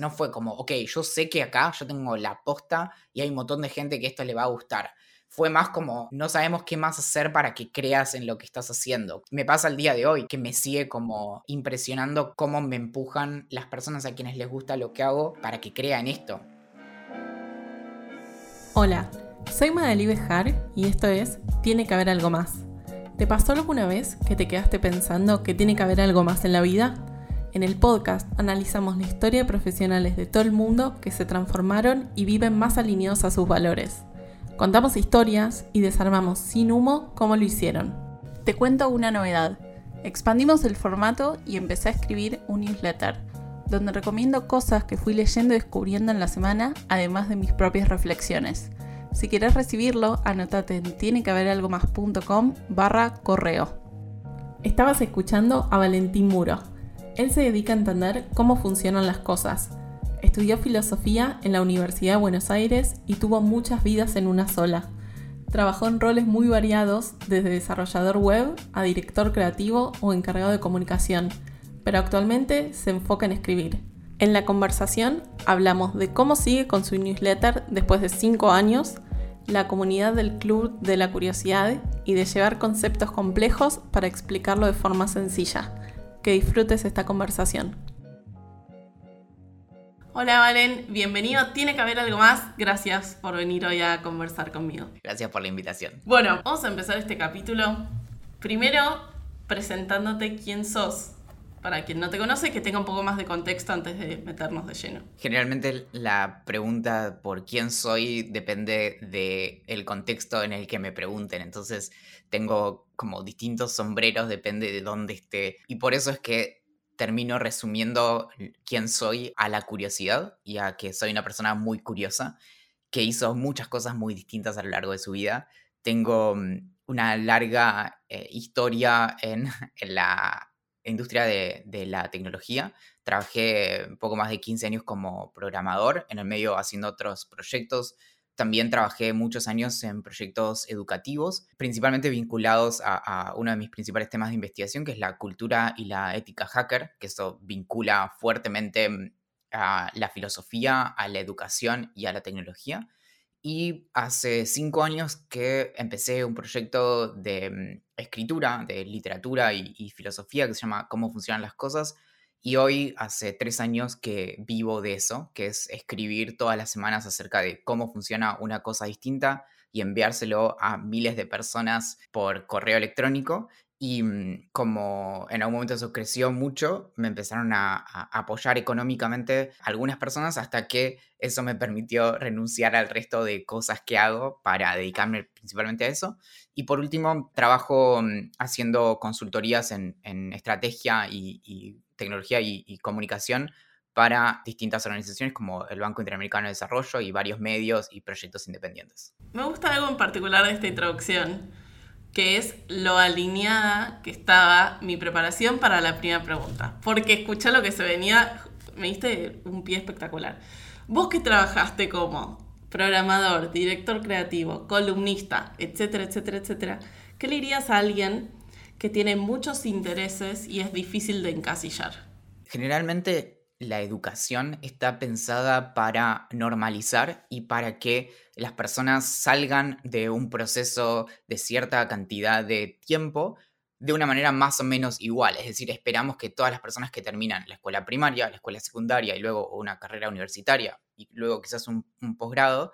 no fue como, ok, yo sé que acá yo tengo la posta y hay un montón de gente que esto le va a gustar. Fue más como, no sabemos qué más hacer para que creas en lo que estás haciendo. Me pasa el día de hoy que me sigue como impresionando cómo me empujan las personas a quienes les gusta lo que hago para que crean esto. Hola, soy Madeli Bejar y esto es Tiene que haber algo más. ¿Te pasó alguna vez que te quedaste pensando que tiene que haber algo más en la vida? En el podcast analizamos la historia de profesionales de todo el mundo que se transformaron y viven más alineados a sus valores. Contamos historias y desarmamos sin humo cómo lo hicieron. Te cuento una novedad. Expandimos el formato y empecé a escribir un newsletter, donde recomiendo cosas que fui leyendo y descubriendo en la semana, además de mis propias reflexiones. Si quieres recibirlo, anotate en tienequehaberalgomás.com barra correo. Estabas escuchando a Valentín Muro él se dedica a entender cómo funcionan las cosas. Estudió filosofía en la Universidad de Buenos Aires y tuvo muchas vidas en una sola. Trabajó en roles muy variados, desde desarrollador web a director creativo o encargado de comunicación, pero actualmente se enfoca en escribir. En la conversación hablamos de cómo sigue con su newsletter después de 5 años, la comunidad del Club de la Curiosidad y de llevar conceptos complejos para explicarlo de forma sencilla que disfrutes esta conversación. Hola Valen, bienvenido. Tiene que haber algo más. Gracias por venir hoy a conversar conmigo. Gracias por la invitación. Bueno, vamos a empezar este capítulo. Primero, presentándote quién sos. Para quien no te conoce, que tenga un poco más de contexto antes de meternos de lleno. Generalmente la pregunta por quién soy depende del contexto en el que me pregunten. Entonces, tengo como distintos sombreros, depende de dónde esté. Y por eso es que termino resumiendo quién soy a la curiosidad y a que soy una persona muy curiosa, que hizo muchas cosas muy distintas a lo largo de su vida. Tengo mm, una larga eh, historia en, la industria de, de, la tecnología. Trabajé un poco más de 15 años como programador, en el medio haciendo otros proyectos también trabajé muchos años en proyectos educativos, principalmente vinculados a, uno de mis principales temas de investigación, que es la cultura y la ética hacker, que eso vincula fuertemente mm, a la filosofía, a la educación y a la tecnología. Y hace cinco años que empecé un proyecto de mm, escritura, de literatura y filosofía, que se llama Cómo funcionan las cosas, y hoy hace tres años que vivo de eso, que es escribir todas las semanas acerca de cómo funciona una cosa distinta y enviárselo a miles de personas por correo electrónico. Y mm, como en algún momento eso creció mucho, me empezaron a, apoyar económicamente algunas personas hasta que eso me permitió renunciar al resto de cosas que hago para dedicarme principalmente a eso. Y por último, trabajo mm, haciendo consultorías en, estrategia y tecnología y, comunicación para distintas organizaciones como el Banco Interamericano de Desarrollo y varios medios y proyectos independientes. Me gusta algo en particular de esta introducción, que es lo alineada que estaba mi preparación para la primera pregunta. Porque escuché lo que se venía, me diste un pie espectacular. Vos que trabajaste como programador, director creativo, columnista, etcétera, etcétera, etcétera, ¿qué le dirías a alguien que tiene muchos intereses y es difícil de encasillar. Generalmente la educación está pensada para normalizar y para que las personas salgan de un proceso de cierta cantidad de tiempo de una manera más o menos igual. Es decir, esperamos que todas las personas que terminan la escuela primaria, la escuela secundaria y luego una carrera universitaria y luego quizás un, un posgrado,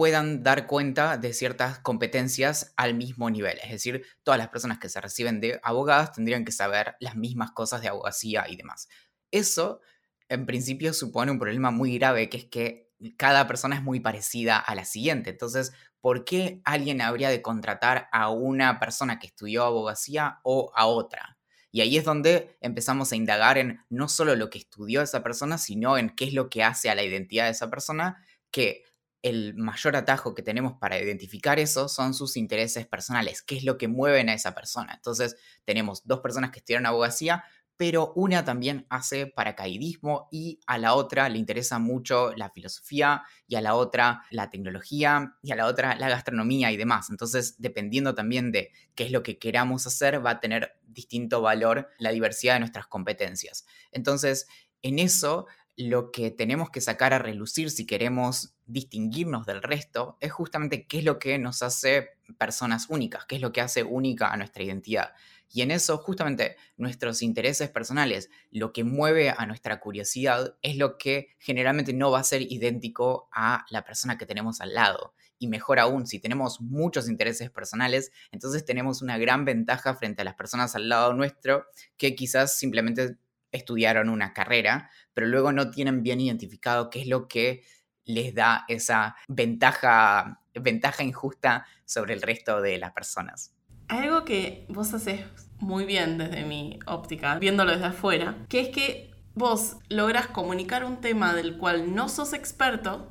puedan dar cuenta de ciertas competencias al mismo nivel. Es decir, todas las personas que se reciben de abogadas tendrían que saber las mismas cosas de abogacía y demás. Eso, en principio, supone un problema muy grave, que es que cada persona es muy parecida a la siguiente. Entonces, ¿por qué alguien habría de contratar a una persona que estudió abogacía o a otra? Y ahí es donde empezamos a indagar en no solo lo que estudió esa persona, sino en qué es lo que hace a la identidad de esa persona, que el mayor atajo que tenemos para identificar eso son sus intereses personales, qué es lo que mueven a esa persona. Entonces, tenemos dos personas que estudiaron abogacía, pero una también hace paracaidismo y a la otra le interesa mucho la filosofía y a la otra la tecnología y a la otra la gastronomía y demás. Entonces, dependiendo también de qué es lo que queramos hacer, va a tener distinto valor la diversidad de nuestras competencias. Entonces, en eso lo que tenemos que sacar a relucir si queremos distinguirnos del resto es justamente qué es lo que nos hace personas únicas, qué es lo que hace única a nuestra identidad. Y en eso, justamente, nuestros intereses personales, lo que mueve a nuestra curiosidad, es lo que generalmente no va a ser idéntico a la persona que tenemos al lado. Y mejor aún, si tenemos muchos intereses personales, entonces tenemos una gran ventaja frente a las personas al lado nuestro que quizás simplemente estudiaron una carrera, pero luego no tienen bien identificado qué es lo que les da esa ventaja, ventaja injusta sobre el resto de las personas. Algo que vos haces muy bien desde mi óptica, viéndolo desde afuera, que es que vos logras comunicar un tema del cual no sos experto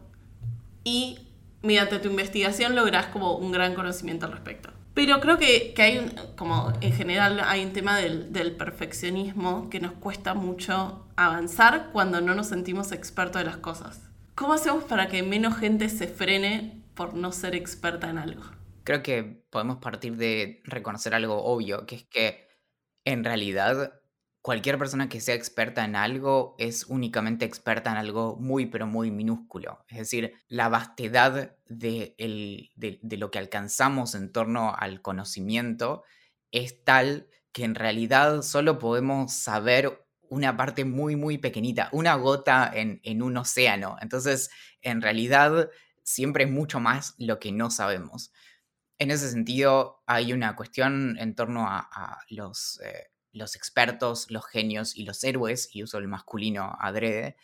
y mediante tu investigación logras como un gran conocimiento al respecto. Pero creo que, que hay, un, como en general, hay un tema del, del, perfeccionismo que nos cuesta mucho avanzar cuando no nos sentimos expertos de las cosas. ¿Cómo hacemos para que menos gente se frene por no ser experta en algo? Creo que podemos partir de reconocer algo obvio, que es que en realidad cualquier persona que sea experta en algo es únicamente experta en algo muy, pero muy minúsculo. Es decir, la vastedad de, de, lo que alcanzamos en torno al conocimiento es tal que en realidad solo podemos saber una parte muy, muy pequeñita, una gota en, en un océano. Entonces, en realidad, siempre es mucho más lo que no sabemos. En ese sentido, hay una cuestión en torno a, los, eh, los expertos, los genios y los héroes, y uso el masculino adrede,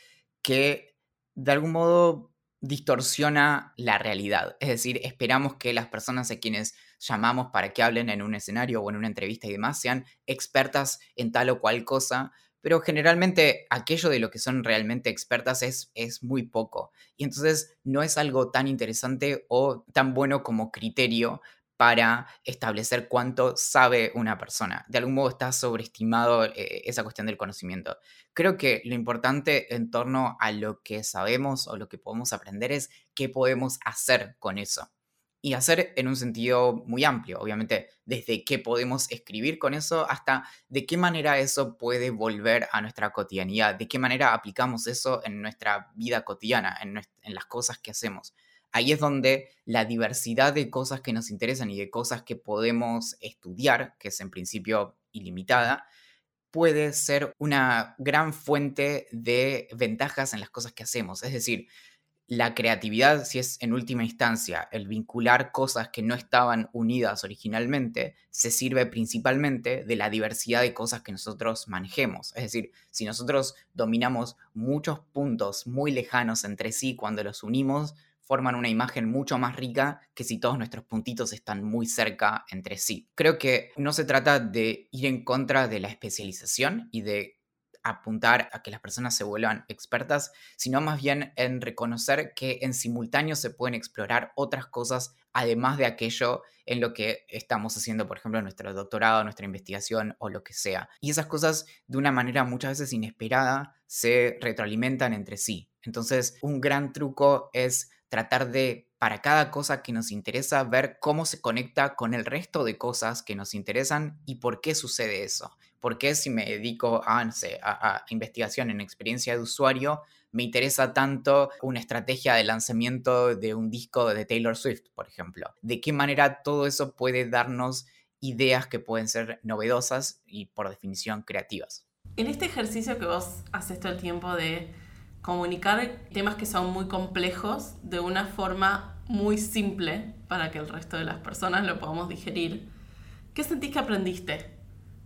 que de algún modo distorsiona la realidad. Es decir, esperamos que las personas a quienes llamamos para que hablen en un escenario o en una entrevista y demás sean expertas en tal o cual cosa, pero generalmente aquello de lo que son realmente expertas es, es muy poco. Y entonces no es algo tan interesante o tan bueno como criterio para establecer cuánto sabe una persona. De algún modo está sobreestimado eh, esa cuestión del conocimiento. Creo que lo importante en torno a lo que sabemos o lo que podemos aprender es qué podemos hacer con eso y hacer en un sentido muy amplio, obviamente, desde qué podemos escribir con eso hasta de qué manera eso puede volver a nuestra cotidianidad, de qué manera aplicamos eso en nuestra vida cotidiana, en, en las cosas que hacemos. Ahí es donde la diversidad de cosas que nos interesan y de cosas que podemos estudiar, que es en principio ilimitada, puede ser una gran fuente de ventajas en las cosas que hacemos. Es decir, la creatividad, si es en última instancia el vincular cosas que no estaban unidas originalmente, se sirve principalmente de la diversidad de cosas que nosotros manejemos. Es decir, si nosotros dominamos muchos puntos muy lejanos entre sí, cuando los unimos, forman una imagen mucho más rica que si todos nuestros puntitos están muy cerca entre sí. Creo que no se trata de ir en contra de la especialización y de apuntar a que las personas se vuelvan expertas, sino más bien en reconocer que en simultáneo se pueden explorar otras cosas además de aquello en lo que estamos haciendo, por ejemplo, nuestro doctorado, nuestra investigación o lo que sea. Y esas cosas, de una manera muchas veces inesperada, se retroalimentan entre sí. Entonces, un gran truco es tratar de, para cada cosa que nos interesa, ver cómo se conecta con el resto de cosas que nos interesan y por qué sucede eso. ¿Por qué si me dedico a, a, investigación en experiencia de usuario, me interesa tanto una estrategia de lanzamiento de un disco de Taylor Swift, por ejemplo? ¿De qué manera todo eso puede darnos ideas que pueden ser novedosas y por definición creativas? En este ejercicio que vos haces todo el tiempo de comunicar temas que son muy complejos de una forma muy simple para que el resto de las personas lo podamos digerir, ¿qué sentís que aprendiste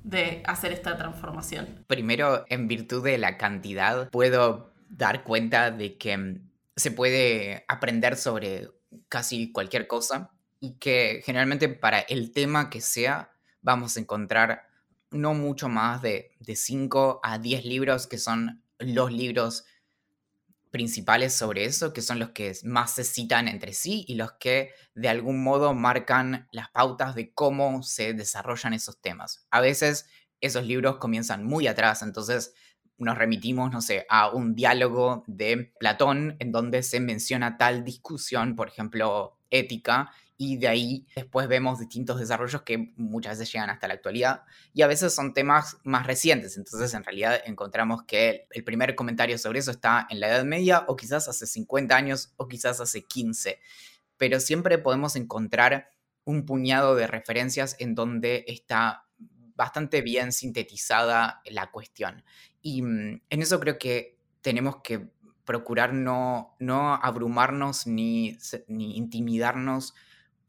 de hacer esta transformación? Primero, en virtud de la cantidad, puedo dar cuenta de que mm, se puede aprender sobre casi cualquier cosa y que generalmente para el tema que sea vamos a encontrar no mucho más de, de 5 a 10 libros que son los libros principales sobre eso, que son los que más se citan entre sí y los que de algún modo marcan las pautas de cómo se desarrollan esos temas. A veces esos libros comienzan muy atrás, entonces nos remitimos, no sé, a un diálogo de Platón en donde se menciona tal discusión, por ejemplo, ética, y de ahí después vemos distintos desarrollos que muchas veces llegan hasta la actualidad y a veces son temas más recientes. Entonces en realidad encontramos que el primer comentario sobre eso está en la Edad Media o quizás hace 50 años o quizás hace 15. Pero siempre podemos encontrar un puñado de referencias en donde está bastante bien sintetizada la cuestión. Y mm, en eso creo que tenemos que procurar no, no abrumarnos ni, ni intimidarnos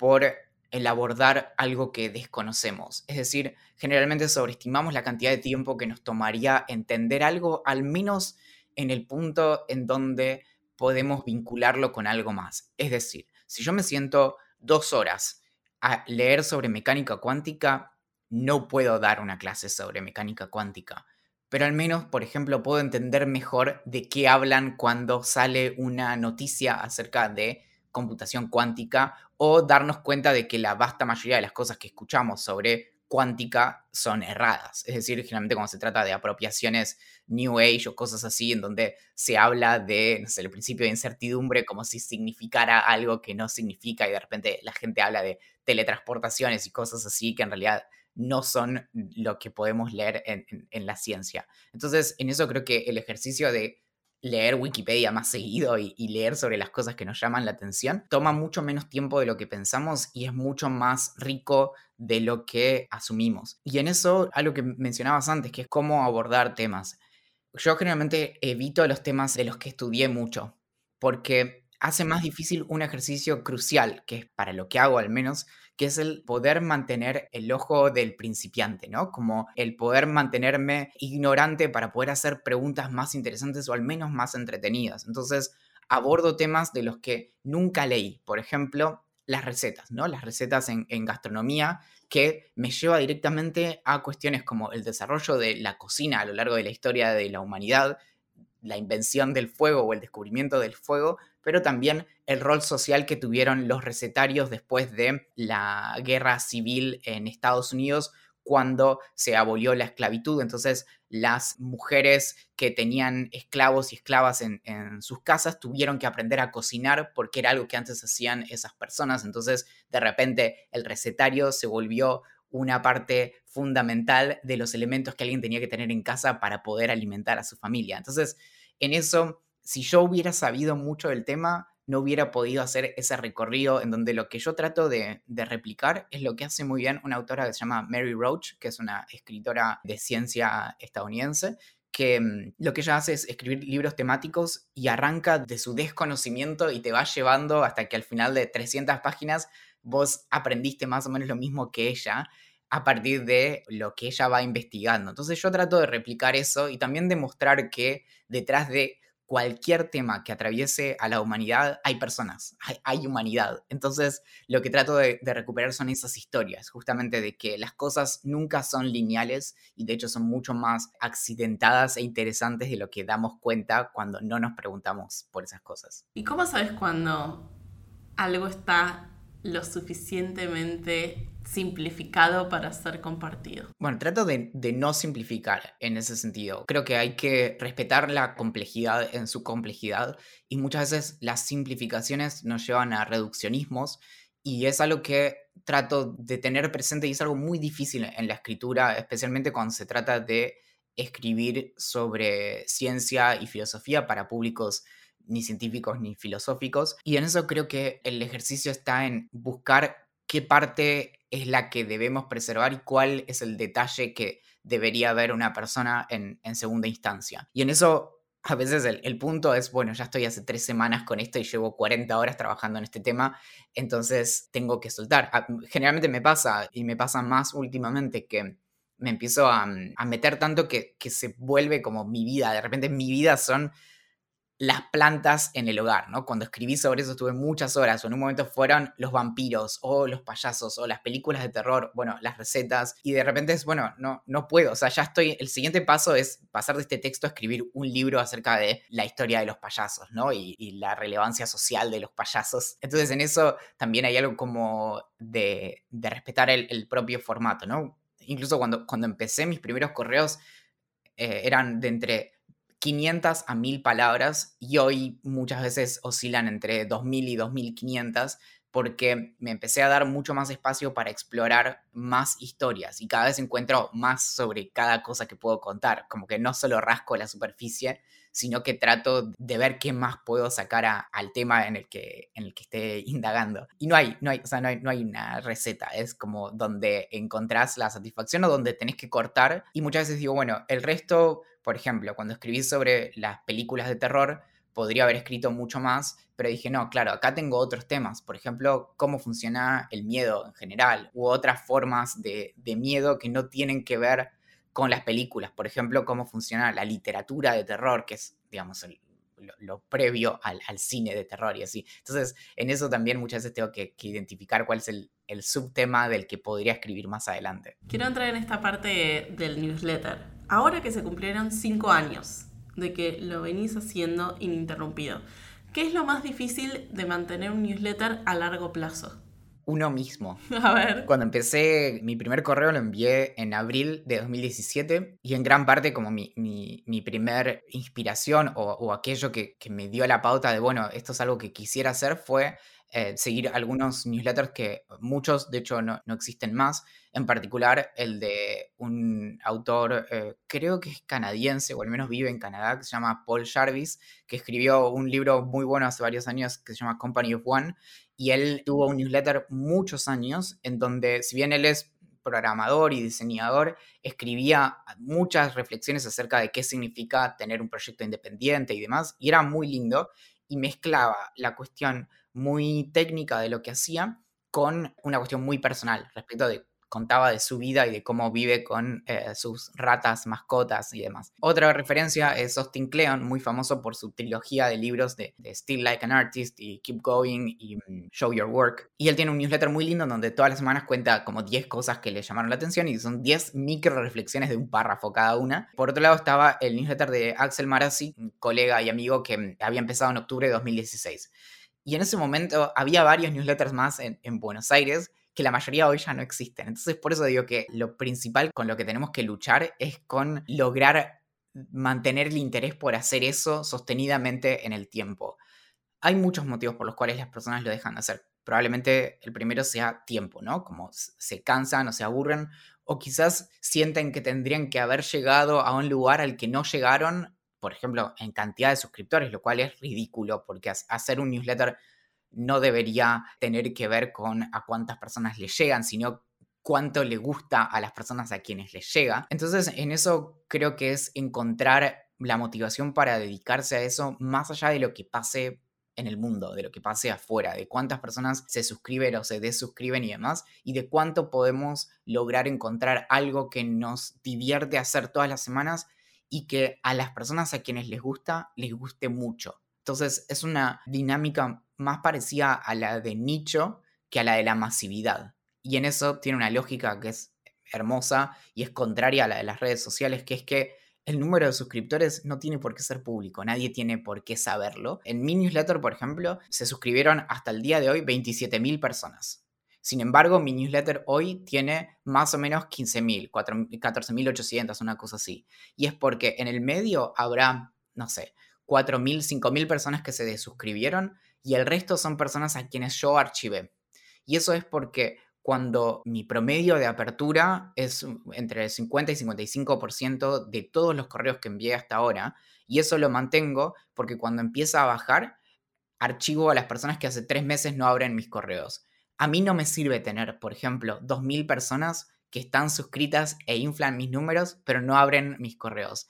por el abordar algo que desconocemos. Es decir, generalmente sobreestimamos la cantidad de tiempo que nos tomaría entender algo, al menos en el punto en donde podemos vincularlo con algo más. Es decir, si yo me siento dos horas a leer sobre mecánica cuántica, no puedo dar una clase sobre mecánica cuántica, pero al menos, por ejemplo, puedo entender mejor de qué hablan cuando sale una noticia acerca de computación cuántica o darnos cuenta de que la vasta mayoría de las cosas que escuchamos sobre cuántica son erradas. Es decir, generalmente cuando se trata de apropiaciones New Age o cosas así, en donde se habla de, no sé, el principio de incertidumbre como si significara algo que no significa y de repente la gente habla de teletransportaciones y cosas así que en realidad no son lo que podemos leer en, la ciencia. Entonces, en eso creo que el ejercicio de leer Wikipedia más seguido y, leer sobre las cosas que nos llaman la atención toma mucho menos tiempo de lo que pensamos y es mucho más rico de lo que asumimos. Y en eso, algo que mencionabas antes, que es cómo abordar temas. Yo generalmente evito los temas de los que estudié mucho, porque hace más difícil un ejercicio crucial, que es para lo que hago al menos, que es el poder mantener el ojo del principiante, ¿no? Como el poder mantenerme ignorante para poder hacer preguntas más interesantes o al menos más entretenidas. Entonces, abordo temas de los que nunca leí. Por ejemplo, las recetas, ¿no? Las recetas en, en, gastronomía que me lleva directamente a cuestiones como el desarrollo de la cocina a lo largo de la historia de la humanidad, la invención del fuego o el descubrimiento del fuego, pero también el rol social que tuvieron los recetarios después de la guerra civil en Estados Unidos cuando se abolió la esclavitud. Entonces las mujeres que tenían esclavos y esclavas en, sus casas tuvieron que aprender a cocinar porque era algo que antes hacían esas personas. Entonces de repente el recetario se volvió una parte fundamental de los elementos que alguien tenía que tener en casa para poder alimentar a su familia. Entonces, en eso si yo hubiera sabido mucho del tema, no hubiera podido hacer ese recorrido en donde lo que yo trato de, replicar es lo que hace muy bien una autora que se llama Mary Roach, que es una escritora de ciencia estadounidense, que mm, lo que ella hace es escribir libros temáticos y arranca de su desconocimiento y te va llevando hasta que al final de 300 páginas vos aprendiste más o menos lo mismo que ella a partir de lo que ella va investigando. Entonces yo trato de replicar eso y también demostrar que detrás de cualquier tema que atraviese a la humanidad, hay personas, hay, humanidad. Entonces, lo que trato de, recuperar son esas historias, justamente de que las cosas nunca son lineales y de hecho son mucho más accidentadas e interesantes de lo que damos cuenta cuando no nos preguntamos por esas cosas. ¿Y cómo sabes cuando algo está lo suficientemente simplificado para ser compartido. Bueno, trato de, no simplificar en ese sentido. Creo que hay que respetar la complejidad en su complejidad y muchas veces las simplificaciones nos llevan a reduccionismos y es algo que trato de tener presente y es algo muy difícil en la escritura, especialmente cuando se trata de escribir sobre ciencia y filosofía para públicos ni científicos ni filosóficos. Y en eso creo que el ejercicio está en buscar qué parte es la que debemos preservar y cuál es el detalle que debería ver una persona en, segunda instancia. Y en eso a veces el, punto es, bueno, ya estoy hace tres semanas con esto y llevo 40 horas trabajando en este tema, entonces tengo que soltar. Ah, generalmente me pasa, y me pasa más últimamente, que me empiezo a, meter tanto que, que, se vuelve como mi vida. De repente mi vida son las plantas en el hogar, ¿no? Cuando escribí sobre eso estuve muchas horas, o en un momento fueron los vampiros, o los payasos, o las películas de terror, bueno, las recetas, y de repente es, bueno, no, no puedo, o sea, ya estoy, el siguiente paso es pasar de este texto a escribir un libro acerca de la historia de los payasos, ¿no? Y, la relevancia social de los payasos. Entonces en eso también hay algo como de, respetar el, propio formato, ¿no? Incluso cuando, cuando empecé mis primeros correos eh, eran de entre 500 a 1000 palabras y hoy muchas veces oscilan entre 2000 y 2500, porque me empecé a dar mucho más espacio para explorar más historias y cada vez encuentro más sobre cada cosa que puedo contar, como que no solo rasco la superficie, sino que trato de ver qué más puedo sacar al tema en el, que, en el que esté indagando. Y no hay, no hay, o sea, no hay, no hay una receta, es como donde encontrás la satisfacción o donde tenés que cortar. Y muchas veces digo, bueno, el resto, por ejemplo, cuando escribí sobre las películas de terror, podría haber escrito mucho más, pero dije, no, claro, acá tengo otros temas, por ejemplo, cómo funciona el miedo en general, u otras formas de, miedo que no tienen que ver con las películas, por ejemplo, cómo funciona la literatura de terror, que es, digamos, lo, previo al, cine de terror y así. Entonces, en eso también muchas veces tengo que, identificar cuál es el, subtema del que podría escribir más adelante. Quiero entrar en esta parte del newsletter. Ahora que se cumplieron cinco años de que lo venís haciendo ininterrumpido, ¿qué es lo más difícil de mantener un newsletter a largo plazo? uno mismo. A ver. Cuando empecé, mi primer correo lo envié en abril de 2017 y en gran parte como mi, mi, primer inspiración o, aquello que, que, me dio la pauta de, bueno, esto es algo que quisiera hacer fue eh, seguir algunos newsletters que muchos, de hecho, no, no, existen más. En particular, el de un autor, eh, creo que es canadiense, o al menos vive en Canadá, que se llama Paul Jarvis, que escribió un libro muy bueno hace varios años que se llama Company of One. Y él tuvo un newsletter muchos años en donde, si bien él es programador y diseñador, escribía muchas reflexiones acerca de qué significa tener un proyecto independiente y demás, y era muy lindo y mezclaba la cuestión muy técnica de lo que hacía con una cuestión muy personal respecto de contaba de su vida y de cómo vive con eh, sus ratas, mascotas y demás. Otra referencia es Austin Kleon, muy famoso por su trilogía de libros de, Still Like an Artist y Keep Going y mm, Show Your Work. Y él tiene un newsletter muy lindo donde todas las semanas cuenta como 10 cosas que le llamaron la atención y son 10 micro reflexiones de un párrafo cada una. Por otro lado estaba el newsletter de Axel Marazzi, colega y amigo que mm, había empezado en octubre de 2016. Y en ese momento había varios newsletters más en, Buenos Aires que la mayoría hoy ya no existen. Entonces por eso digo que lo principal con lo que tenemos que luchar es con lograr mantener el interés por hacer eso sostenidamente en el tiempo. Hay muchos motivos por los cuales las personas lo dejan de hacer. Probablemente el primero sea tiempo, ¿no? Como se cansan o se aburren o quizás sienten que tendrían que haber llegado a un lugar al que no llegaron por ejemplo, en cantidad de suscriptores, lo cual es ridículo porque hacer un newsletter no debería tener que ver con a cuántas personas le llegan, sino cuánto le gusta a las personas a quienes les llega. Entonces, en eso creo que es encontrar la motivación para dedicarse a eso más allá de lo que pase en el mundo, de lo que pase afuera, de cuántas personas se suscriben o se desuscriben y demás, y de cuánto podemos lograr encontrar algo que nos divierte hacer todas las semanas y que a las personas a quienes les gusta, les guste mucho. Entonces es una dinámica más parecida a la de nicho que a la de la masividad. Y en eso tiene una lógica que es hermosa y es contraria a la de las redes sociales, que es que el número de suscriptores no tiene por qué ser público, nadie tiene por qué saberlo. En mi newsletter, por ejemplo, se suscribieron hasta el día de hoy 27.000 personas. Sin embargo, mi newsletter hoy tiene más o menos 15.000, 14.800, una cosa así. Y es porque en el medio habrá, no sé, 4.000, 5.000 personas que se desuscribieron y el resto son personas a quienes yo archivé. Y eso es porque cuando mi promedio de apertura es entre el 50 y 55% de todos los correos que envié hasta ahora, y eso lo mantengo porque cuando empieza a bajar, archivo a las personas que hace tres meses no abren mis correos. A mí no me sirve tener, por ejemplo, 2.000 personas que están suscritas e inflan mis números, pero no abren mis correos.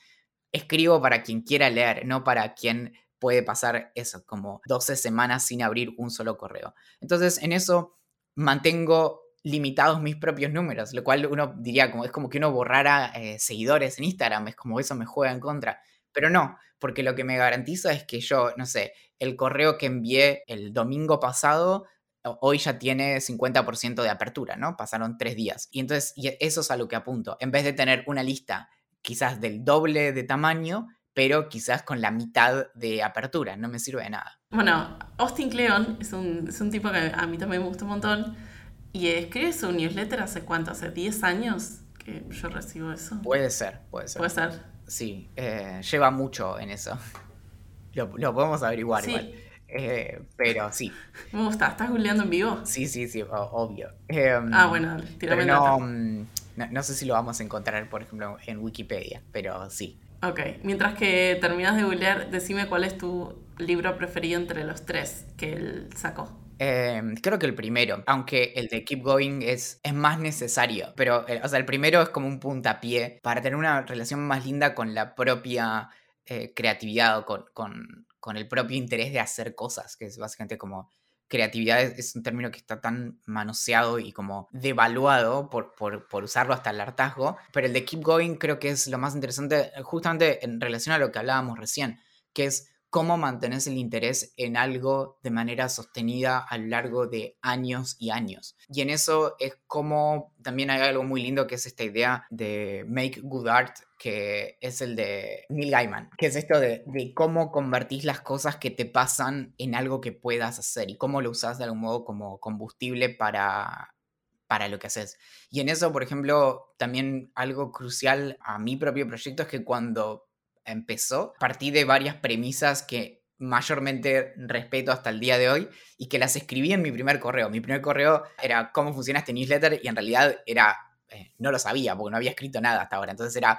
Escribo para quien quiera leer, no para quien puede pasar eso, como 12 semanas sin abrir un solo correo. Entonces, en eso mantengo limitados mis propios números, lo cual uno diría como es como que uno borrara eh, seguidores en Instagram, es como eso me juega en contra. Pero no, porque lo que me garantiza es que yo, no sé, el correo que envié el domingo pasado hoy ya tiene 50% de apertura, ¿no? Pasaron tres días. Y entonces y eso es a lo que apunto. En vez de tener una lista quizás del doble de tamaño, pero quizás con la mitad de apertura, no me sirve de nada. Bueno, Austin Kleon es un, es un tipo que a mí también me gusta un montón y escribe su newsletter hace cuánto, hace 10 años que yo recibo eso. Puede ser, puede ser. Puede ser. Sí, eh, lleva mucho en eso. Lo, podemos averiguar igual. Eh, pero sí. Me gusta, ¿estás googleando en vivo? Sí, sí, sí, obvio. Em, ah, bueno, pero no, mm, no, no, sé si lo vamos a encontrar, por ejemplo, en Wikipedia, pero sí. Ok, mientras que terminas de googlear, decime cuál es tu libro preferido entre los tres que él sacó. Em, creo que el primero, aunque el de Keep Going es, es más necesario, pero eh, o sea, el primero es como un puntapié para tener una relación más linda con la propia eh, creatividad o con, con, con, el propio interés de hacer cosas, que es básicamente como creatividad es, un término que está tan manoseado y como devaluado por, por, por, usarlo hasta el hartazgo, pero el de Keep Going creo que es lo más interesante justamente en relación a lo que hablábamos recién, que es cómo mantenés el interés en algo de manera sostenida a lo largo de años y años. Y en eso es como también hay algo muy lindo que es esta idea de make good art, que es el de Neil Gaiman, que es esto de, cómo convertís las cosas que te pasan en algo que puedas hacer y cómo lo usás de algún modo como combustible para, para lo que haces. Y en eso, por ejemplo, también algo crucial a mi propio proyecto es que cuando empezó, partí de varias premisas que mayormente respeto hasta el día de hoy y que las escribí en mi primer correo. Mi primer correo era cómo funciona este newsletter y en realidad era, eh, no lo sabía porque no había escrito nada hasta ahora. Entonces era,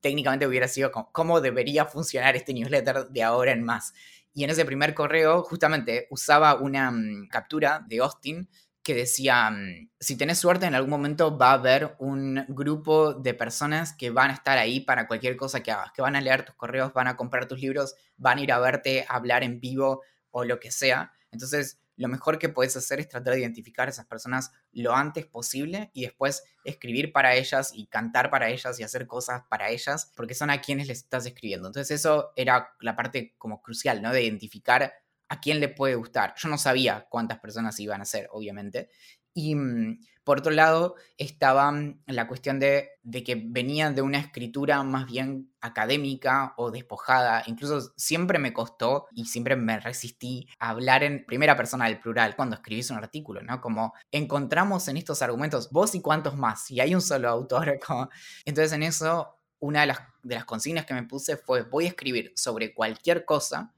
técnicamente hubiera sido cómo debería funcionar este newsletter de ahora en más. Y en ese primer correo justamente usaba una mm, captura de Austin que decía, mm, si tenés suerte en algún momento va a haber un grupo de personas que van a estar ahí para cualquier cosa que hagas, que van a leer tus correos, van a comprar tus libros, van a ir a verte, hablar en vivo o lo que sea. Entonces, lo mejor que puedes hacer es tratar de identificar a esas personas lo antes posible y después escribir para ellas y cantar para ellas y hacer cosas para ellas, porque son a quienes les estás escribiendo. Entonces eso era la parte como crucial, ¿no? De identificar a quién le puede gustar. Yo no sabía cuántas personas iban a ser, obviamente. Y mm, por otro lado, estaba mm, la cuestión de, que venían de una escritura más bien académica o despojada. Incluso siempre me costó y siempre me resistí a hablar en primera persona del plural cuando escribís un artículo, ¿no? Como encontramos en estos argumentos vos y cuántos más, y hay un solo autor. Entonces en eso, una de las, de las consignas que me puse fue, voy a escribir sobre cualquier cosa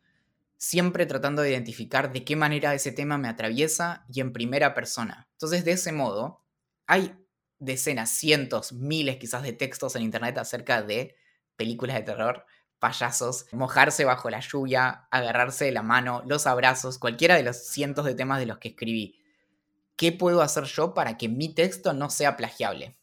siempre tratando de identificar de qué manera ese tema me atraviesa y en primera persona. Entonces, de ese modo, hay decenas, cientos, miles quizás de textos en Internet acerca de películas de terror, payasos, mojarse bajo la lluvia, agarrarse de la mano, los abrazos, cualquiera de los cientos de temas de los que escribí. ¿Qué puedo hacer yo para que mi texto no sea plagiable?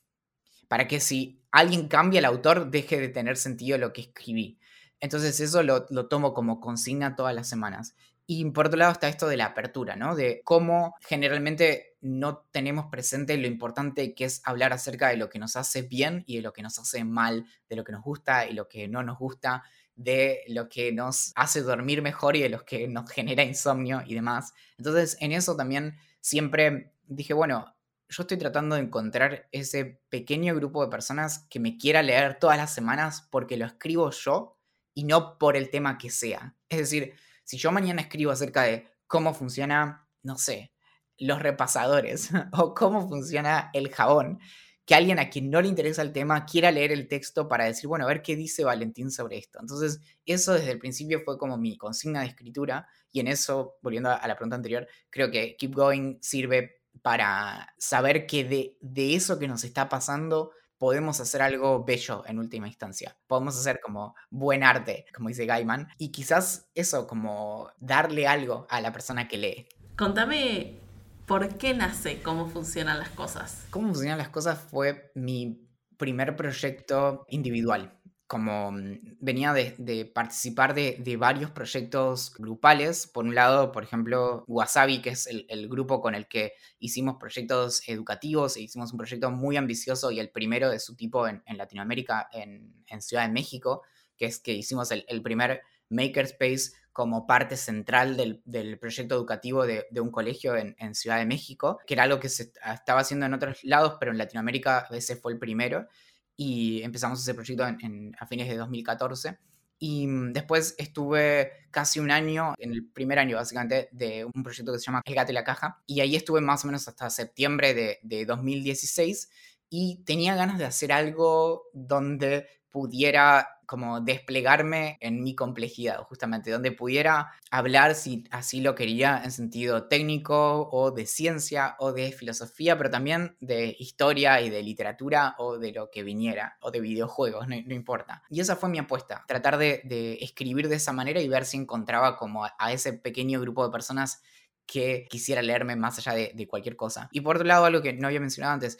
Para que si alguien cambia el autor deje de tener sentido lo que escribí. Entonces eso lo, tomo como consigna todas las semanas. Y por otro lado está esto de la apertura, ¿no? De cómo generalmente no tenemos presente lo importante que es hablar acerca de lo que nos hace bien y de lo que nos hace mal, de lo que nos gusta y lo que no nos gusta, de lo que nos hace dormir mejor y de lo que nos genera insomnio y demás. Entonces en eso también siempre dije, bueno, yo estoy tratando de encontrar ese pequeño grupo de personas que me quiera leer todas las semanas porque lo escribo yo y no por el tema que sea. Es decir, si yo mañana escribo acerca de cómo funciona, no sé, los repasadores o cómo funciona el jabón, que alguien a quien no le interesa el tema quiera leer el texto para decir, bueno, a ver qué dice Valentín sobre esto. Entonces, eso desde el principio fue como mi consigna de escritura y en eso, volviendo a la pregunta anterior, creo que Keep Going sirve para saber que de, de eso que nos está pasando podemos hacer algo bello en última instancia. Podemos hacer como buen arte, como dice Gaiman, y quizás eso, como darle algo a la persona que lee. Contame por qué nace cómo funcionan las cosas. Cómo funcionan las cosas fue mi primer proyecto individual como mm, venía de, participar de, varios proyectos grupales. Por un lado, por ejemplo, Wasabi, que es el, grupo con el que hicimos proyectos educativos, e hicimos un proyecto muy ambicioso y el primero de su tipo en, Latinoamérica, en, Ciudad de México, que es que hicimos el, primer Makerspace como parte central del, proyecto educativo de, un colegio en, en, Ciudad de México, que era algo que se estaba haciendo en otros lados, pero en Latinoamérica ese fue el primero y empezamos ese proyecto en, a fines de 2014. Y mm, después estuve casi un año, en el primer año básicamente, de un proyecto que se llama El Gato y la Caja. Y ahí estuve más o menos hasta septiembre de, de 2016. y tenía ganas de hacer algo donde pudiera como desplegarme en mi complejidad, justamente, donde pudiera hablar, si así lo quería, en sentido técnico o de ciencia o de filosofía, pero también de historia y de literatura o de lo que viniera, o de videojuegos, no, importa. Y esa fue mi apuesta, tratar de, escribir de esa manera y ver si encontraba como a, ese pequeño grupo de personas que quisiera leerme más allá de, de cualquier cosa. Y por otro lado, algo que no había mencionado antes,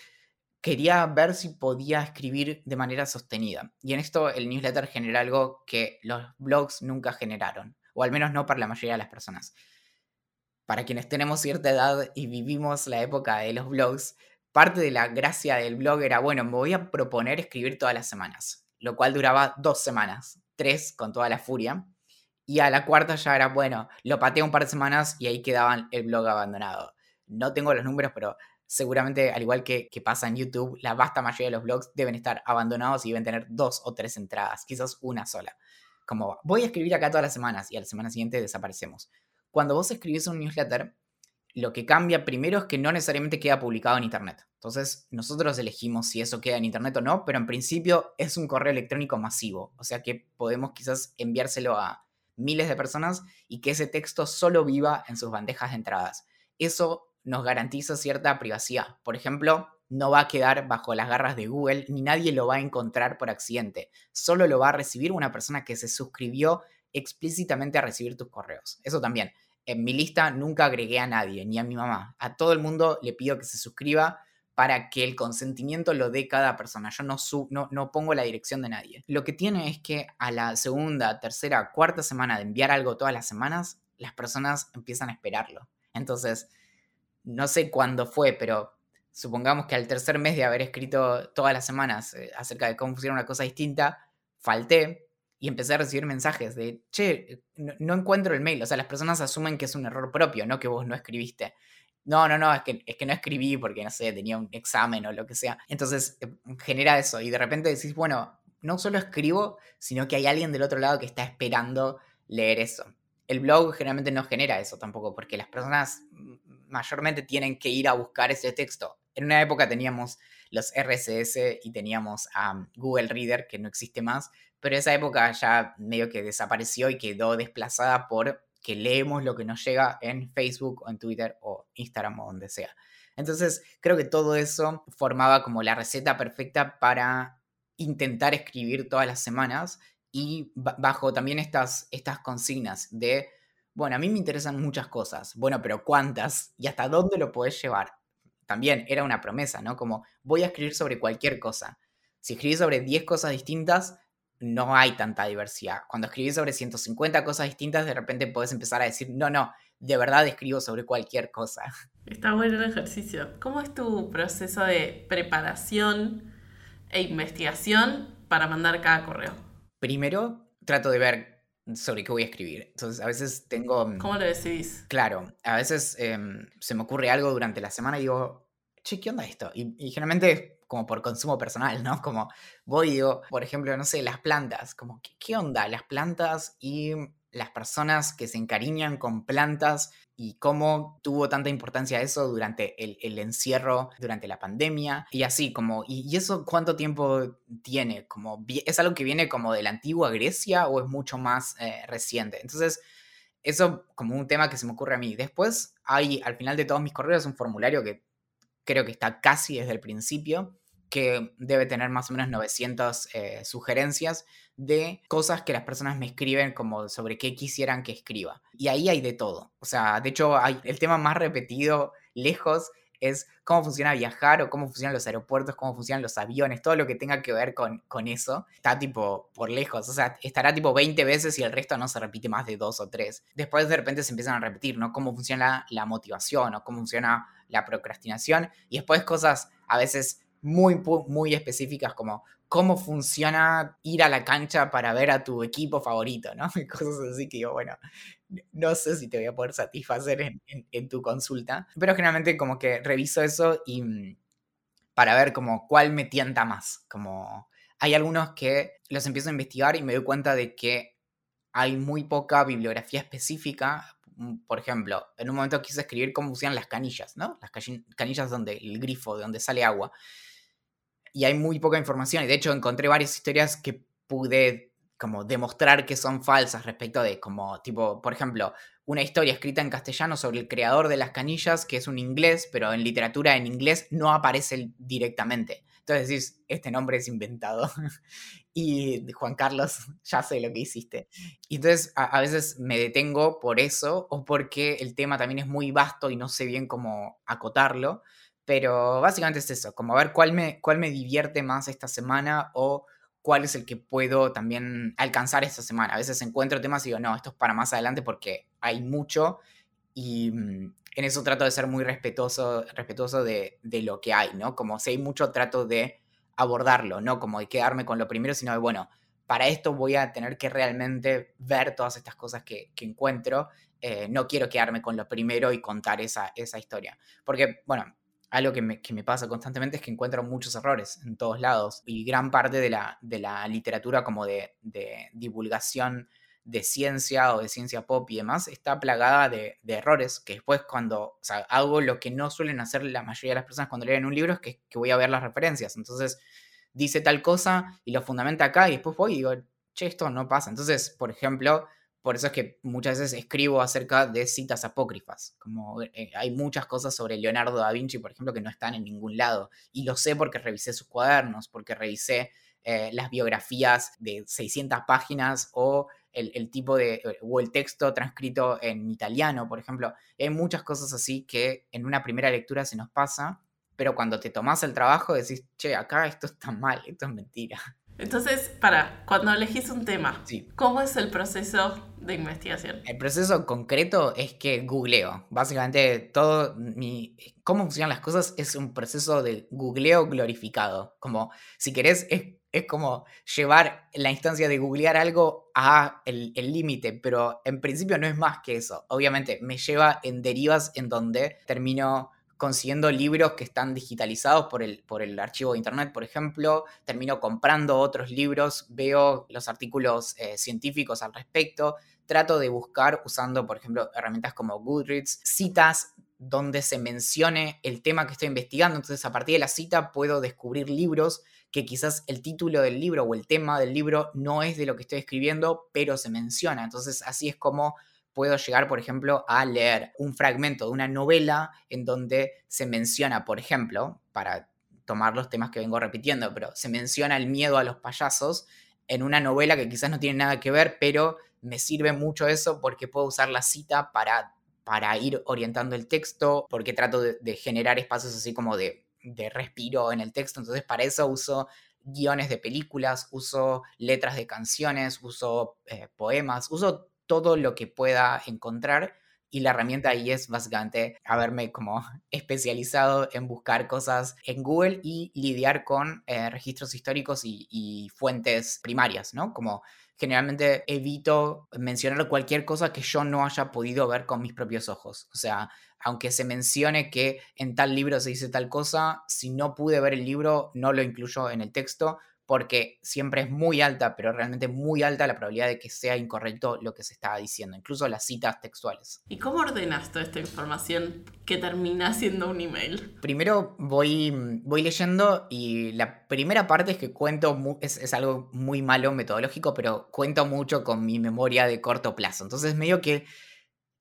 quería ver si podía escribir de manera sostenida. Y en esto el newsletter genera algo que los blogs nunca generaron, o al menos no para la mayoría de las personas. Para quienes tenemos cierta edad y vivimos la época de los blogs, parte de la gracia del blog era, bueno, me voy a proponer escribir todas las semanas, lo cual duraba dos semanas, tres con toda la furia, y a la cuarta ya era, bueno, lo pateé un par de semanas y ahí quedaba el blog abandonado. No tengo los números, pero seguramente, al igual que, pasa en YouTube, la vasta mayoría de los blogs deben estar abandonados y deben tener dos o tres entradas, quizás una sola. Como voy a escribir acá todas las semanas y a la semana siguiente desaparecemos. Cuando vos escribís un newsletter, lo que cambia primero es que no necesariamente queda publicado en Internet. Entonces, nosotros elegimos si eso queda en Internet o no, pero en principio es un correo electrónico masivo. O sea que podemos quizás enviárselo a miles de personas y que ese texto solo viva en sus bandejas de entradas. Eso nos garantiza cierta privacidad. Por ejemplo, no va a quedar bajo las garras de Google ni nadie lo va a encontrar por accidente. Solo lo va a recibir una persona que se suscribió explícitamente a recibir tus correos. Eso también. En mi lista nunca agregué a nadie, ni a mi mamá. A todo el mundo le pido que se suscriba para que el consentimiento lo dé cada persona. Yo no, no, no pongo la dirección de nadie. Lo que tiene es que a la segunda, tercera, cuarta semana de enviar algo todas las semanas, las personas empiezan a esperarlo. Entonces, no sé cuándo fue, pero supongamos que al tercer mes de haber escrito todas las semanas eh, acerca de cómo funciona una cosa distinta, falté y empecé a recibir mensajes de, che, no, encuentro el mail. O sea, las personas asumen que es un error propio, no que vos no escribiste. No, no, no, es que, es que no escribí porque, no sé, tenía un examen o lo que sea. Entonces, eh, genera eso y de repente decís, bueno, no solo escribo, sino que hay alguien del otro lado que está esperando leer eso. El blog generalmente no genera eso tampoco, porque las personas mayormente tienen que ir a buscar ese texto. En una época teníamos los RSS y teníamos a Google Reader, que no existe más, pero esa época ya medio que desapareció y quedó desplazada por que leemos lo que nos llega en Facebook o en Twitter o Instagram o donde sea. Entonces, creo que todo eso formaba como la receta perfecta para intentar escribir todas las semanas y bajo también estas, estas consignas de bueno, a mí me interesan muchas cosas. Bueno, pero ¿cuántas? ¿Y hasta dónde lo podés llevar? También era una promesa, ¿no? Como voy a escribir sobre cualquier cosa. Si escribís sobre 10 cosas distintas, no hay tanta diversidad. Cuando escribís sobre 150 cosas distintas, de repente podés empezar a decir, no, no, de verdad escribo sobre cualquier cosa. Está bueno el ejercicio. ¿Cómo es tu proceso de preparación e investigación para mandar cada correo? Primero, trato de ver sobre qué voy a escribir. Entonces, a veces tengo... Mm, ¿Cómo lo decidís? Claro, a veces em, se me ocurre algo durante la semana y digo, che, ¿qué onda esto? Y, y generalmente como por consumo personal, ¿no? Como voy y digo, por ejemplo, no sé, las plantas, como, ¿qué, qué onda? Las plantas y las personas que se encariñan con plantas y cómo tuvo tanta importancia eso durante el, encierro, durante la pandemia y así como, y, eso cuánto tiempo tiene? Como, ¿Es algo que viene como de la antigua Grecia o es mucho más eh, reciente? Entonces, eso como un tema que se me ocurre a mí. Después hay al final de todos mis correos un formulario que creo que está casi desde el principio, que debe tener más o menos 900 eh, sugerencias de cosas que las personas me escriben como sobre qué quisieran que escriba. Y ahí hay de todo. O sea, de hecho, hay, el tema más repetido lejos es cómo funciona viajar o cómo funcionan los aeropuertos, cómo funcionan los aviones, todo lo que tenga que ver con, con eso, está tipo por lejos, o sea, estará tipo 20 veces y el resto no se repite más de dos o tres. Después de repente se empiezan a repetir, ¿no? Cómo funciona la motivación o cómo funciona la procrastinación y después cosas a veces muy, muy específicas como cómo funciona ir a la cancha para ver a tu equipo favorito, ¿no? Cosas así que yo, bueno, no sé si te voy a poder satisfacer en, tu consulta, pero generalmente como que reviso eso y mm, para ver como cuál me tienta más, como hay algunos que los empiezo a investigar y me doy cuenta de que hay muy poca bibliografía específica. Mm, por ejemplo, en un momento quise escribir cómo funcionan las canillas, ¿no? Las canillas donde el grifo, de donde sale agua y hay muy poca información. Y de hecho encontré varias historias que pude como demostrar que son falsas respecto de como tipo, por ejemplo, una historia escrita en castellano sobre el creador de las canillas, que es un inglés, pero en literatura en inglés no aparece directamente. Entonces decís, este nombre es inventado. y Juan Carlos, ya sé lo que hiciste. Y entonces a, veces me detengo por eso o porque el tema también es muy vasto y no sé bien cómo acotarlo. Pero básicamente es eso, como ver cuál me, cuál me divierte más esta semana o cuál es el que puedo también alcanzar esta semana. A veces encuentro temas y digo, no, esto es para más adelante porque hay mucho y mm, en eso trato de ser muy respetuoso, respetuoso de, lo que hay, ¿no? Como si hay mucho, trato de abordarlo, no como de quedarme con lo primero, sino de, bueno, para esto voy a tener que realmente ver todas estas cosas que, encuentro. Eh, no quiero quedarme con lo primero y contar esa, esa historia. Porque, bueno, algo que me, pasa constantemente es que encuentro muchos errores en todos lados y gran parte de la, de la literatura como de, de divulgación de ciencia o de ciencia pop y demás está plagada de, errores que después cuando hago lo que no suelen hacer la mayoría de las personas cuando leen un libro es que, voy a ver las referencias. Entonces dice tal cosa y lo fundamenta acá y después voy y digo, che, esto no pasa. Entonces, por ejemplo, por eso es que muchas veces escribo acerca de citas apócrifas. Como eh, hay muchas cosas sobre Leonardo da Vinci, por ejemplo, que no están en ningún lado. Y lo sé porque revisé sus cuadernos, porque revisé eh, las biografías de 600 páginas o el, tipo de, eh, o el texto transcrito en italiano, por ejemplo. hay muchas cosas así que en una primera lectura se nos pasa, pero cuando te tomas el trabajo decís, che, acá esto está mal, esto es mentira. Entonces, para, cuando elegís un tema, ¿cómo es el proceso de investigación? El proceso concreto es que googleo. Básicamente, todo mi. cómo funcionan las cosas es un proceso de googleo glorificado. Como, si querés, es es como llevar la instancia de googlear algo a el límite, pero en principio no es más que eso. Obviamente me lleva en derivas en donde termino consiguiendo libros que están digitalizados por el, por el archivo de internet, por ejemplo, termino comprando otros libros, veo los artículos eh, científicos al respecto, trato de buscar usando, por ejemplo, herramientas como Goodreads, citas donde se mencione el tema que estoy investigando, entonces a partir de la cita puedo descubrir libros que quizás el título del libro o el tema del libro no es de lo que estoy escribiendo, pero se menciona. Entonces así es como puedo llegar, por ejemplo, a leer un fragmento de una novela en donde se menciona, por ejemplo, para tomar los temas que vengo repitiendo, pero se menciona el miedo a los payasos en una novela que quizás no tiene nada que ver, pero me sirve mucho eso porque puedo usar la cita para, para ir orientando el texto, porque trato de generar espacios así como de de respiro en el texto, entonces para eso uso guiones de películas, uso letras de canciones, uso eh, poemas, uso todo lo que pueda encontrar y la herramienta ahí es básicamente haberme como especializado en buscar cosas en Google y lidiar con eh, registros históricos y, fuentes primarias, ¿no? Como generalmente evito mencionar cualquier cosa que yo no haya podido ver con mis propios ojos. O sea, aunque se mencione que en tal libro se dice tal cosa, si no pude ver el libro, no lo incluyo en el texto porque siempre es muy alta, pero realmente muy alta la probabilidad de que sea incorrecto lo que se está diciendo, incluso las citas textuales. ¿Y cómo ordenas toda esta información que termina siendo un email? Primero voy, voy leyendo y la primera parte es que cuento, es, es algo muy malo metodológico, pero cuento mucho con mi memoria de corto plazo. Entonces medio que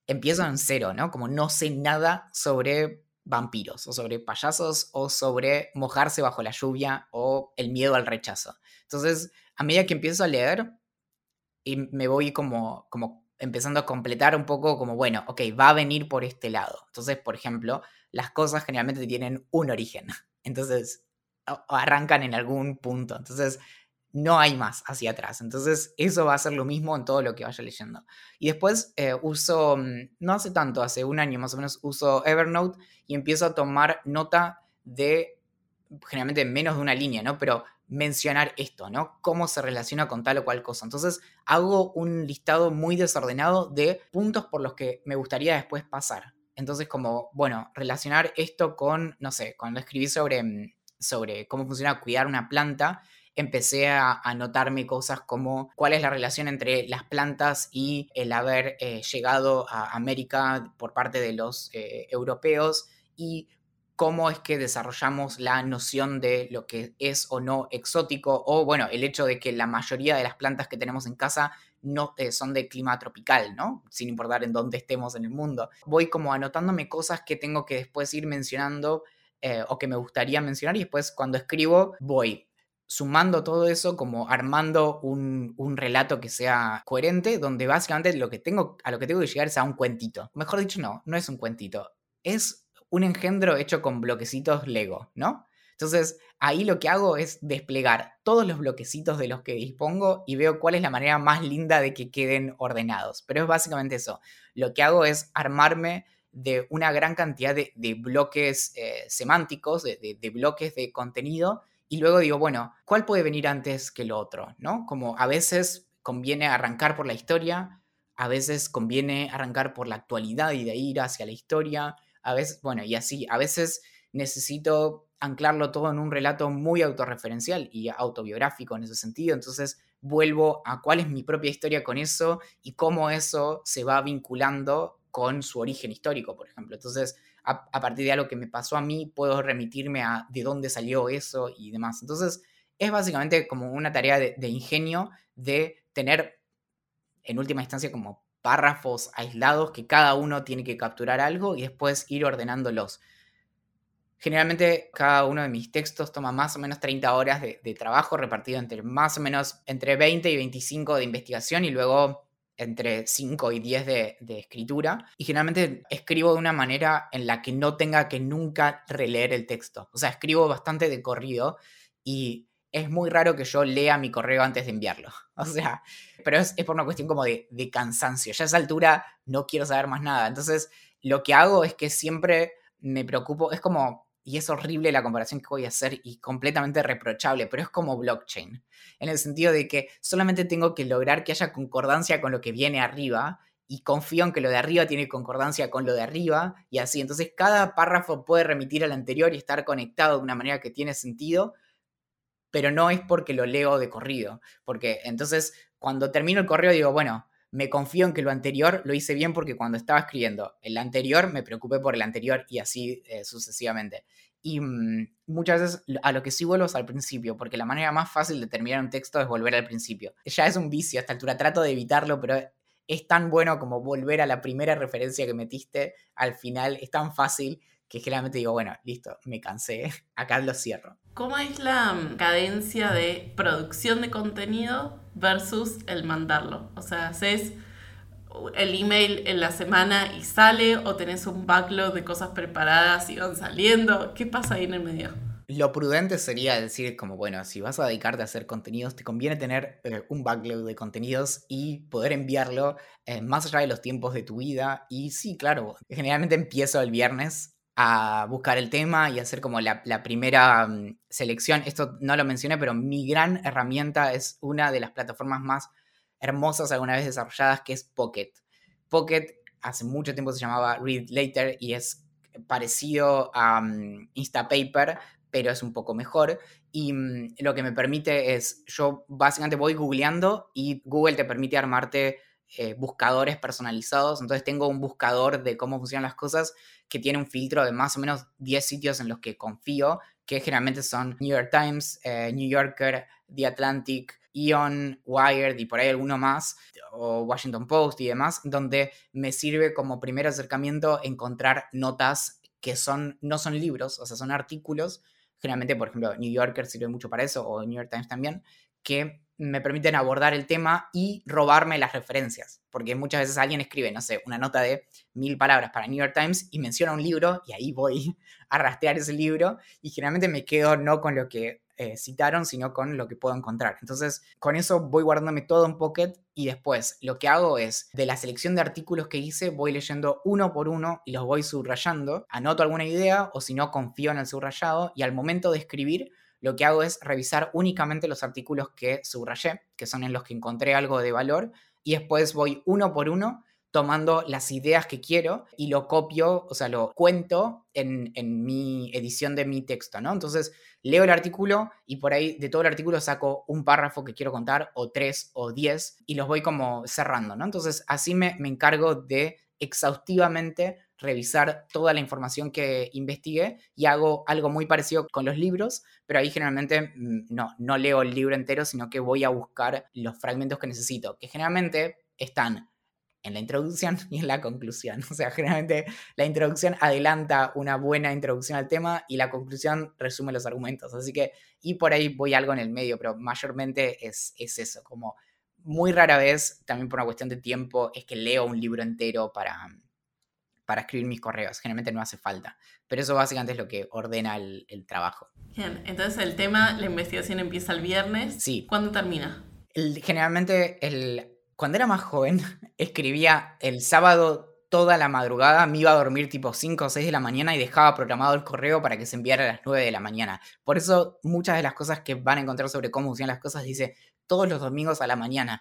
empiezo en cero, ¿no? Como no sé nada sobre vampiros, o sobre payasos, o sobre mojarse bajo la lluvia, o el miedo al rechazo. Entonces, a medida que empiezo a leer, y me voy como, como empezando a completar un poco como, bueno, ok, va a venir por este lado. Entonces, por ejemplo, las cosas generalmente tienen un origen. Entonces, arrancan en algún punto. Entonces, no hay más hacia atrás. Entonces, eso va a ser lo mismo en todo lo que vaya leyendo. Y después eh, uso, mm, no hace tanto, hace un año más o menos, uso Evernote y empiezo a tomar nota de, generalmente menos de una línea, ¿no? Pero mencionar esto, ¿no? Cómo se relaciona con tal o cual cosa. Entonces, hago un listado muy desordenado de puntos por los que me gustaría después pasar. Entonces, como, bueno, relacionar esto con, no sé, cuando escribí sobre, mm, sobre cómo funciona cuidar una planta, empecé a, notarme cosas como cuál es la relación entre las plantas y el haber eh, llegado a América por parte de los eh, europeos y cómo es que desarrollamos la noción de lo que es o no exótico, o bueno, el hecho de que la mayoría de las plantas que tenemos en casa no eh, son de clima tropical, ¿no? Sin importar en dónde estemos en el mundo. Voy como anotándome cosas que tengo que después ir mencionando o que me gustaría mencionar y después cuando escribo voy sumando todo eso, como armando un, un, relato que sea coherente, donde básicamente lo que tengo, a lo que tengo que llegar es a un cuentito. Mejor dicho, no, no es un cuentito. Es un engendro hecho con bloquecitos Lego, ¿no? Entonces, ahí lo que hago es desplegar todos los bloquecitos de los que dispongo y veo cuál es la manera más linda de que queden ordenados. Pero es básicamente eso. Lo que hago es armarme de una gran cantidad de, bloques eh, semánticos, de, de bloques de contenido, y luego digo, bueno, ¿cuál puede venir antes que lo otro? ¿No? Como a veces conviene arrancar por la historia, a veces conviene arrancar por la actualidad y de ir hacia la historia, a veces, bueno, y así, a veces necesito anclarlo todo en un relato muy autorreferencial y autobiográfico en ese sentido, entonces vuelvo a cuál es mi propia historia con eso y cómo eso se va vinculando con su origen histórico, por ejemplo. Entonces, a, partir de algo que me pasó a mí, puedo remitirme a de dónde salió eso y demás. Entonces, es básicamente como una tarea de, de ingenio de tener, en última instancia, como párrafos aislados que cada uno tiene que capturar algo y después ir ordenándolos. Generalmente cada uno de mis textos toma más o menos 30 horas de, trabajo repartido entre más o menos entre 20 y 25 de investigación y luego entre 5 y 10 de, de, escritura. Y generalmente escribo de una manera en la que no tenga que nunca releer el texto. O sea, escribo bastante de corrido y es muy raro que yo lea mi correo antes de enviarlo. O sea, pero es, por una cuestión como de, cansancio. Ya a esa altura no quiero saber más nada. Entonces, lo que hago es que siempre me preocupo, es como, y es horrible la comparación que voy a hacer y completamente reprochable, pero es como blockchain, en el sentido de que solamente tengo que lograr que haya concordancia con lo que viene arriba y confío en que lo de arriba tiene concordancia con lo de arriba y así. Entonces cada párrafo puede remitir al anterior y estar conectado de una manera que tiene sentido, pero no es porque lo leo de corrido, porque entonces cuando termino el correo digo, bueno, me confío en que lo anterior lo hice bien porque cuando estaba escribiendo el anterior me preocupé por el anterior y así eh, sucesivamente. Y mm, muchas veces a lo que sí vuelvo al principio, porque la manera más fácil de terminar un texto es volver al principio. Ya es un vicio a esta altura, trato de evitarlo, pero es tan bueno como volver a la primera referencia que metiste al final, es tan fácil que generalmente digo, bueno, listo, me cansé, acá lo cierro. ¿Cómo es la mm, cadencia de producción de contenido versus el mandarlo? O sea, ¿haces el email en la semana y sale o tenés un backlog de cosas preparadas y van saliendo? ¿Qué pasa ahí en el medio? Lo prudente sería decir como, bueno, si vas a dedicarte a hacer contenidos, te conviene tener eh, un backlog de contenidos y poder enviarlo eh, más allá de los tiempos de tu vida. Y sí, claro, generalmente empiezo el viernes a buscar el tema y hacer como la, primera mm, selección. Esto no lo mencioné, pero mi gran herramienta es una de las plataformas más hermosas alguna vez desarrolladas, que es Pocket. Pocket hace mucho tiempo se llamaba Read Later y es parecido a um, Instapaper, pero es un poco mejor. Y mm, lo que me permite es, yo básicamente voy googleando y Google te permite armarte eh, buscadores personalizados. Entonces tengo un buscador de cómo funcionan las cosas que tiene un filtro de más o menos 10 sitios en los que confío, que generalmente son New York Times, eh, New Yorker, The Atlantic, Ion, Wired y por ahí alguno más, o Washington Post y demás, donde me sirve como primer acercamiento encontrar notas que son, no son libros, o sea, son artículos. Generalmente, por ejemplo, New Yorker sirve mucho para eso, o New York Times también, que me permiten abordar el tema y robarme las referencias. Porque muchas veces alguien escribe, no sé, una nota de mil palabras para New York Times y menciona un libro y ahí voy a rastrear ese libro y generalmente me quedo no con lo que eh, citaron, sino con lo que puedo encontrar. Entonces, con eso voy guardándome todo en Pocket y después lo que hago es, de la selección de artículos que hice, voy leyendo uno por uno y los voy subrayando, anoto alguna idea o si no, confío en el subrayado y al momento de escribir lo que hago es revisar únicamente los artículos que subrayé, que son en los que encontré algo de valor, y después voy uno por uno tomando las ideas que quiero y lo copio, o sea, lo cuento en, mi edición de mi texto, ¿no? Entonces, leo el artículo y por ahí de todo el artículo saco un párrafo que quiero contar, o tres, o diez, y los voy como cerrando, ¿no? Entonces, así me, me encargo de exhaustivamente revisar toda la información que investigué y hago algo muy parecido con los libros, pero ahí generalmente mm, no, no leo el libro entero, sino que voy a buscar los fragmentos que necesito, que generalmente están en la introducción y en la conclusión. O sea, generalmente la introducción adelanta una buena introducción al tema y la conclusión resume los argumentos. Así que, y por ahí voy algo en el medio, pero mayormente es, es eso, como muy rara vez, también por una cuestión de tiempo, es que leo un libro entero para, para escribir mis correos. Generalmente no hace falta. Pero eso básicamente es lo que ordena el, el trabajo. Bien, entonces el tema, la investigación empieza el viernes. Sí. ¿Cuándo termina? El, generalmente el, cuando era más joven, escribía el sábado toda la madrugada, me iba a dormir tipo 5 o 6 de la mañana y dejaba programado el correo para que se enviara a las 9 de la mañana. Por eso muchas de las cosas que van a encontrar sobre cómo funcionan las cosas dice todos los domingos a la mañana.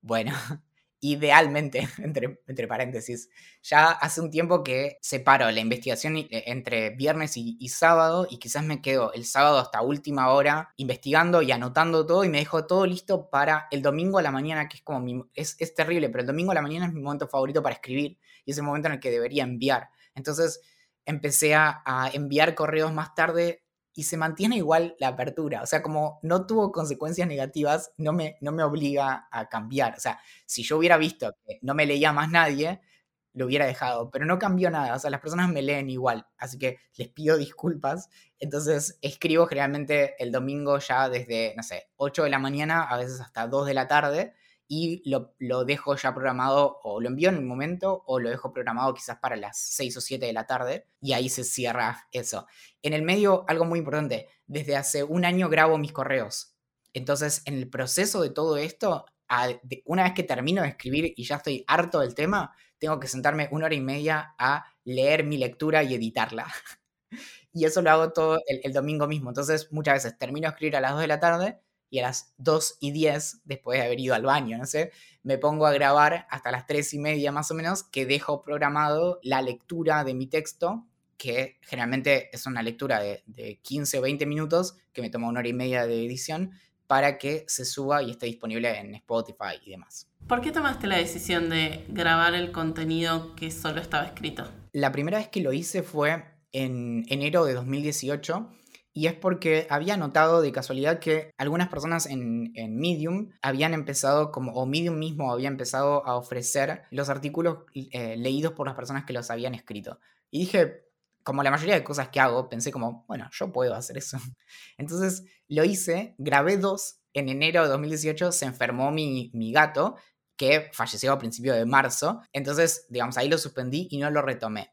Bueno, idealmente, entre, paréntesis, ya hace un tiempo que separo la investigación eh, entre viernes y, sábado y quizás me quedo el sábado hasta última hora investigando y anotando todo y me dejo todo listo para el domingo a la mañana, que es como mi, es, es terrible, pero el domingo a la mañana es mi momento favorito para escribir y es el momento en el que debería enviar. Entonces empecé a enviar correos más tarde y se mantiene igual la apertura. O sea, como no tuvo consecuencias negativas, no me, no me obliga a cambiar. O sea, si yo hubiera visto que no me leía más nadie, lo hubiera dejado, pero no cambió nada. O sea, las personas me leen igual, así que les pido disculpas. Entonces, escribo generalmente el domingo ya desde, no sé, 8 de la mañana, a veces hasta 2 de la tarde, y lo, lo, dejo ya programado o lo envío en un momento o lo dejo programado quizás para las 6 o 7 de la tarde y ahí se cierra eso. En el medio, algo muy importante, desde hace un año grabo mis correos. Entonces, en el proceso de todo esto, una vez que termino de escribir y ya estoy harto del tema, tengo que sentarme una hora y media a leer mi lectura y editarla. y eso lo hago todo el, el domingo mismo. Entonces, muchas veces termino de escribir a las 2 de la tarde y a las 2 y 10, después de haber ido al baño, no sé, me pongo a grabar hasta las 3 y media más o menos, que dejo programado la lectura de mi texto, que generalmente es una lectura de, de 15 o 20 minutos, que me toma una hora y media de edición, para que se suba y esté disponible en Spotify y demás. ¿Por qué tomaste la decisión de grabar el contenido que solo estaba escrito? La primera vez que lo hice fue en enero de 2018 y es porque había notado de casualidad que algunas personas en, Medium habían empezado, como, o Medium mismo había empezado a ofrecer los artículos eh, leídos por las personas que los habían escrito. Y dije, como la mayoría de cosas que hago, pensé como, bueno, yo puedo hacer eso. Entonces lo hice, grabé dos. En enero de 2018 se enfermó mi, mi gato, que falleció a principios de marzo. Entonces, digamos, ahí lo suspendí y no lo retomé.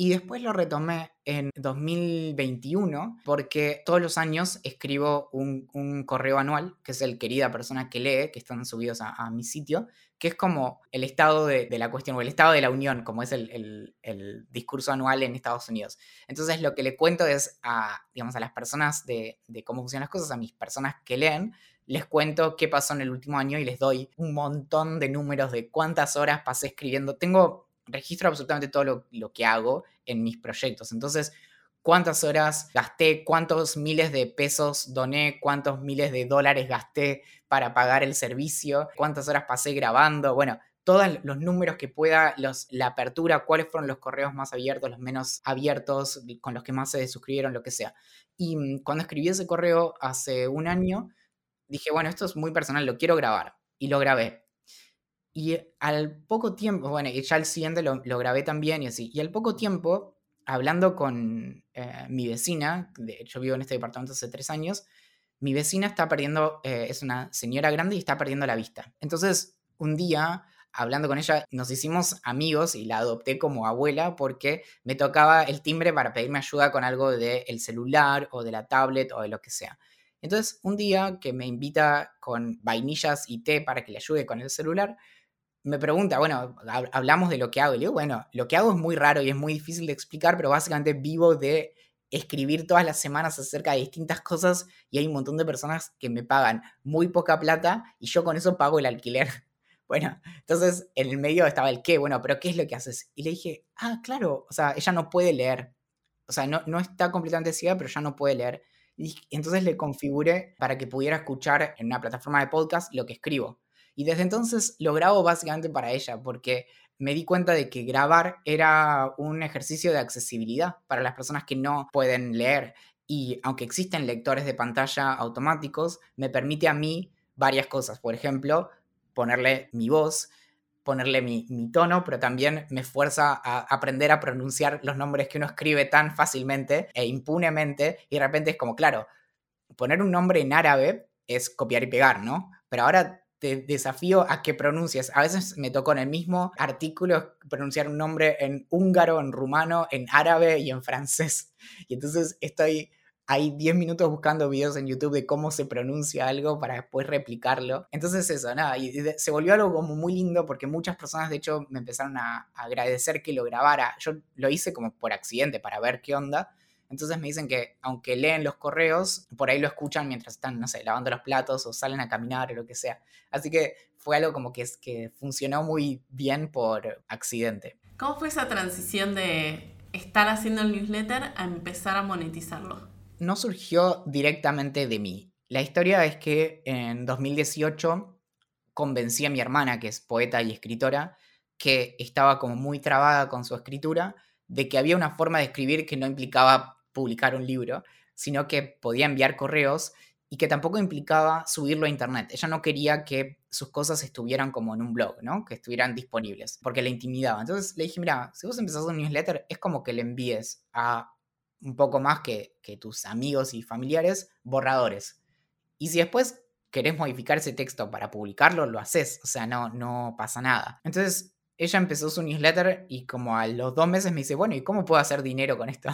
Y después lo retomé en 2021 porque todos los años escribo un, correo anual, que es el querida persona que lee, que están subidos a, mi sitio, que es como el estado de, la cuestión o el estado de la unión, como es el, discurso anual en Estados Unidos. Entonces lo que le cuento es a, digamos, a las personas de, de cómo funcionan las cosas, a mis personas que leen, les cuento qué pasó en el último año y les doy un montón de números de cuántas horas pasé escribiendo. Tengo registro absolutamente todo lo, que hago en mis proyectos. Entonces, cuántas horas gasté, cuántos miles de pesos doné, cuántos miles de dólares gasté para pagar el servicio, cuántas horas pasé grabando, bueno, todos los números que pueda, los, la apertura, cuáles fueron los correos más abiertos, los menos abiertos, con los que más se suscribieron, lo que sea. Y mm, cuando escribí ese correo hace un año, dije, bueno, esto es muy personal, lo quiero grabar. Y lo grabé. Y al poco tiempo, bueno, y ya el siguiente lo, grabé también y así. Y al poco tiempo, hablando con eh, mi vecina, de, vivo en este departamento hace tres años, mi vecina está perdiendo, eh, es una señora grande y está perdiendo la vista. Entonces, un día, hablando con ella, nos hicimos amigos y la adopté como abuela porque me tocaba el timbre para pedirme ayuda con algo del celular o de la tablet o de lo que sea. Entonces, un día que me invita con vainillas y té para que le ayude con el celular, me pregunta, bueno, hablamos de lo que hago. Y le digo, bueno, lo que hago es muy raro y es muy difícil de explicar, pero básicamente vivo de escribir todas las semanas acerca de distintas cosas y hay un montón de personas que me pagan muy poca plata y yo con eso pago el alquiler. Bueno, entonces en el medio estaba el qué, bueno, pero ¿qué es lo que haces? Y le dije, ah, claro, o sea, ella no puede leer. O sea, no, no está completamente ciega, pero ya no puede leer. Y entonces le configuré para que pudiera escuchar en una plataforma de podcast lo que escribo. Y desde entonces lo grabo básicamente para ella, porque me di cuenta de que grabar era un ejercicio de accesibilidad para las personas que no pueden leer. Y aunque existen lectores de pantalla automáticos, me permite a mí varias cosas. Por ejemplo, ponerle mi voz, ponerle mi, tono, pero también me esfuerza a aprender a pronunciar los nombres que uno escribe tan fácilmente e impunemente. Y de repente es como, claro, poner un nombre en árabe es copiar y pegar, ¿no? Pero ahora te desafío a que pronuncies. A veces me tocó en el mismo artículo pronunciar un nombre en húngaro, en rumano, en árabe y en francés. Y entonces estoy ahí 10 minutos buscando videos en YouTube de cómo se pronuncia algo para después replicarlo. Entonces eso, nada, y se volvió algo como muy lindo porque muchas personas de hecho me empezaron a agradecer que lo grabara. Yo lo hice como por accidente para ver qué onda entonces me dicen que aunque leen los correos, por ahí lo escuchan mientras están, no sé, lavando los platos o salen a caminar o lo que sea. Así que fue algo como que, que funcionó muy bien por accidente. ¿Cómo fue esa transición de estar haciendo el newsletter a empezar a monetizarlo? No surgió directamente de mí. La historia es que en 2018 convencí a mi hermana, que es poeta y escritora, que estaba como muy trabada con su escritura, de que había una forma de escribir que no implicaba publicar un libro, sino que podía enviar correos y que tampoco implicaba subirlo a internet. Ella no quería que sus cosas estuvieran como en un blog, ¿no? Que estuvieran disponibles, porque le intimidaba. Entonces le dije, mira, si vos empezás un newsletter, es como que le envíes a un poco más que, que tus amigos y familiares borradores. Y si después querés modificar ese texto para publicarlo, lo haces. O sea, no, no pasa nada. Entonces ella empezó su newsletter y como a los dos meses me dice, bueno, ¿y cómo puedo hacer dinero con esto?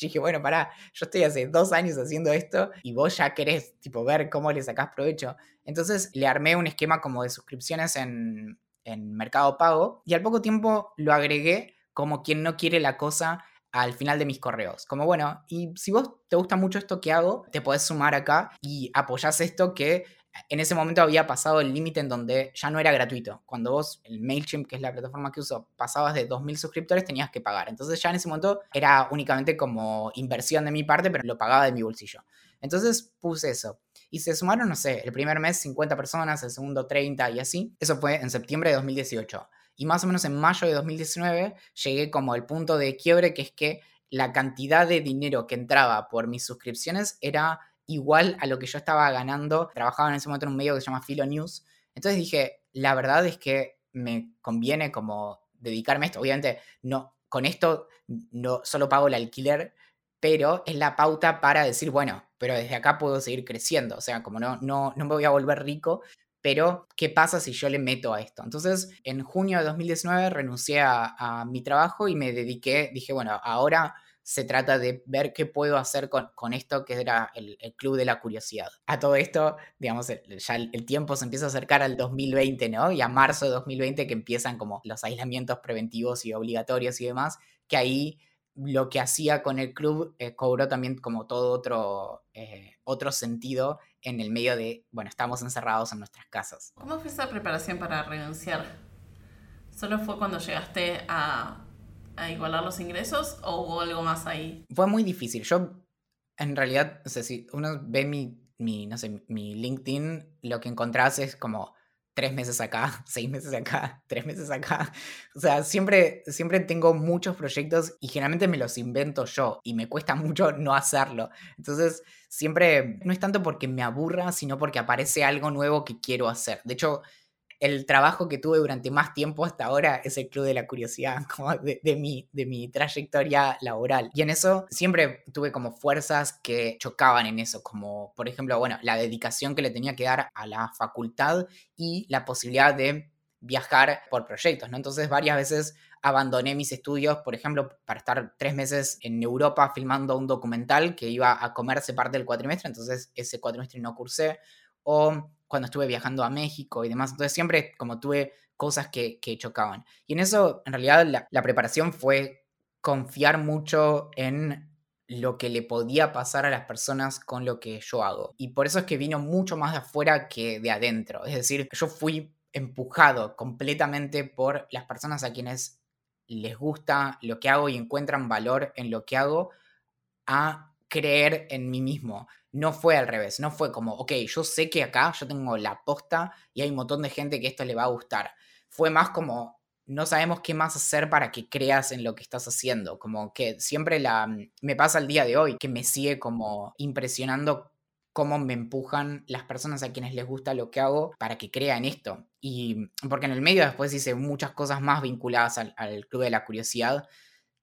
Y dije, bueno, pará, yo estoy hace dos años haciendo esto y vos ya querés, tipo, ver cómo le sacás provecho. Entonces le armé un esquema como de suscripciones en, en Mercado Pago y al poco tiempo lo agregué como quien no quiere la cosa al final de mis correos. Como bueno, y si vos te gusta mucho esto que hago, te podés sumar acá y apoyás esto que en ese momento había pasado el límite en donde ya no era gratuito. Cuando vos, el MailChimp, que es la plataforma que uso, pasabas de 2.000 suscriptores, tenías que pagar. Entonces ya en ese momento era únicamente como inversión de mi parte, pero lo pagaba de mi bolsillo. Entonces puse eso. Y se sumaron, no sé, el primer mes 50 personas, el segundo 30 y así. Eso fue en septiembre de 2018. Y más o menos en mayo de 2019 llegué como al punto de quiebre, que es que la cantidad de dinero que entraba por mis suscripciones era igual a lo que yo estaba ganando. Trabajaba en ese momento en un medio que se llama Philo News. Entonces dije, la verdad es que me conviene como dedicarme a esto. Obviamente, no, con esto no solo pago el alquiler, pero es la pauta para decir, bueno, pero desde acá puedo seguir creciendo. O sea, como no, no, no me voy a volver rico, pero ¿qué pasa si yo le meto a esto? Entonces, en junio de 2019 renuncié a, a mi trabajo y me dediqué, dije, bueno, ahora se trata de ver qué puedo hacer con, esto que era el, Club de la Curiosidad. A todo esto, digamos, ya el, tiempo se empieza a acercar al 2020, ¿no? Y a marzo de 2020 que empiezan como los aislamientos preventivos y obligatorios y demás, que ahí lo que hacía con el club eh, cobró también como todo otro, eh, otro sentido en el medio de, bueno, estamos encerrados en nuestras casas. ¿Cómo fue esa preparación para renunciar? ¿Solo fue cuando llegaste a a igualar los ingresos o hubo algo más ahí? Fue muy difícil. Yo, en realidad, o sea, si uno ve mi, mi, no sé, mi LinkedIn, lo que encontrás es como tres meses acá, seis meses acá, tres meses acá. O sea, siempre, siempre tengo muchos proyectos y generalmente me los invento yo y me cuesta mucho no hacerlo. Entonces, siempre, no es tanto porque me aburra, sino porque aparece algo nuevo que quiero hacer. De hecho, el trabajo que tuve durante más tiempo hasta ahora es el Club de la Curiosidad, como de, mi, de mi trayectoria laboral. Y en eso siempre tuve como fuerzas que chocaban en eso, como por ejemplo, bueno, la dedicación que le tenía que dar a la facultad y la posibilidad de viajar por proyectos, ¿no? Entonces varias veces abandoné mis estudios, por ejemplo, para estar tres meses en Europa filmando un documental que iba a comerse parte del cuatrimestre, entonces ese cuatrimestre no cursé, o cuando estuve viajando a México y demás. Entonces siempre como tuve cosas que, chocaban. Y en eso, en realidad, la, preparación fue confiar mucho en lo que le podía pasar a las personas con lo que yo hago. Y por eso es que vino mucho más de afuera que de adentro. Es decir, yo fui empujado completamente por las personas a quienes les gusta lo que hago y encuentran valor en lo que hago a creer en mí mismo. No fue al revés, no fue como, ok, yo sé que acá yo tengo la posta y hay un montón de gente que esto le va a gustar. Fue más como, no sabemos qué más hacer para que creas en lo que estás haciendo. Como que siempre la, me pasa el día de hoy, que me sigue como impresionando cómo me empujan las personas a quienes les gusta lo que hago para que crean esto. Y porque en el medio después hice muchas cosas más vinculadas al, Club de la Curiosidad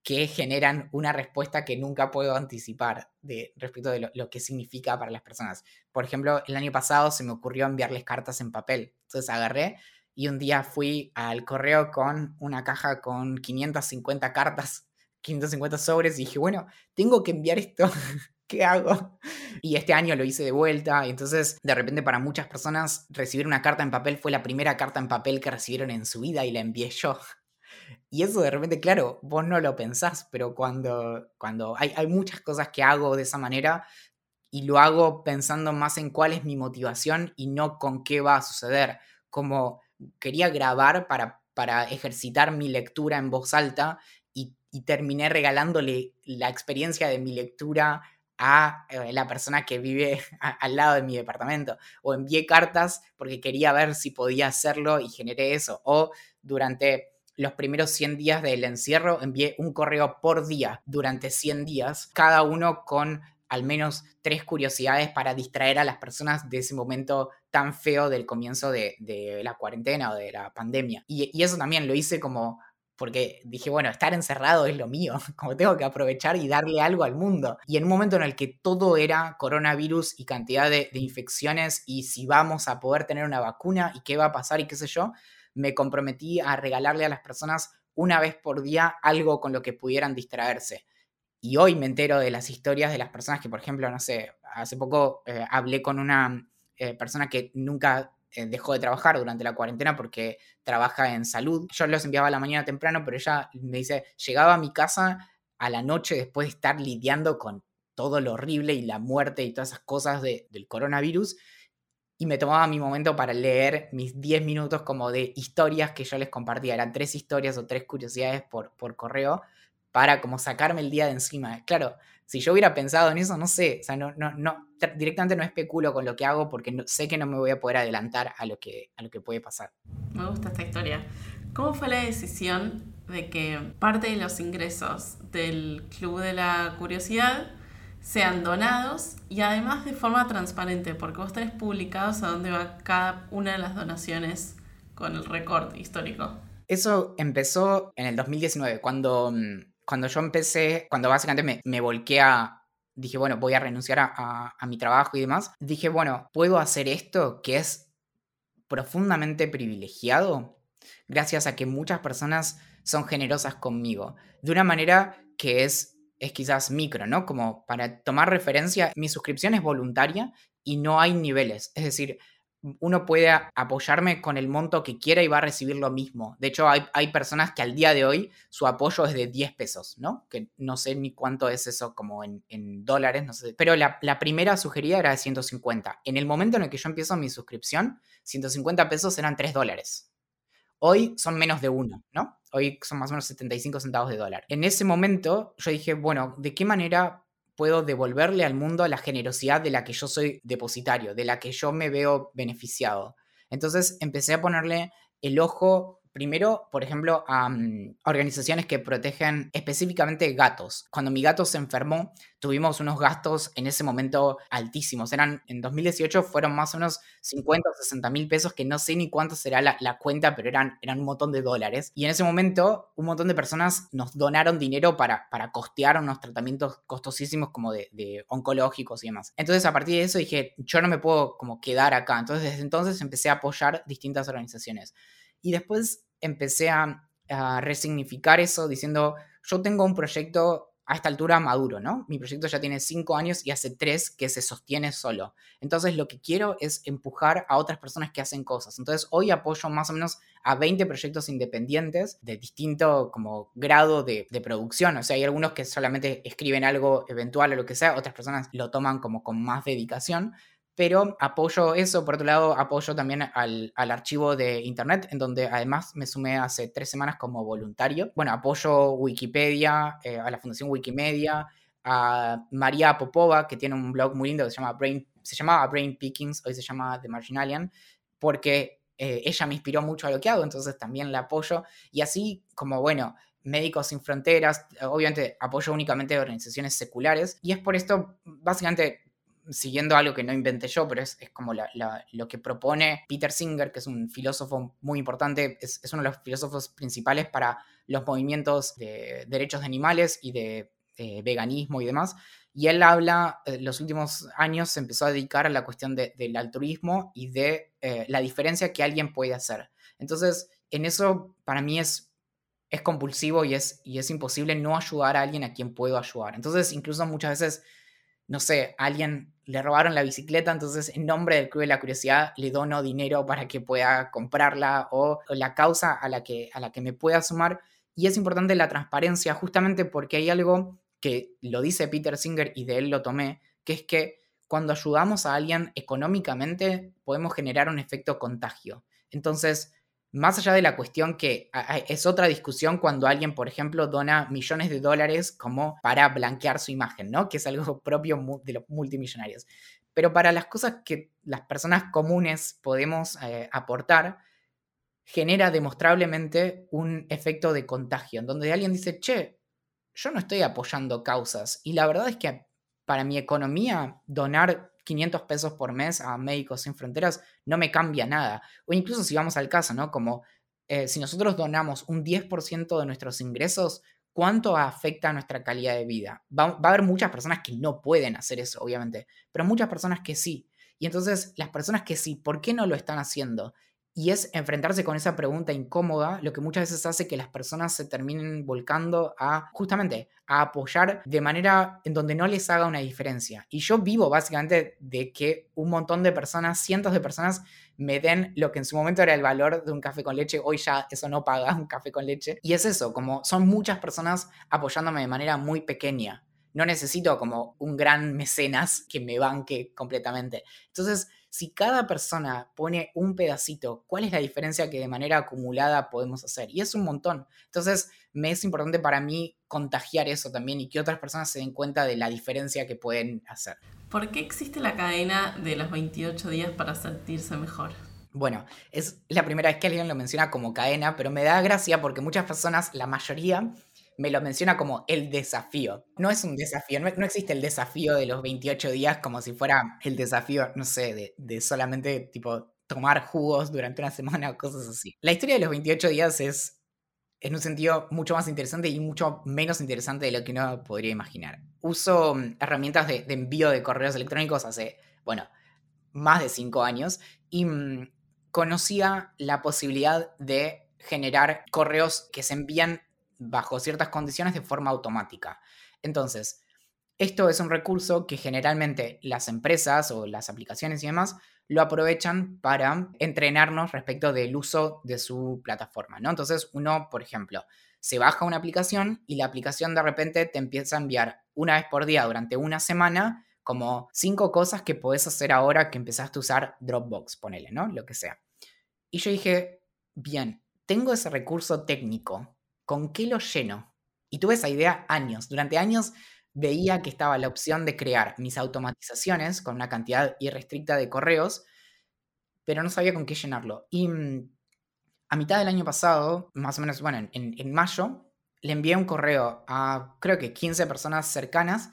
que generan una respuesta que nunca puedo anticipar de, respecto de lo, que significa para las personas. Por ejemplo, el año pasado se me ocurrió enviarles cartas en papel. Entonces agarré y un día fui al correo con una caja con 550 cartas, 550 sobres y dije, bueno, tengo que enviar esto ¿qué hago? Y este año lo hice de vuelta, y entonces de repente para muchas personas recibir una carta en papel fue la primera carta en papel que recibieron en su vida y la envié yo. Y eso de repente, claro, vos no lo pensás, pero cuando, cuando hay, hay muchas cosas que hago de esa manera y lo hago pensando más en cuál es mi motivación y no con qué va a suceder. Como quería grabar para, para ejercitar mi lectura en voz alta y, y terminé regalándole la experiencia de mi lectura a eh, la persona que vive al lado de mi departamento. O envié cartas porque quería ver si podía hacerlo y generé eso. O durante los primeros 100 días del encierro envié un correo por día durante 100 días, cada uno con al menos tres curiosidades para distraer a las personas de ese momento tan feo del comienzo de, la cuarentena o de la pandemia. y, eso también lo hice como porque dije, bueno, estar encerrado es lo mío, como tengo que aprovechar y darle algo al mundo. Y en un momento en el que todo era coronavirus y cantidad de, infecciones y si vamos a poder tener una vacuna y qué va a pasar y qué sé yo, me comprometí a regalarle a las personas una vez por día algo con lo que pudieran distraerse. Y hoy me entero de las historias de las personas que, por ejemplo, no sé, hace poco eh, hablé con una eh, persona que nunca eh, dejó de trabajar durante la cuarentena porque trabaja en salud. Yo los enviaba a la mañana temprano, pero ella me dice, llegaba a mi casa a la noche después de estar lidiando con todo lo horrible y la muerte y todas esas cosas del coronavirus. Y me tomaba mi momento para leer mis 10 minutos como de historias que yo les compartía. Eran tres historias o tres curiosidades por, por correo para como sacarme el día de encima. Claro, si yo hubiera pensado en eso, no sé, o sea, no, no, no, directamente no especulo con lo que hago porque sé que no me voy a poder adelantar a lo, que, a lo que puede pasar. Me gusta esta historia. ¿Cómo fue la decisión de que parte de los ingresos del Club de la Curiosidad sean donados y además de forma transparente? Porque vos tenés publicados a dónde va cada una de las donaciones con el récord histórico. Eso empezó en el 2019, cuando mm, cuando yo empecé, cuando básicamente me, me volqué a, dije, bueno, voy a renunciar a, a, mi trabajo y demás, dije, bueno, puedo hacer esto que es profundamente privilegiado gracias a que muchas personas son generosas conmigo, de una manera que es, es quizás micro, ¿no? Como para tomar referencia, mi suscripción es voluntaria y no hay niveles, es decir, uno puede apoyarme con el monto que quiera y va a recibir lo mismo. De hecho, hay, personas que al día de hoy su apoyo es de 10 pesos, ¿no? Que no sé ni cuánto es eso como en, dólares, no sé. Pero la, primera sugerida era de 150. En el momento en el que yo empiezo mi suscripción, 150 pesos eran 3 dólares. Hoy son menos de uno, ¿no? Hoy son más o menos 75 centavos de dólar. En ese momento yo dije, bueno, ¿de qué manera puedo devolverle al mundo la generosidad de la que yo soy depositario, de la que yo me veo beneficiado. Entonces empecé a ponerle el ojo Primero, por ejemplo, a organizaciones que protegen específicamente gatos. Cuando mi gato se enfermó, tuvimos unos gastos en ese momento altísimos. Eran, en 2018 fueron más o menos 50 o 60 mil pesos, que no sé ni cuánto será la, cuenta, pero eran, eran un montón de dólares. Y en ese momento, un montón de personas nos donaron dinero para, para costear unos tratamientos costosísimos como de, de oncológicos y demás. Entonces, a partir de eso dije, yo no me puedo como quedar acá. Entonces, desde entonces empecé a apoyar distintas organizaciones. Y después empecé a, resignificar eso diciendo, yo tengo un proyecto a esta altura maduro, ¿no? Mi proyecto ya tiene cinco años y hace tres que se sostiene solo. Entonces lo que quiero es empujar a otras personas que hacen cosas. Entonces hoy apoyo más o menos a 20 proyectos independientes de distinto como grado de, de, producción. O sea, hay algunos que solamente escriben algo eventual o lo que sea, otras personas lo toman como con más dedicación pero apoyo eso, por otro lado, apoyo también al, archivo de Internet, en donde además me sumé hace tres semanas como voluntario. Bueno, apoyo Wikipedia, eh, a la Fundación Wikimedia, a María Popova, que tiene un blog muy lindo que se llama Brain, se llamaba Brain Pickings, hoy se llama The Marginalian, porque eh, ella me inspiró mucho a lo que hago, entonces también la apoyo. Y así como, bueno, Médicos Sin Fronteras, obviamente apoyo únicamente organizaciones seculares. Y es por esto, básicamente, siguiendo algo que no inventé yo, pero es, como lo que propone Peter Singer, que es un filósofo muy importante, es, es, uno de los filósofos principales para los movimientos de derechos de animales y de veganismo y demás. Y él habla, eh, los últimos años se empezó a dedicar a la cuestión del altruismo y de eh, la diferencia que alguien puede hacer. Entonces, en eso para mí es, es compulsivo y es, y es imposible no ayudar a alguien a quien puedo ayudar. Entonces, incluso muchas veces, no sé, a alguien le robaron la bicicleta, entonces en nombre del Club de la Curiosidad le dono dinero para que pueda comprarla o, la causa a la, que, a la que me pueda sumar. Y es importante la transparencia justamente porque hay algo que lo dice Peter Singer y de él lo tomé, que es que cuando ayudamos a alguien económicamente podemos generar un efecto contagio. Entonces, más allá de la cuestión que es otra discusión cuando alguien, por ejemplo, dona millones de dólares como para blanquear su imagen, ¿no? Que es algo propio de los multimillonarios. Pero para las cosas que las personas comunes podemos eh, aportar, genera demostrablemente un efecto de contagio, en donde alguien dice, che, yo no estoy apoyando causas. Y la verdad es que para mi economía, donar 500 pesos por mes a Médicos Sin Fronteras no me cambia nada. O incluso si vamos al caso, ¿no? Como eh, si nosotros donamos un 10% de nuestros ingresos, ¿cuánto afecta a nuestra calidad de vida? Va, va, a haber muchas personas que no pueden hacer eso, obviamente, pero muchas personas que sí. Y entonces, las personas que sí, ¿por qué no lo están haciendo? Y es enfrentarse con esa pregunta incómoda lo que muchas veces hace que las personas se terminen volcando a justamente a apoyar de manera en donde no les haga una diferencia. Y yo vivo básicamente de que un montón de personas, cientos de personas, me den lo que en su momento era el valor de un café con leche. Hoy ya eso no paga un café con leche. Y es eso, como son muchas personas apoyándome de manera muy pequeña. No necesito como un gran mecenas que me banque completamente. Entonces, si cada persona pone un pedacito, ¿cuál es la diferencia que de manera acumulada podemos hacer? Y es un montón. Entonces, me es importante para mí contagiar eso también y que otras personas se den cuenta de la diferencia que pueden hacer. ¿Por qué existe la cadena de los 28 días para sentirse mejor? Bueno, es la primera vez que alguien lo menciona como cadena, pero me da gracia porque muchas personas, la mayoría, me lo menciona como el desafío. No es un desafío, no, existe el desafío de los 28 días como si fuera el desafío, no sé, de, solamente tipo tomar jugos durante una semana o cosas así. La historia de los 28 días es en un sentido mucho más interesante y mucho menos interesante de lo que uno podría imaginar. Uso mm, herramientas de, envío de correos electrónicos hace, bueno, más de cinco años y mm, conocía la posibilidad de generar correos que se envían bajo ciertas condiciones de forma automática. Entonces, esto es un recurso que generalmente las empresas o las aplicaciones y demás lo aprovechan para entrenarnos respecto del uso de su plataforma, ¿no? Entonces, uno, por ejemplo, se baja una aplicación y la aplicación de repente te empieza a enviar una vez por día durante una semana como cinco cosas que podés hacer ahora que empezaste a usar Dropbox, ponele, ¿no? Lo que sea. Y yo dije, bien, tengo ese recurso técnico ¿con qué lo lleno? Y tuve esa idea años. Durante años veía que estaba la opción de crear mis automatizaciones con una cantidad irrestricta de correos, pero no sabía con qué llenarlo. Y mm, a mitad del año pasado, más o menos, bueno, en, mayo, le envié un correo a creo que 15 personas cercanas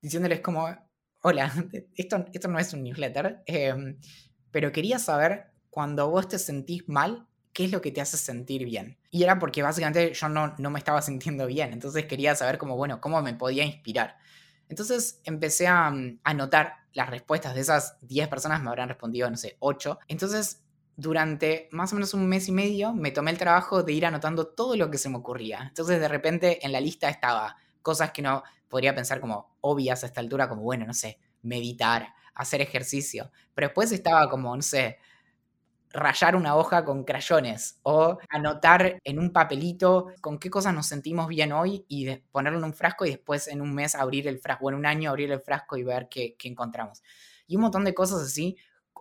diciéndoles como, hola, esto, esto no es un newsletter, em, pero quería saber cuando vos te sentís mal, qué es lo que te hace sentir bien. Y era porque básicamente yo no, no me estaba sintiendo bien, entonces quería saber cómo, bueno, cómo me podía inspirar. Entonces empecé a mm, anotar las respuestas de esas 10 personas, me habrán respondido, no sé, 8. Entonces, durante más o menos un mes y medio, me tomé el trabajo de ir anotando todo lo que se me ocurría. Entonces, de repente, en la lista estaba cosas que no podría pensar como obvias a esta altura, como, bueno, no sé, meditar, hacer ejercicio. Pero después estaba como, no sé, rayar una hoja con crayones o anotar en un papelito con qué cosas nos sentimos bien hoy y ponerlo en un frasco y después en un mes abrir el frasco, o en un año abrir el frasco y ver qué, encontramos. Y un montón de cosas así.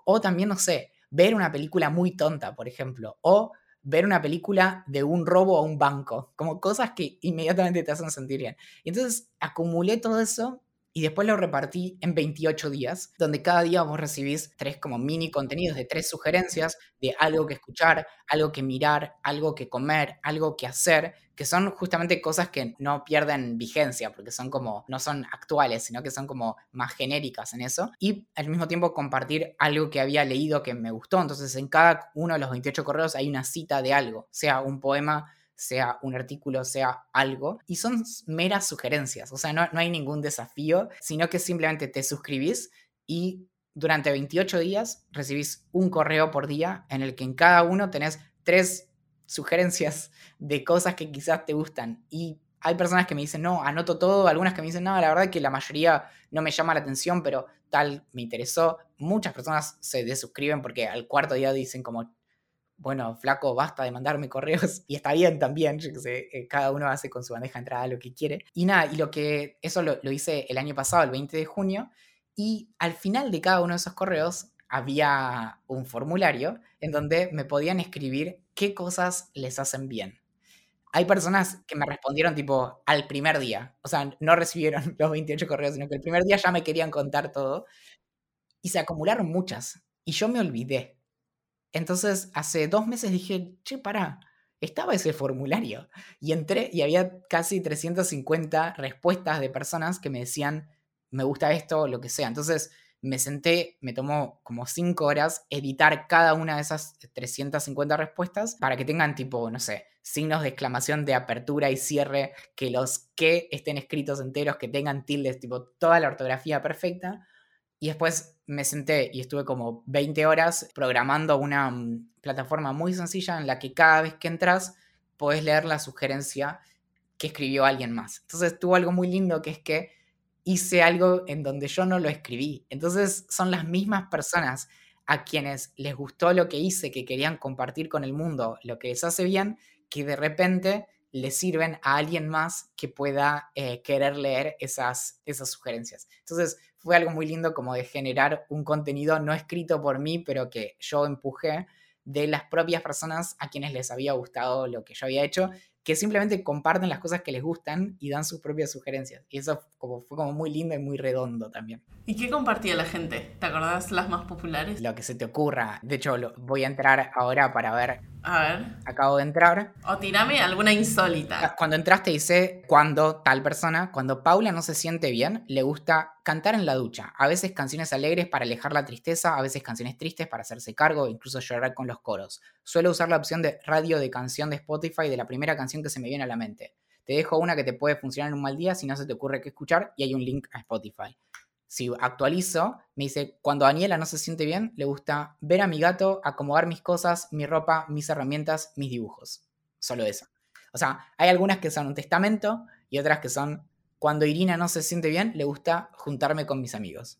O también, no sé, ver una película muy tonta, por ejemplo, o ver una película de un robo a un banco, como cosas que inmediatamente te hacen sentir bien. Y entonces acumulé todo eso y después lo repartí en 28 días, donde cada día vos recibís tres como mini contenidos de tres sugerencias de algo que escuchar, algo que mirar, algo que comer, algo que hacer, que son justamente cosas que no pierden vigencia, porque son como, no son actuales, sino que son como más genéricas en eso. Y al mismo tiempo compartir algo que había leído que me gustó. Entonces en cada uno de los 28 correos hay una cita de algo, sea un poema sea un artículo, sea algo, y son meras sugerencias, o sea, no, no hay ningún desafío, sino que simplemente te suscribís y durante 28 días recibís un correo por día en el que en cada uno tenés tres sugerencias de cosas que quizás te gustan. Y hay personas que me dicen, no, anoto todo, algunas que me dicen, no, la verdad que la mayoría no me llama la atención, pero tal me interesó. Muchas personas se desuscriben porque al cuarto día dicen como, bueno, flaco, basta de mandarme correos. Y está bien también, yo sé, eh, cada uno hace con su bandeja de entrada lo que quiere. Y nada, y lo que, eso lo, lo hice el año pasado, el 20 de junio, y al final de cada uno de esos correos había un formulario en donde me podían escribir qué cosas les hacen bien. Hay personas que me respondieron tipo al primer día, o sea, no recibieron los 28 correos, sino que el primer día ya me querían contar todo. Y se acumularon muchas. Y yo me olvidé. Entonces, hace dos meses dije, che, pará, estaba ese formulario. Y entré y había casi 350 respuestas de personas que me decían, me gusta esto lo que sea. Entonces, me senté, me tomó como cinco horas editar cada una de esas 350 respuestas para que tengan tipo, no sé, signos de exclamación de apertura y cierre, que los que estén escritos enteros, que tengan tildes, tipo toda la ortografía perfecta. Y después me senté y estuve como 20 horas programando una mm, plataforma muy sencilla en la que cada vez que entras podés leer la sugerencia que escribió alguien más. Entonces tuvo algo muy lindo que es que hice algo en donde yo no lo escribí. Entonces son las mismas personas a quienes les gustó lo que hice, que querían compartir con el mundo lo que les hace bien, que de repente le sirven a alguien más que pueda eh, querer leer esas, esas sugerencias. Entonces fue algo muy lindo como de generar un contenido no escrito por mí, pero que yo empujé de las propias personas a quienes les había gustado lo que yo había hecho que simplemente comparten las cosas que les gustan y dan sus propias sugerencias. Y eso como, fue como muy lindo y muy redondo también. ¿Y qué compartía la gente? ¿Te acordás las más populares? Lo que se te ocurra. De hecho, lo, voy a entrar ahora para ver. A ver. Acabo de entrar. O tirame alguna insólita. Ah, cuando entraste dice cuando tal persona, cuando Paula no se siente bien, le gusta cantar en la ducha. A veces canciones alegres para alejar la tristeza, a veces canciones tristes para hacerse cargo, incluso llorar con los coros. Suelo usar la opción de radio de canción de Spotify de la primera canción que se me viene a la mente. Te dejo una que te puede funcionar en un mal día si no se te ocurre qué escuchar y hay un link a Spotify. Si actualizo, me dice, cuando Daniela no se siente bien, le gusta ver a mi gato, acomodar mis cosas, mi ropa, mis herramientas, mis dibujos. Solo eso. O sea, hay algunas que son un testamento y otras que son, cuando Irina no se siente bien, le gusta juntarme con mis amigos.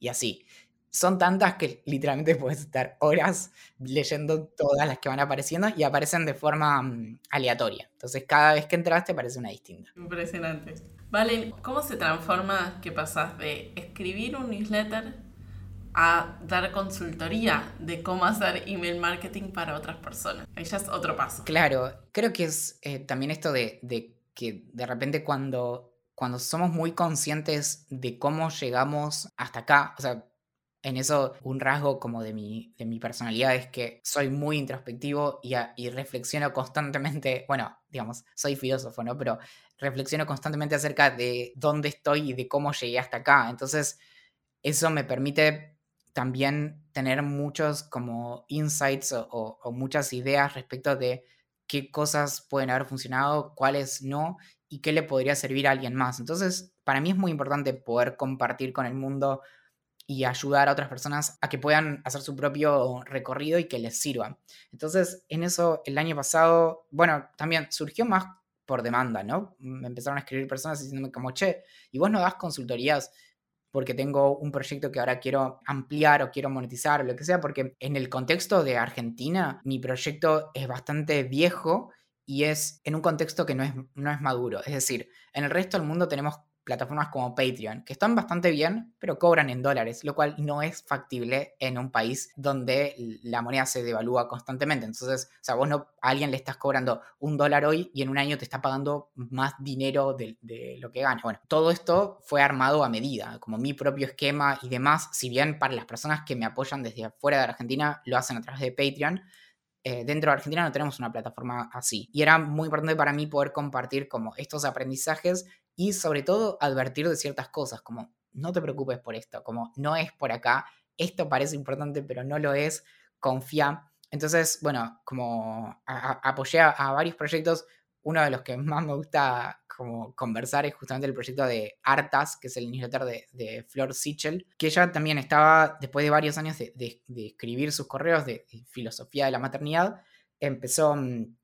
Y así son tantas que literalmente puedes estar horas leyendo todas las que van apareciendo y aparecen de forma mm, aleatoria. Entonces cada vez que entras te parece una distinta. Impresionante. Vale, ¿cómo se transforma que pasas de escribir un newsletter a dar consultoría de cómo hacer email marketing para otras personas? Ahí ya es otro paso. Claro, creo que es eh, también esto de, de que de repente cuando, cuando somos muy conscientes de cómo llegamos hasta acá, o sea, en eso un rasgo como de mi, de mi personalidad es que soy muy introspectivo y, y, reflexiono constantemente, bueno, digamos, soy filósofo, ¿no? Pero reflexiono constantemente acerca de dónde estoy y de cómo llegué hasta acá. Entonces, eso me permite también tener muchos como insights o, o muchas ideas respecto de qué cosas pueden haber funcionado, cuáles no y qué le podría servir a alguien más. Entonces, para mí es muy importante poder compartir con el mundo y ayudar a otras personas a que puedan hacer su propio recorrido y que les sirva. Entonces, en eso el año pasado, bueno, también surgió más por demanda, ¿no? Me empezaron a escribir personas diciéndome como, che, ¿y vos no das consultorías porque tengo un proyecto que ahora quiero ampliar o quiero monetizar o lo que sea? Porque en el contexto de Argentina, mi proyecto es bastante viejo y es en un contexto que no es, no es maduro. Es decir, en el resto del mundo tenemos plataformas como Patreon, que están bastante bien, pero cobran en dólares, lo cual no es factible en un país donde la moneda se devalúa constantemente. Entonces, o sea, vos no, a alguien le estás cobrando un dólar hoy y en un año te está pagando más dinero de, lo que gana. Bueno, todo esto fue armado a medida, como mi propio esquema y demás, si bien para las personas que me apoyan desde afuera de Argentina lo hacen a través de Patreon, eh, dentro de Argentina no tenemos una plataforma así. Y era muy importante para mí poder compartir como estos aprendizajes y sobre todo advertir de ciertas cosas, como no te preocupes por esto, como no es por acá, esto parece importante pero no lo es, confía. Entonces, bueno, como apoyé a, varios proyectos, uno de los que más me gusta como conversar es justamente el proyecto de Artas, que es el newsletter de, Flor Sichel, que ella también estaba, después de varios años de, escribir sus correos de, filosofía de la maternidad, empezó, mm,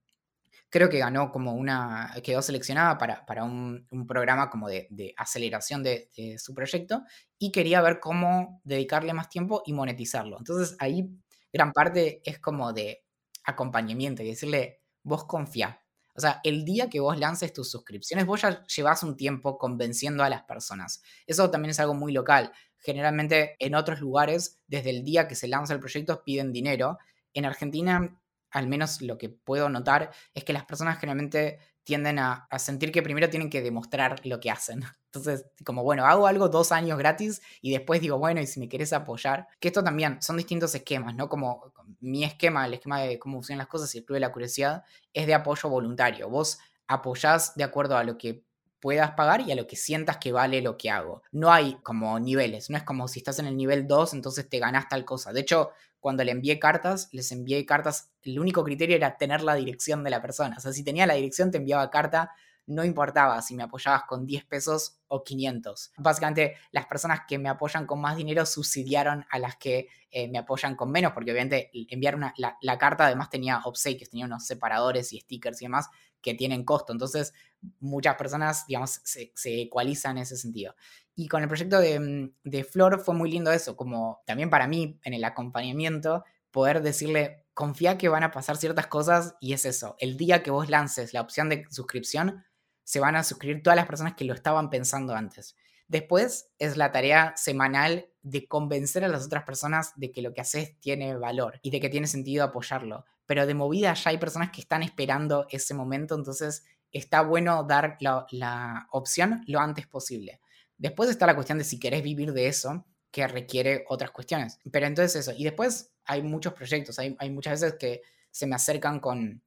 creo que ganó como una, quedó seleccionada para, para un, programa como de, aceleración de, su proyecto y quería ver cómo dedicarle más tiempo y monetizarlo. Entonces ahí gran parte es como de acompañamiento y decirle, vos confía, o sea, el día que vos lances tus suscripciones, vos ya llevas un tiempo convenciendo a las personas. Eso también es algo muy local. Generalmente en otros lugares, desde el día que se lanza el proyecto, piden dinero. En Argentina, al menos lo que puedo notar, es que las personas generalmente tienden a, sentir que primero tienen que demostrar lo que hacen. Entonces, como bueno, hago algo dos años gratis y después digo, bueno, y si me quieres apoyar, que esto también son distintos esquemas, ¿no? Como mi esquema, el esquema de cómo funcionan las cosas y el Club de la Curiosidad, es de apoyo voluntario. Vos apoyás de acuerdo a lo que puedas pagar y a lo que sientas que vale lo que hago. No hay como niveles, no es como si estás en el nivel 2, entonces te ganás tal cosa. De hecho, cuando le envié cartas, les envié cartas, el único criterio era tener la dirección de la persona. O sea, si tenía la dirección, te enviaba carta, no importaba si me apoyabas con 10 pesos o 500. Básicamente, las personas que me apoyan con más dinero subsidiaron a las que eh, me apoyan con menos, porque obviamente enviar una, la, carta además tenía obsequios, tenía unos separadores y stickers y demás que tienen costo. Entonces, muchas personas, digamos, se, se ecualizan en ese sentido. Y con el proyecto mm, de, Flor fue muy lindo eso, como también para mí en el acompañamiento, poder decirle, confía que van a pasar ciertas cosas y es eso, el día que vos lances la opción de suscripción, se van a suscribir todas las personas que lo estaban pensando antes. Después es la tarea semanal de convencer a las otras personas de que lo que haces tiene valor y de que tiene sentido apoyarlo. Pero de movida ya hay personas que están esperando ese momento, entonces está bueno dar la, la opción lo antes posible. Después está la cuestión de si querés vivir de eso, que requiere otras cuestiones. Pero entonces eso. Y después hay muchos proyectos. Hay, muchas veces que se me acercan con,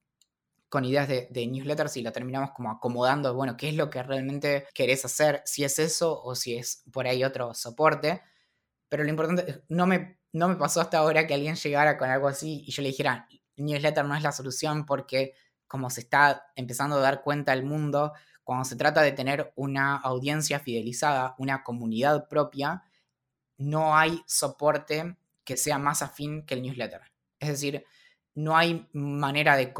con ideas de, newsletters y la terminamos como acomodando, bueno, qué es lo que realmente querés hacer, si es eso o si es por ahí otro soporte. Pero lo importante, no me, no me pasó hasta ahora que alguien llegara con algo así y yo le dijera, newsletter no es la solución porque como se está empezando a dar cuenta el mundo, cuando se trata de tener una audiencia fidelizada, una comunidad propia, no hay soporte que sea más afín que el newsletter. Es decir, no hay manera de,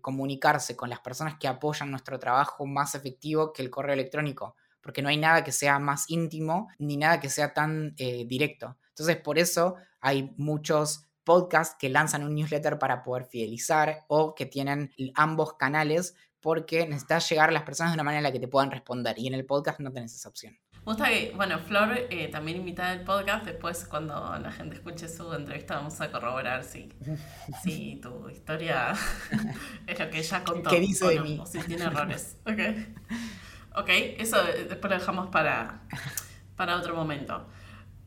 comunicarse con las personas que apoyan nuestro trabajo más efectivo que el correo electrónico, porque no hay nada que sea más íntimo ni nada que sea tan eh, directo. Entonces, por eso hay muchos podcasts que lanzan un newsletter para poder fidelizar o que tienen ambos canales porque necesitas llegar a las personas de una manera en la que te puedan responder y en el podcast no tenés esa opción. Me gusta que, bueno, Flor eh, también invitada al podcast, después cuando la gente escuche su entrevista vamos a corroborar si, si tu historia es lo que ella contó. ¿Qué dice de mí? O si tiene errores. Ok, okay eso después lo dejamos para, para otro momento.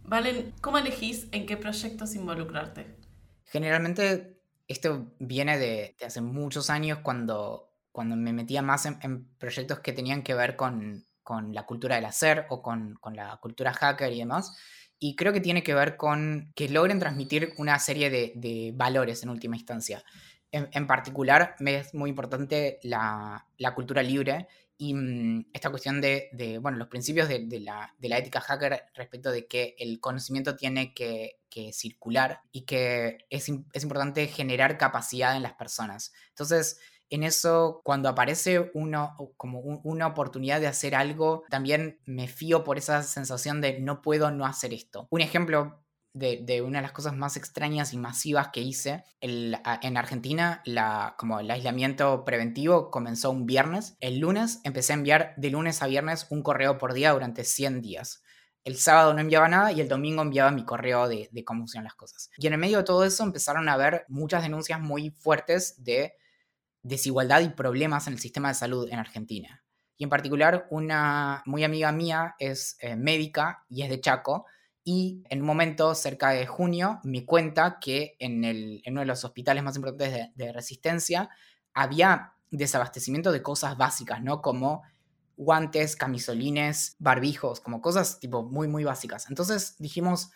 Valen, ¿cómo elegís en qué proyectos involucrarte? Generalmente esto viene de, de hace muchos años cuando cuando me metía más en, proyectos que tenían que ver con, la cultura del hacer o con, la cultura hacker y demás. Y creo que tiene que ver con que logren transmitir una serie de, valores en última instancia. En, particular, me es muy importante la, cultura libre y mm, esta cuestión de, bueno, los principios de, la, ética hacker respecto de que el conocimiento tiene que, circular y que es, es importante generar capacidad en las personas. Entonces, en eso, cuando aparece uno, como una oportunidad de hacer algo, también me fío por esa sensación de no puedo no hacer esto. Un ejemplo de, una de las cosas más extrañas y masivas que hice. en Argentina, como el aislamiento preventivo comenzó un viernes. El lunes empecé a enviar de lunes a viernes un correo por día durante 100 días. El sábado no enviaba nada y el domingo enviaba mi correo de, de cómo funcionan las cosas. Y en el medio de todo eso empezaron a haber muchas denuncias muy fuertes de desigualdad y problemas en el sistema de salud en Argentina. Y en particular, una muy amiga mía es eh, médica y es de Chaco. Y en un momento, cerca de junio, me cuenta que en, uno de los hospitales más importantes de, de, Resistencia había desabastecimiento de cosas básicas, ¿no? Como guantes, camisolines, barbijos, como cosas tipo muy, muy básicas. Entonces dijimos,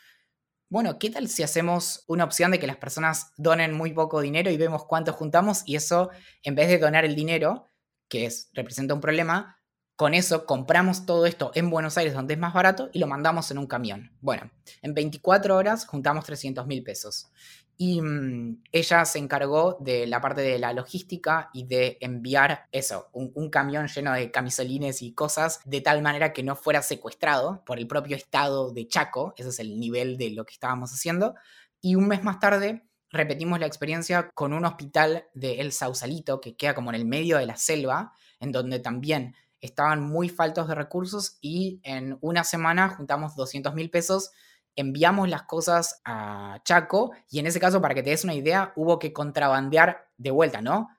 bueno, ¿qué tal si hacemos una opción de que las personas donen muy poco dinero y vemos cuánto juntamos y eso, en vez de donar el dinero, que es, representa un problema, con eso compramos todo esto en Buenos Aires, donde es más barato, y lo mandamos en un camión. Bueno, en 24 horas juntamos 300 mil pesos. Y mm, ella se encargó de la parte de la logística y de enviar eso, un, camión lleno de camisolines y cosas, de tal manera que no fuera secuestrado por el propio estado de Chaco. Ese es el nivel de lo que estábamos haciendo. Y un mes más tarde repetimos la experiencia con un hospital de El Sausalito, que queda como en el medio de la selva, en donde también estaban muy faltos de recursos y en una semana juntamos 200 mil pesos, enviamos las cosas a Chaco y en ese caso, para que te des una idea, hubo que contrabandear de vuelta, ¿no?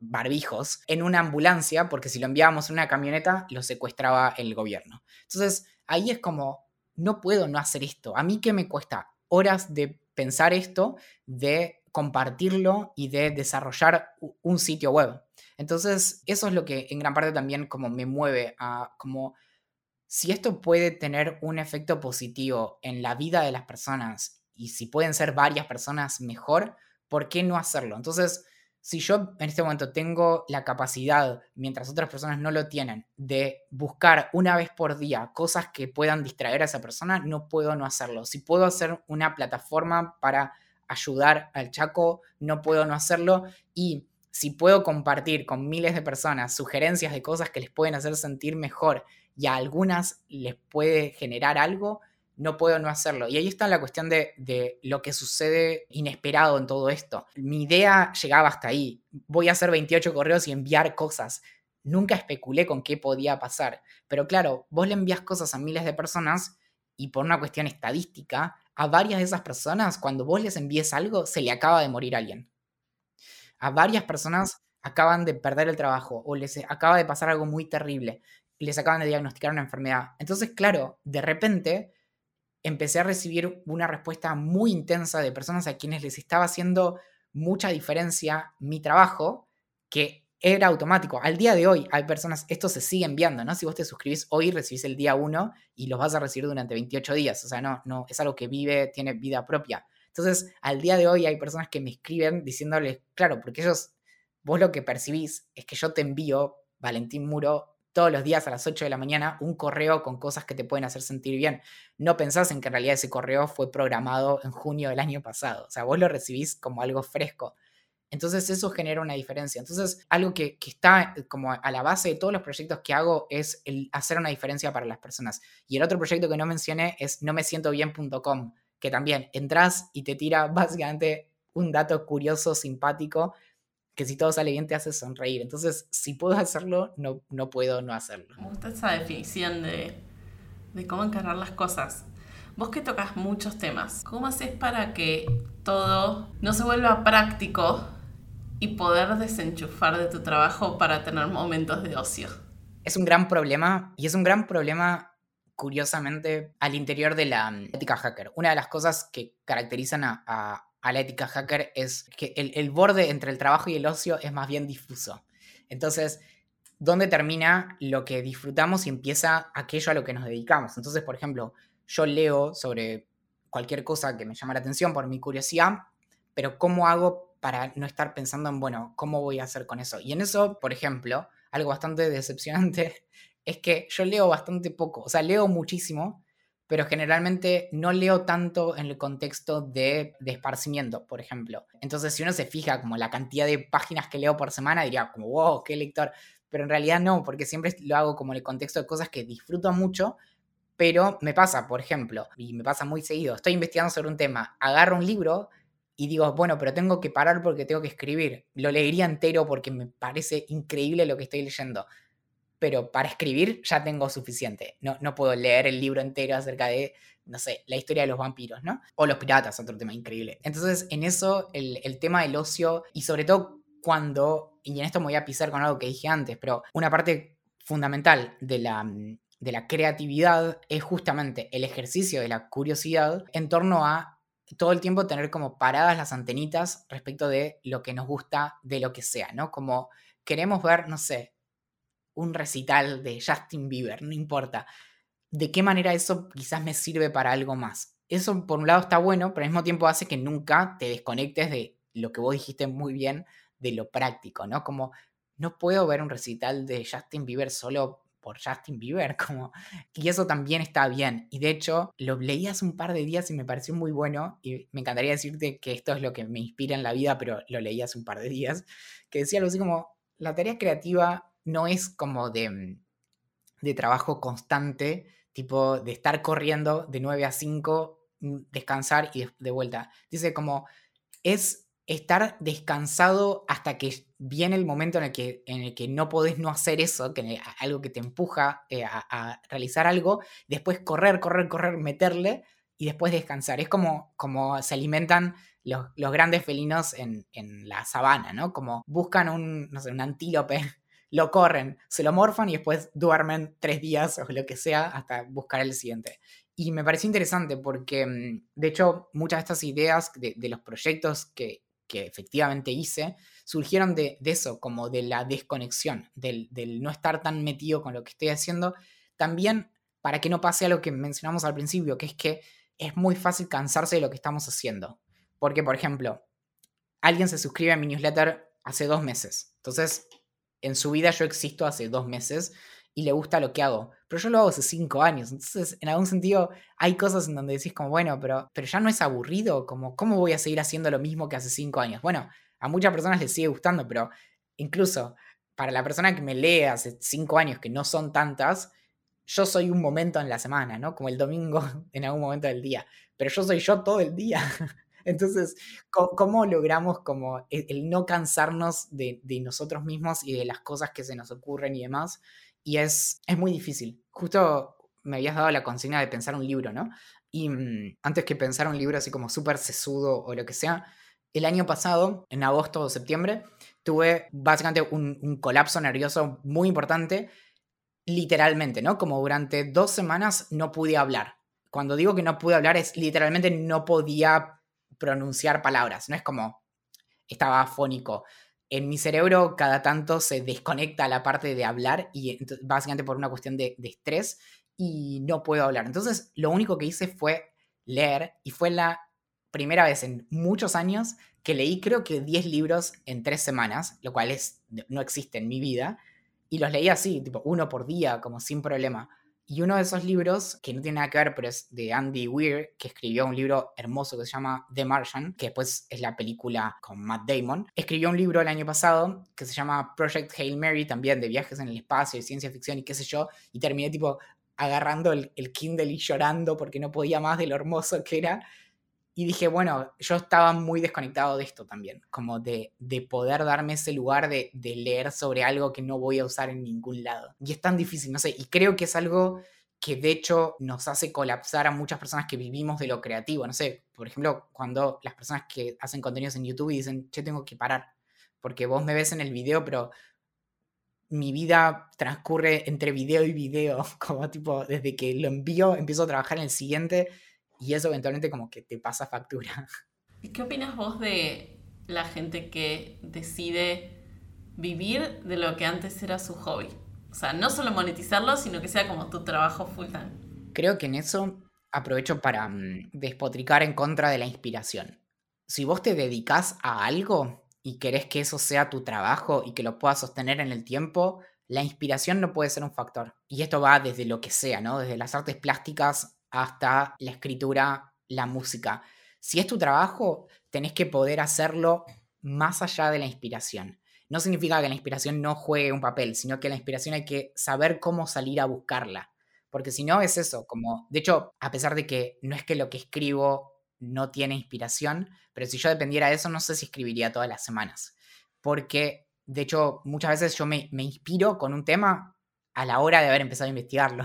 Barbijos en una ambulancia, porque si lo enviábamos en una camioneta, lo secuestraba el gobierno. Entonces, ahí es como, no puedo no hacer esto. A mí que me cuesta horas de pensar esto, de compartirlo y de desarrollar un sitio web. Entonces, eso es lo que en gran parte también como me mueve a como si esto puede tener un efecto positivo en la vida de las personas y si pueden ser varias personas mejor, ¿por qué no hacerlo? Entonces, si yo en este momento tengo la capacidad, mientras otras personas no lo tienen, de buscar una vez por día cosas que puedan distraer a esa persona, no puedo no hacerlo. Si puedo hacer una plataforma para ayudar al Chaco, no puedo no hacerlo. Y si puedo compartir con miles de personas sugerencias de cosas que les pueden hacer sentir mejor y a algunas les puede generar algo, no puedo no hacerlo. Y ahí está la cuestión de, lo que sucede inesperado en todo esto. Mi idea llegaba hasta ahí. Voy a hacer 28 correos y enviar cosas. Nunca especulé con qué podía pasar. Pero claro, vos le envías cosas a miles de personas y por una cuestión estadística, a varias de esas personas, cuando vos les envíes algo, se le acaba de morir alguien. A varias personas acaban de perder el trabajo o les acaba de pasar algo muy terrible. Les acaban de diagnosticar una enfermedad. Entonces, claro, de repente empecé a recibir una respuesta muy intensa de personas a quienes les estaba haciendo mucha diferencia mi trabajo, que era automático. Al día de hoy hay personas, esto se sigue enviando, ¿no? Si vos te suscribís hoy, recibís el día 1 y los vas a recibir durante 28 días. O sea, no, no, es algo que vive, tiene vida propia. Entonces, al día de hoy hay personas que me escriben diciéndoles, claro, porque ellos, vos lo que percibís es que yo te envío, Valentín Muro, todos los días a las 8 de la mañana un correo con cosas que te pueden hacer sentir bien. No pensás en que en realidad ese correo fue programado en junio del año pasado. O sea, vos lo recibís como algo fresco. Entonces eso genera una diferencia. Entonces algo que, está como a la base de todos los proyectos que hago es el hacer una diferencia para las personas. Y el otro proyecto que no mencioné es no me siento bien.com, que también entras y te tira básicamente un dato curioso, simpático que si todo sale bien te hace sonreír. Entonces, si puedo hacerlo, no, no puedo no hacerlo. Me gusta esa definición de, de cómo encargar las cosas. Vos que tocas muchos temas, ¿cómo haces para que todo no se vuelva práctico y poder desenchufar de tu trabajo para tener momentos de ocio? Es un gran problema y es un gran problema curiosamente al interior de la mm, ética hacker. Una de las cosas que caracterizan a a la ética hacker es que el, borde entre el trabajo y el ocio es más bien difuso. Entonces, ¿dónde termina lo que disfrutamos y empieza aquello a lo que nos dedicamos? Entonces, por ejemplo, yo leo sobre cualquier cosa que me llama la atención por mi curiosidad, pero ¿cómo hago para no estar pensando en, bueno, ¿cómo voy a hacer con eso? Y en eso, por ejemplo, algo bastante decepcionante es que yo leo bastante poco, o sea, leo muchísimo, pero generalmente no leo tanto en el contexto de, de, esparcimiento, por ejemplo. Entonces, si uno se fija como la cantidad de páginas que leo por semana, diría como, wow, qué lector. Pero en realidad no, porque siempre lo hago como en el contexto de cosas que disfruto mucho, Pero me pasa, por ejemplo, y me pasa muy seguido, estoy investigando sobre un tema, agarro un libro y digo, bueno, pero tengo que parar porque tengo que escribir. Lo leería entero porque me parece increíble lo que estoy leyendo. Pero para escribir ya tengo suficiente. No, no puedo leer el libro entero acerca de, no sé, la historia de los vampiros, ¿no? O los piratas, otro tema increíble. Entonces, en eso, el, el tema del ocio, y sobre todo cuando, y en esto me voy a pisar con algo que dije antes, pero una parte fundamental de la, de la creatividad es justamente el ejercicio de la curiosidad en torno a todo el tiempo tener como paradas las antenitas respecto de lo que nos gusta, de lo que sea, ¿no? Como queremos ver, no sé, un recital de Justin Bieber, no importa. ¿De qué manera eso quizás me sirve para algo más? Eso por un lado está bueno, pero al mismo tiempo hace que nunca te desconectes de lo que vos dijiste muy bien, de lo práctico, ¿no? Como no puedo ver un recital de Justin Bieber solo por Justin Bieber, como, y eso también está bien. Y de hecho, lo leí hace un par de días y me pareció muy bueno, y me encantaría decirte que esto es lo que me inspira en la vida, pero lo leí hace un par de días, que decía algo así como, la tarea creativa no es como de, mm, de trabajo constante, tipo de estar corriendo de 9 a 5, mm, descansar y de vuelta. Dice como, es estar descansado hasta que viene el momento en el que, en el que no podés no hacer eso, que algo que te empuja eh, a, realizar algo, después correr, correr, correr, meterle y después descansar. Es como, como se alimentan los, grandes felinos en, la sabana, ¿no? Como buscan un, no sé, un antílope, lo corren, se lo morfan y después duermen tres días o lo que sea hasta buscar el siguiente. Y me pareció interesante porque, mm, de hecho, muchas de estas ideas de, los proyectos que, que efectivamente hice, surgieron de, eso, como de la desconexión, del, no estar tan metido con lo que estoy haciendo. También para que no pase a lo que mencionamos al principio, que es que es muy fácil cansarse de lo que estamos haciendo. Porque, por ejemplo, alguien se suscribe a mi newsletter hace dos meses. Entonces, en su vida yo existo hace dos meses y le gusta lo que hago. Pero yo lo hago hace cinco años. Entonces, en algún sentido, hay cosas en donde decís como, bueno, pero, pero ya no es aburrido. Como, ¿cómo voy a seguir haciendo lo mismo que hace cinco años? Bueno, a muchas personas les sigue gustando, pero incluso para la persona que me lee hace cinco años, que no son tantas, yo soy un momento en la semana, ¿no? Como el domingo en algún momento del día. Pero yo soy yo todo el día. Entonces, ¿cómo, logramos como el, no cansarnos de, de, nosotros mismos y de las cosas que se nos ocurren y demás? y es, es muy difícil. Justo me habías dado la consigna de pensar un libro, ¿no? Y mm, antes que pensar un libro así como súper sesudo o lo que sea, el año pasado, en agosto o septiembre, tuve básicamente un, un, colapso nervioso muy importante, literalmente, ¿no? Como durante dos semanas no pude hablar. Cuando digo que no pude hablar es literalmente no podía pronunciar palabras, no es como estaba afónico en mi cerebro cada tanto se desconecta la parte de hablar y básicamente por una cuestión de, estrés y no puedo hablar. Entonces lo único que hice fue leer y fue la primera vez en muchos años que leí creo que 10 libros en 3 semanas, lo cual es, no existe en mi vida, y los leí así, tipo uno por día, como sin problema. Y uno de esos libros, que no tiene nada que ver, pero es de Andy Weir, que escribió un libro hermoso que se llama The Martian, que después es la película con Matt Damon. Escribió un libro el año pasado que se llama Project Hail Mary, también de viajes en el espacio, de ciencia ficción y qué sé yo. Y terminé tipo agarrando el, el Kindle y llorando porque no podía más de lo hermoso que era. Y dije, bueno, yo estaba muy desconectado de esto también, como de, de poder darme ese lugar de, de, leer sobre algo que no voy a usar en ningún lado. Y es tan difícil, no sé, y creo que es algo que de hecho nos hace colapsar a muchas personas que vivimos de lo creativo. No sé, por ejemplo, cuando las personas que hacen contenidos en YouTube y dicen, che, tengo que parar, porque vos me ves en el video, pero mi vida transcurre entre video y video, como tipo, desde que lo envío, empiezo a trabajar en el siguiente y eso eventualmente como que te pasa factura. ¿Y qué opinas vos de la gente que decide vivir de lo que antes era su hobby? O sea, no solo monetizarlo, sino que sea como tu trabajo full time. Creo que en eso aprovecho para mm, despotricar en contra de la inspiración. Si vos te dedicas a algo y querés que eso sea tu trabajo y que lo puedas sostener en el tiempo, la inspiración no puede ser un factor. Y esto va desde lo que sea, ¿no? Desde las artes plásticas hasta la escritura, la música. Si es tu trabajo, tenés que poder hacerlo más allá de la inspiración. No significa que la inspiración no juegue un papel, sino que la inspiración hay que saber cómo salir a buscarla. porque si no es eso, como, de hecho, a pesar de que no es que lo que escribo no tiene inspiración, pero si yo dependiera de eso, no sé si escribiría todas las semanas, porque de hecho muchas veces yo me, me inspiro con un tema a la hora de haber empezado a investigarlo.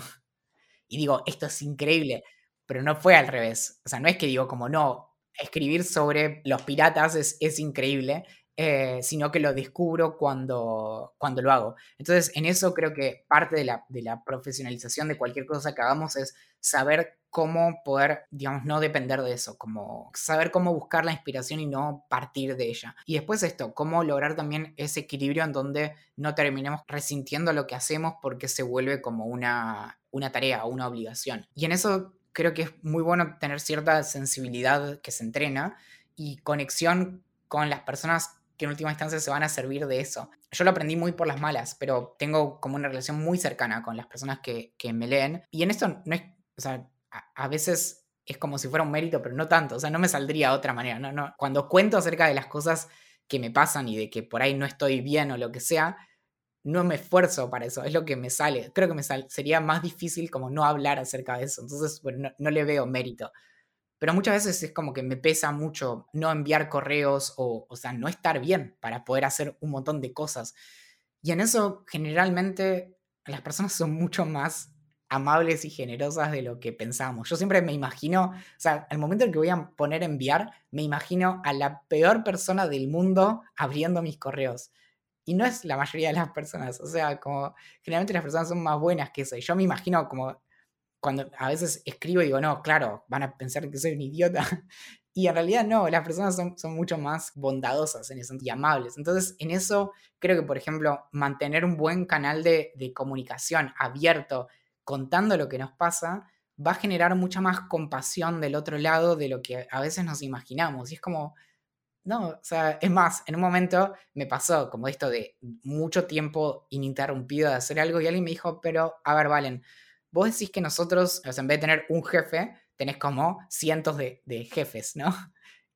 Y digo, esto es increíble, pero no fue al revés. O sea, no es que digo como, no, escribir sobre los piratas es, es increíble, eh, sino que lo descubro cuando, cuando lo hago. Entonces, en eso creo que parte de la, de la profesionalización de cualquier cosa que hagamos es saber cómo poder, digamos, no depender de eso, como saber cómo buscar la inspiración y no partir de ella. Y después esto, cómo lograr también ese equilibrio en donde no terminemos resintiendo lo que hacemos porque se vuelve como una, una tarea o una obligación. Y en eso creo que es muy bueno tener cierta sensibilidad que se entrena y conexión con las personas que en última instancia se van a servir de eso. Yo lo aprendí muy por las malas, pero tengo como una relación muy cercana con las personas que, me leen. Y en esto no es, o sea, a, veces es como si fuera un mérito, pero no tanto, o sea, no me saldría de otra manera. No. Cuando cuento acerca de las cosas que me pasan y de que por ahí no estoy bien o lo que sea, no me esfuerzo para eso, es lo que me sale. Creo que me sería más difícil como no hablar acerca de eso, entonces bueno, no le veo mérito pero muchas veces es como que me pesa mucho no enviar correos o, o sea, no estar bien para poder hacer un montón de cosas. Y en eso generalmente las personas son mucho más amables y generosas de lo que pensamos. Yo siempre me imagino, o sea, al momento en que voy a poner enviar, me imagino a la peor persona del mundo abriendo mis correos. Y no es la mayoría de las personas, o sea, como generalmente las personas son más buenas que eso. Y yo me imagino como cuando a veces escribo y digo, no, claro, van a pensar que soy un idiota. Y en realidad no, las personas son, son mucho más bondadosas en eso y amables. Entonces, en eso creo que, por ejemplo, mantener un buen canal de, de comunicación abierto, contando lo que nos pasa, va a generar mucha más compasión del otro lado de lo que a veces nos imaginamos. Y es como, no, o sea, es más, en un momento me pasó como esto de mucho tiempo ininterrumpido de hacer algo y alguien me dijo, pero, a ver, Valen, vos decís que nosotros, o sea, en vez de tener un jefe, tenés como cientos de, jefes, ¿no?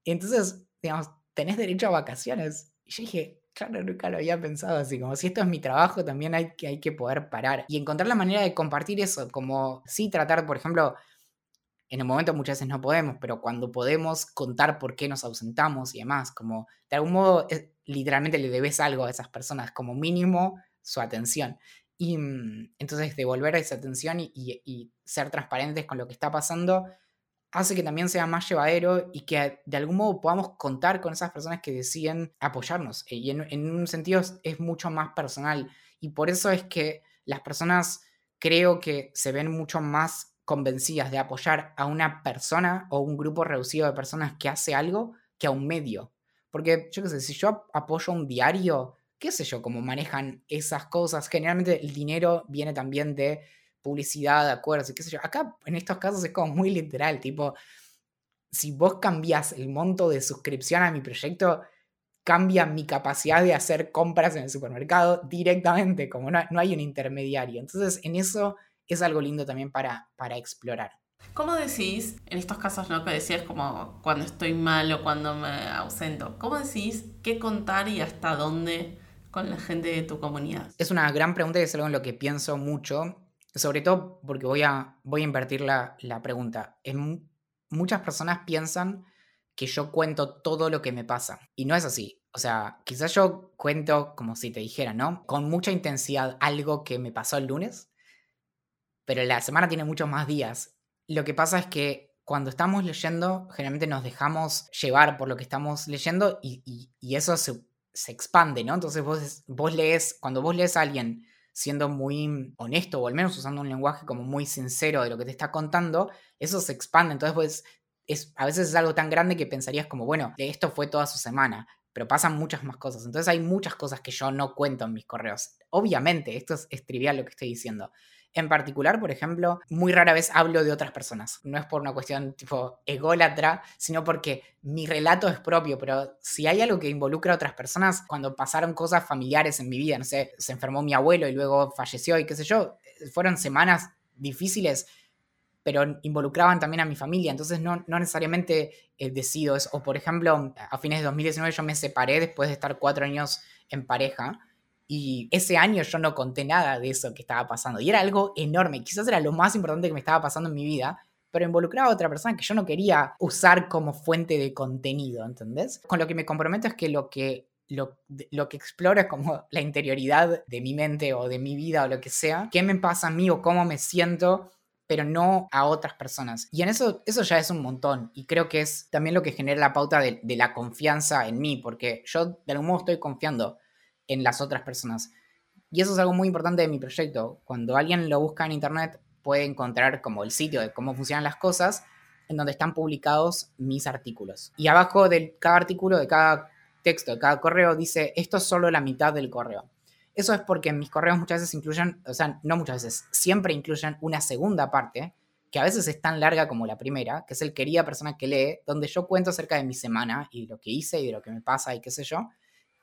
Y entonces, digamos, tenés derecho a vacaciones. Y yo dije, claro, nunca lo había pensado así, como si esto es mi trabajo, también hay que, hay que poder parar y encontrar la manera de compartir eso, como sí tratar, por ejemplo, en el momento muchas veces no podemos, pero cuando podemos contar por qué nos ausentamos y demás, como de algún modo literalmente le debes algo a esas personas, como mínimo su atención. Y mm, entonces devolver esa atención y, ser transparentes con lo que está pasando hace que también sea más llevadero y que de algún modo podamos contar con esas personas que deciden apoyarnos. Y en, un sentido es, mucho más personal. Y por eso es que las personas creo que se ven mucho más convencidas de apoyar a una persona o un grupo reducido de personas que hace algo que a un medio. Porque yo qué sé, si yo apoyo un diario, qué sé yo, cómo manejan esas cosas. Generalmente el dinero viene también de publicidad, de acuerdos y qué sé yo. Acá en estos casos es como muy literal, tipo, si vos cambias el monto de suscripción a mi proyecto, cambia mi capacidad de hacer compras en el supermercado directamente, como no, no hay un intermediario. Entonces, en eso es algo lindo también para, para explorar. ¿Cómo decís, en estos casos ¿no? que decías como cuando estoy mal o cuando me ausento, ¿cómo decís qué contar y hasta dónde con la gente de tu comunidad? Es una gran pregunta y es algo en lo que pienso mucho, sobre todo porque voy a, voy a invertir la, la pregunta. En, muchas personas piensan que yo cuento todo lo que me pasa y no es así. O sea, quizás yo cuento como si te dijera, ¿no? Con mucha intensidad algo que me pasó el lunes, pero la semana tiene muchos más días. Lo que pasa es que cuando estamos leyendo, generalmente nos dejamos llevar por lo que estamos leyendo y, eso se expande, ¿no? Entonces vos, vos lees, cuando vos lees a alguien siendo muy honesto o al menos usando un lenguaje como muy sincero de lo que te está contando, eso se expande. Entonces, pues, es, a veces es algo tan grande que pensarías como, bueno, esto fue toda su semana, pero pasan muchas más cosas. Entonces hay muchas cosas que yo no cuento en mis correos. Obviamente, esto es trivial lo que estoy diciendo, en particular, por ejemplo, muy rara vez hablo de otras personas. No es por una cuestión tipo ególatra, sino porque mi relato es propio, pero si hay algo que involucra a otras personas, cuando pasaron cosas familiares en mi vida, no sé, se enfermó mi abuelo y luego falleció y qué sé yo, fueron semanas difíciles, pero involucraban también a mi familia, entonces no, no necesariamente eh, decido eso. O por ejemplo, a fines de 2019 yo me separé después de estar cuatro años en pareja Y ese año yo no conté nada de eso que estaba pasando. Y era algo enorme. Quizás era lo más importante que me estaba pasando en mi vida, pero involucraba a otra persona que yo no quería usar como fuente de contenido, ¿entendés? Con lo que me comprometo es que lo que lo, lo, que exploro es como la interioridad de mi mente o de mi vida o lo que sea, qué me pasa a mí o cómo me siento, pero no a otras personas. Y en eso, eso ya es un montón. Y creo que es también lo que genera la pauta de, de la confianza en mí, porque yo de algún modo estoy confiando en las otras personas. Y eso es algo muy importante de mi proyecto. Cuando alguien lo busca en internet, puede encontrar como el sitio de cómo funcionan las cosas, en donde están publicados mis artículos. Y abajo de cada artículo, de cada texto, de cada correo, dice, esto es solo la mitad del correo. Eso es porque mis correos muchas veces incluyen, o sea, no muchas veces, siempre incluyen una segunda parte, que a veces es tan larga como la primera, que es el querida persona que lee, donde yo cuento acerca de mi semana y lo que hice y de lo que me pasa y qué sé yo.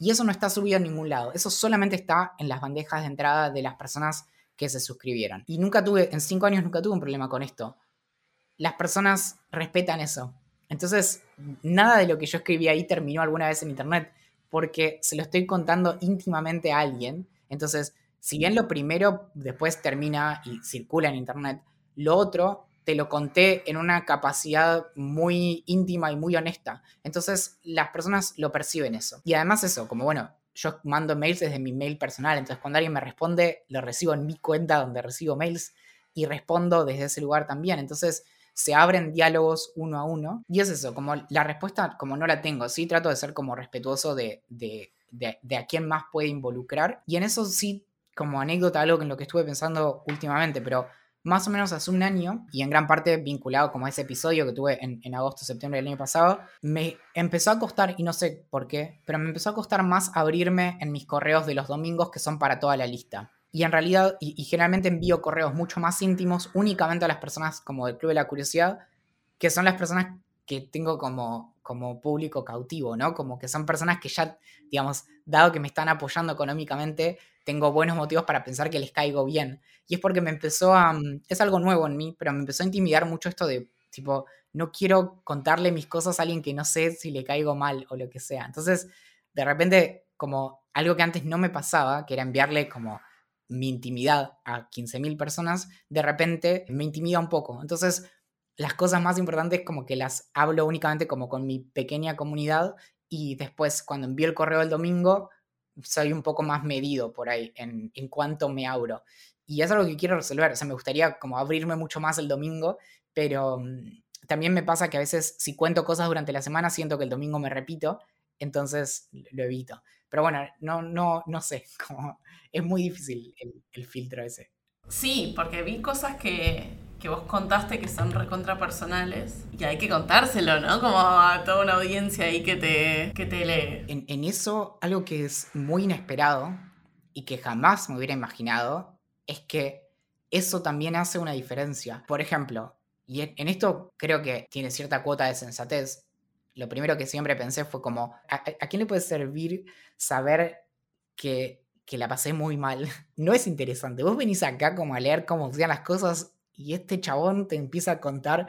Y eso no está subido en ningún lado. Eso solamente está en las bandejas de entrada de las personas que se suscribieron. Y nunca tuve, en cinco años nunca tuve un problema con esto. Las personas respetan eso. Entonces, nada de lo que yo escribí ahí terminó alguna vez en internet, porque se lo estoy contando íntimamente a alguien. Entonces, si bien lo primero después termina y circula en internet, lo otro te lo conté en una capacidad muy íntima y muy honesta. Entonces las personas lo perciben eso. Y además eso, como bueno, yo mando mails desde mi mail personal, entonces cuando alguien me responde, lo recibo en mi cuenta donde recibo mails y respondo desde ese lugar también. Entonces se abren diálogos uno a uno. Y es eso, como la respuesta, como no la tengo, sí trato de ser como respetuoso de, de, de, a quién más puede involucrar. Y en eso sí, como anécdota, algo en lo que estuve pensando últimamente, pero más o menos hace un año, y en gran parte vinculado como a ese episodio que tuve en, agosto, septiembre del año pasado, me empezó a costar, y no sé por qué, pero me empezó a costar más abrirme en mis correos de los domingos que son para toda la lista. Y en realidad, y, y generalmente envío correos mucho más íntimos únicamente a las personas como del Club de la Curiosidad, que son las personas que tengo como, como público cautivo, ¿no? Como que son personas que ya, digamos, dado que me están apoyando económicamente, tengo buenos motivos para pensar que les caigo bien. Y es porque me empezó a... Mm, es algo nuevo en mí, pero me empezó a intimidar mucho esto de, tipo, no quiero contarle mis cosas a alguien que no sé si le caigo mal o lo que sea. Entonces, de repente, como algo que antes no me pasaba, que era enviarle como mi intimidad a 15.000 personas, de repente me intimida un poco. Entonces, las cosas más importantes como que las hablo únicamente como con mi pequeña comunidad y después cuando envío el correo el domingo, soy un poco más medido por ahí en, en cuánto me abro. Y es algo que quiero resolver. O sea, me gustaría como abrirme mucho más el domingo, pero mm, también me pasa que a veces si cuento cosas durante la semana siento que el domingo me repito, entonces lo evito. Pero bueno, no, no, no sé, como es muy difícil el, el filtro ese. Sí, porque vi cosas que, que vos contaste que son recontrapersonales y hay que contárselo, ¿no? Como a toda una audiencia ahí que te, que te lee. En, en eso, algo que es muy inesperado y que jamás me hubiera imaginado es que eso también hace una diferencia. Por ejemplo, y en, esto creo que tiene cierta cuota de sensatez, lo primero que siempre pensé fue como, ¿a, a quién le puede servir saber que, que la pasé muy mal? No es interesante. Vos venís acá como a leer cómo funcionan las cosas y este chabón te empieza a contar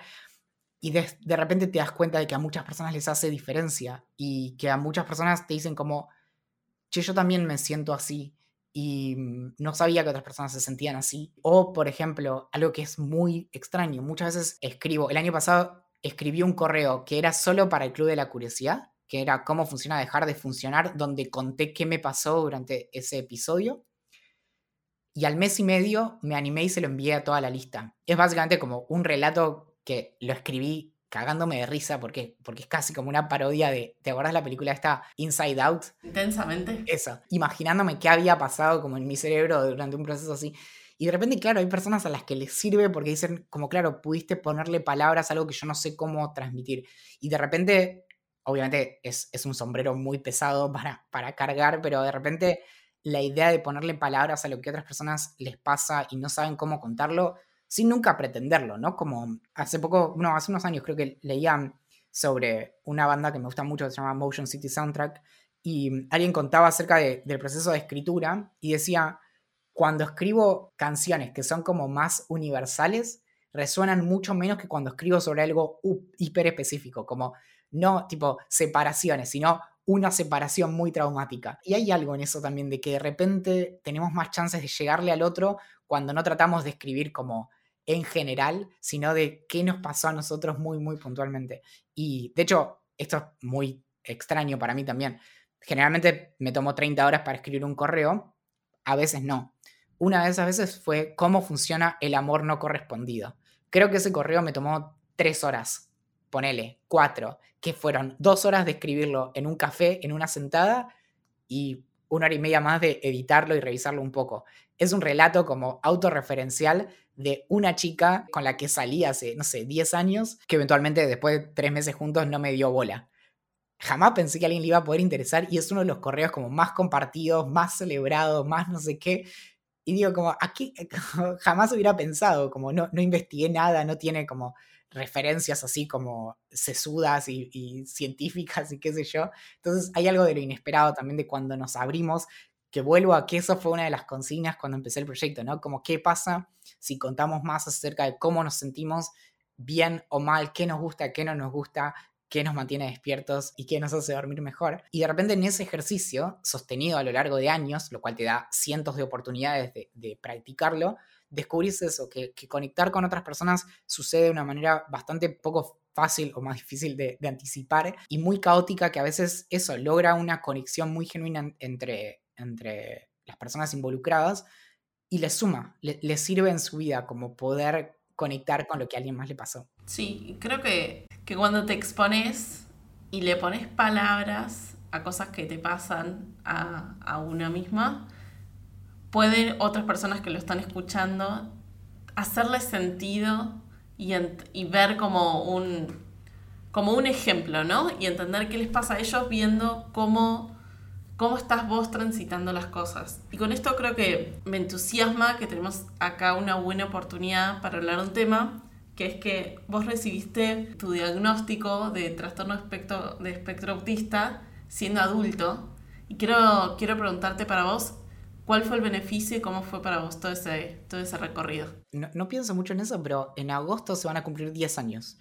y de, de, repente te das cuenta de que a muchas personas les hace diferencia y que a muchas personas te dicen como, che, yo también me siento así y no sabía que otras personas se sentían así. O, por ejemplo, algo que es muy extraño, muchas veces escribo, el año pasado escribí un correo que era solo para el Club de la Curiosidad, que era cómo funciona dejar de funcionar, donde conté qué me pasó durante ese episodio y al mes y medio me animé y se lo envié a toda la lista. Es básicamente como un relato que lo escribí cagándome de risa porque, porque es casi como una parodia de, ¿te acuerdas la película esta Inside Out? Intensamente. Eso, imaginándome qué había pasado como en mi cerebro durante un proceso así. Y de repente, claro, hay personas a las que les sirve porque dicen, como claro, pudiste ponerle palabras a algo que yo no sé cómo transmitir. Y de repente, obviamente es, es un sombrero muy pesado para, para cargar, pero de repente la idea de ponerle palabras a lo que a otras personas les pasa y no saben cómo contarlo, sin nunca pretenderlo, ¿no? Como hace poco, no, hace unos años creo que leía sobre una banda que me gusta mucho que se llama Motion City Soundtrack y alguien contaba acerca de, del proceso de escritura y decía, cuando escribo canciones que son como más universales, resuenan mucho menos que cuando escribo sobre algo hiper específico, como no tipo separaciones, sino una separación muy traumática. Y hay algo en eso también, de que de repente tenemos más chances de llegarle al otro cuando no tratamos de escribir como en general, sino de qué nos pasó a nosotros muy, muy puntualmente. Y de hecho, esto es muy extraño para mí también. Generalmente me tomo 30 horas para escribir un correo, a veces no. Una de esas veces fue cómo funciona el amor no correspondido. Creo que ese correo me tomó 3 horas, ponele, 4, que fueron 2 horas de escribirlo en un café, en una sentada, y una hora y media más de editarlo y revisarlo un poco. Es un relato como autorreferencial de una chica con la que salí hace, no sé, 10 años, que eventualmente después de tres meses juntos no me dio bola. Jamás pensé que alguien le iba a poder interesar y es uno de los correos como más compartidos, más celebrados, más no sé qué. Y digo, como, aquí jamás hubiera pensado, como no, no investigué nada, no tiene como referencias así como sesudas y, científicas y qué sé yo. Entonces hay algo de lo inesperado también de cuando nos abrimos que vuelvo a que eso fue una de las consignas cuando empecé el proyecto, ¿no? Como qué pasa si contamos más acerca de cómo nos sentimos bien o mal, qué nos gusta, qué no nos gusta, qué nos mantiene despiertos y qué nos hace dormir mejor. Y de repente en ese ejercicio, sostenido a lo largo de años, lo cual te da cientos de oportunidades de, practicarlo, descubrís eso, que, conectar con otras personas sucede de una manera bastante poco fácil o más difícil de, anticipar y muy caótica que a veces eso logra una conexión muy genuina entre, entre las personas involucradas y les suma, les sirve en su vida como poder conectar con lo que a alguien más le pasó. Sí, creo que, que cuando te expones y le pones palabras a cosas que te pasan a, a una misma, pueden otras personas que lo están escuchando hacerle sentido y, y, ver como un, como un ejemplo, ¿no? Y entender qué les pasa a ellos viendo cómo cómo estás vos transitando las cosas. Y con esto creo que me entusiasma que tenemos acá una buena oportunidad para hablar un tema, que es que vos recibiste tu diagnóstico de trastorno espectro, de espectro autista siendo adulto. Y quiero, quiero preguntarte para vos, ¿cuál fue el beneficio y cómo fue para vos todo ese, todo ese recorrido? No, no pienso mucho en eso, pero en agosto se van a cumplir 10 años.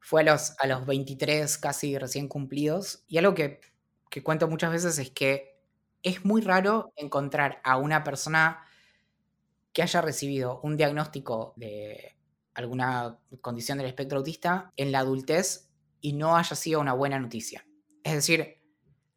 Fue a los, a los 23 casi recién cumplidos. Y algo que que cuento muchas veces es que es muy raro encontrar a una persona que haya recibido un diagnóstico de alguna condición del espectro autista en la adultez y no haya sido una buena noticia. Es decir,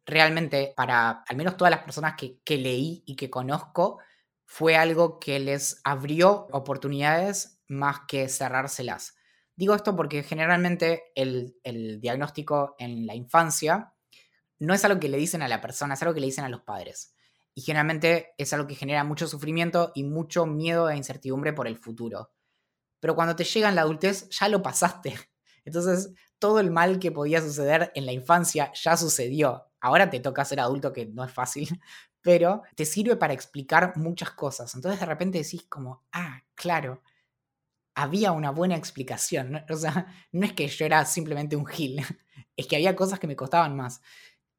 realmente para al menos todas las personas que, leí y que conozco, fue algo que les abrió oportunidades más que cerrárselas. Digo esto porque generalmente el, el diagnóstico en la infancia no es algo que le dicen a la persona, es algo que le dicen a los padres. Y generalmente es algo que genera mucho sufrimiento y mucho miedo e incertidumbre por el futuro. Pero cuando te llega en la adultez, ya lo pasaste. Entonces, todo el mal que podía suceder en la infancia ya sucedió. Ahora te toca ser adulto, que no es fácil, pero te sirve para explicar muchas cosas. Entonces, de repente decís como, ah, claro, había una buena explicación. O sea, no es que yo era simplemente un gil, es que había cosas que me costaban más.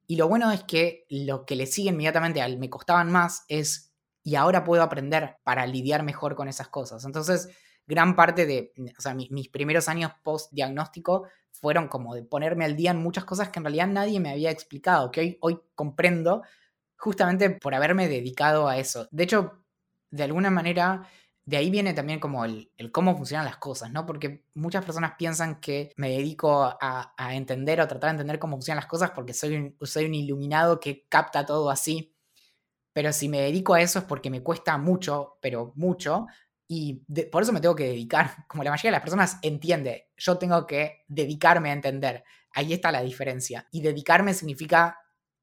Y lo bueno es que lo que le sigue inmediatamente al me costaban más es, y ahora puedo aprender para lidiar mejor con esas cosas. Entonces, gran parte de, sea, mis, primeros años post-diagnóstico fueron como de ponerme al día en muchas cosas que en realidad nadie me había explicado, que hoy, hoy comprendo justamente por haberme dedicado a eso. De hecho, de alguna manera de ahí viene también como el, cómo funcionan las cosas, ¿no? Porque muchas personas piensan que me dedico a, entender o tratar de entender cómo funcionan las cosas porque soy un, soy un iluminado que capta todo así. Pero si me dedico a eso es porque me cuesta mucho, pero mucho, y por eso me tengo que dedicar. Como la mayoría de las personas entiende, yo tengo que dedicarme a entender. Ahí está la diferencia. Y dedicarme significa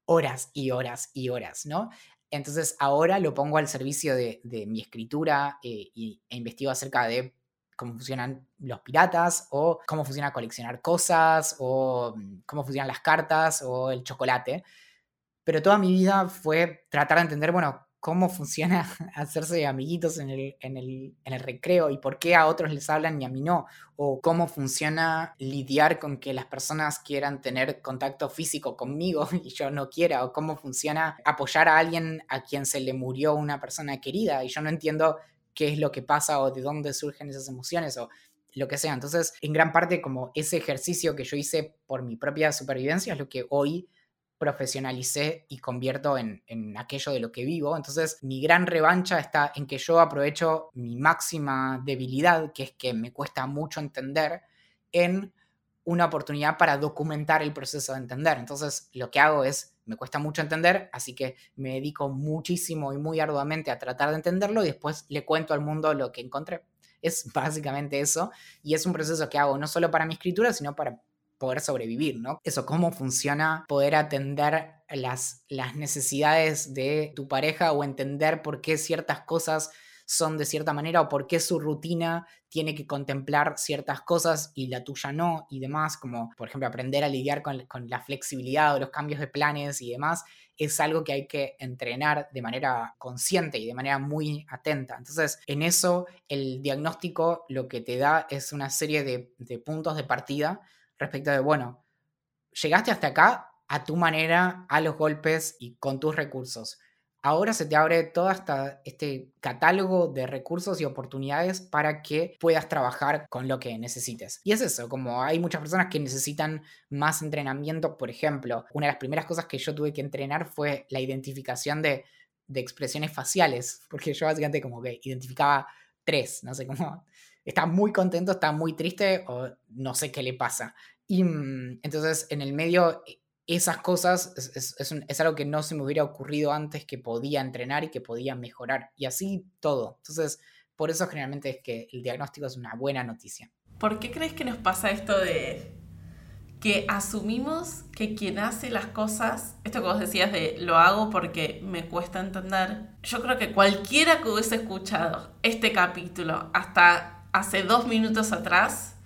horas y horas y horas, ¿no? Entonces ahora lo pongo al servicio de, mi escritura eh, e investigo acerca de cómo funcionan los piratas o cómo funciona coleccionar cosas o mm, cómo funcionan las cartas o el chocolate. Pero toda mi vida fue tratar de entender, bueno, cómo funciona hacerse amiguitos en el, en, el, en el, recreo y por qué a otros les hablan y a mí no, o cómo funciona lidiar con que las personas quieran tener contacto físico conmigo y yo no quiera, o cómo funciona apoyar a alguien a quien se le murió una persona querida y yo no entiendo qué es lo que pasa o de dónde surgen esas emociones o lo que sea. Entonces, en gran parte como ese ejercicio que yo hice por mi propia supervivencia es lo que hoy profesionalicé y convierto en, aquello de lo que vivo. Entonces, mi gran revancha está en que yo aprovecho mi máxima debilidad, que es que me cuesta mucho entender, en una oportunidad para documentar el proceso de entender. Entonces, lo que hago es, me cuesta mucho entender, así que me dedico muchísimo y muy arduamente a tratar de entenderlo y después le cuento al mundo lo que encontré. Es básicamente eso y es un proceso que hago no solo para mi escritura, sino para poder sobrevivir, ¿no? Eso, cómo funciona poder atender las, las necesidades de tu pareja o entender por qué ciertas cosas son de cierta manera o por qué su rutina tiene que contemplar ciertas cosas y la tuya no y demás, como por ejemplo aprender a lidiar con, la flexibilidad o los cambios de planes y demás, es algo que hay que entrenar de manera consciente y de manera muy atenta. Entonces, en eso el diagnóstico lo que te da es una serie de, de puntos de partida respecto de, bueno, llegaste hasta acá a tu manera, a los golpes y con tus recursos. Ahora se te abre todo hasta este catálogo de recursos y oportunidades para que puedas trabajar con lo que necesites. Y es eso, como hay muchas personas que necesitan más entrenamiento, por ejemplo, una de las primeras cosas que yo tuve que entrenar fue la identificación de, de expresiones faciales, porque yo básicamente como que identificaba tres, no sé cómo está muy contento, está muy triste o no sé qué le pasa. Y mm, entonces en el medio e, esas cosas es, algo que no se me hubiera ocurrido antes que podía entrenar y que podía mejorar. Y así todo. Entonces, por eso generalmente es que el diagnóstico es una buena noticia. ¿Por qué crees que nos pasa esto de que asumimos que quien hace las cosas, esto que vos decías de lo hago porque me cuesta entender, yo creo que cualquiera que hubiese escuchado este capítulo hasta hace dos minutos atrás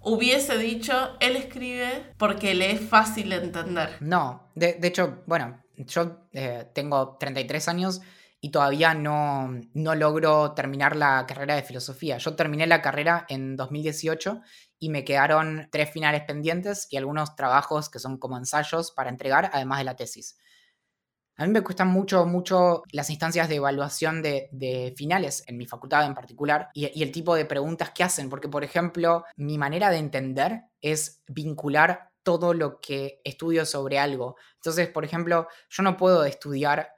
hubiese dicho, él escribe porque le es fácil entender. No, de, hecho, bueno, yo eh, tengo 33 años y todavía no, no logro terminar la carrera de filosofía. Yo terminé la carrera en 2018 y me quedaron tres finales pendientes y algunos trabajos que son como ensayos para entregar, además de la tesis. A mí me cuestan mucho, mucho las instancias de evaluación de, finales, en mi facultad en particular, y, y, el tipo de preguntas que hacen, porque por ejemplo, mi manera de entender es vincular todo lo que estudio sobre algo. Entonces, por ejemplo, yo no puedo estudiar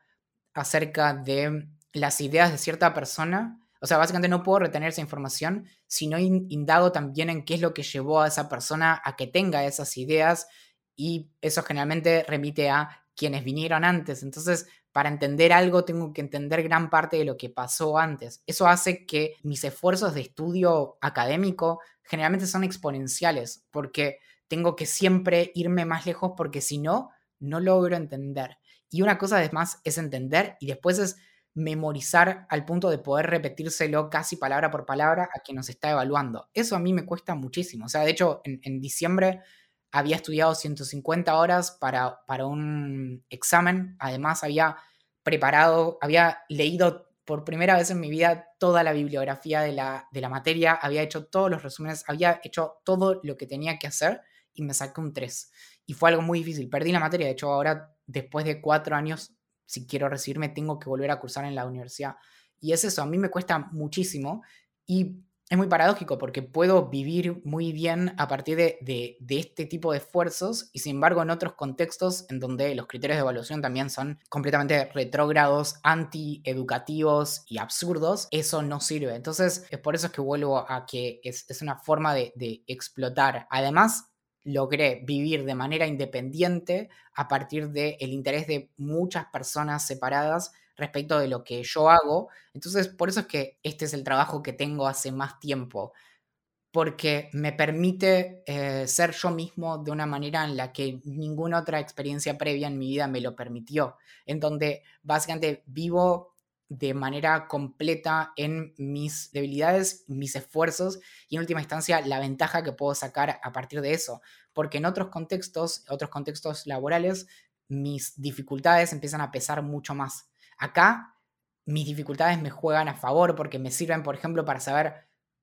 acerca de las ideas de cierta persona, o sea, básicamente no puedo retener esa información si no indago también en qué es lo que llevó a esa persona a que tenga esas ideas y eso generalmente remite a quienes vinieron antes. Entonces, para entender algo tengo que entender gran parte de lo que pasó antes. Eso hace que mis esfuerzos de estudio académico generalmente son exponenciales, porque tengo que siempre irme más lejos porque si no, no logro entender. Y una cosa además es entender y después es memorizar al punto de poder repetírselo casi palabra por palabra a quien nos está evaluando. Eso a mí me cuesta muchísimo. O sea, de hecho, en, en diciembre había estudiado 150 horas para, para un examen, además había preparado, había leído por primera vez en mi vida toda la bibliografía de la, de la materia, había hecho todos los resúmenes, había hecho todo lo que tenía que hacer y me saqué un 3. Y fue algo muy difícil. Perdí la materia. De hecho, ahora, después de cuatro años, si quiero recibirme, tengo que volver a cursar en la universidad. Y es eso, a mí me cuesta muchísimo. Y es muy paradójico porque puedo vivir muy bien a partir de, este tipo de esfuerzos y sin embargo en otros contextos en donde los criterios de evaluación también son completamente retrógrados, antieducativos y absurdos, eso no sirve. Entonces es por eso que vuelvo a que es, una forma de, de explotar. Además, logré vivir de manera independiente a partir del interés de muchas personas separadas respecto de lo que yo hago. Entonces, por eso es que este es el trabajo que tengo hace más tiempo, porque me permite eh, ser yo mismo de una manera en la que ninguna otra experiencia previa en mi vida me lo permitió, en donde básicamente vivo de manera completa en mis debilidades, mis esfuerzos y en última instancia la ventaja que puedo sacar a partir de eso, porque en otros contextos, otros contextos laborales, mis dificultades empiezan a pesar mucho más Acá mis dificultades me juegan a favor porque me sirven, por ejemplo, para saber,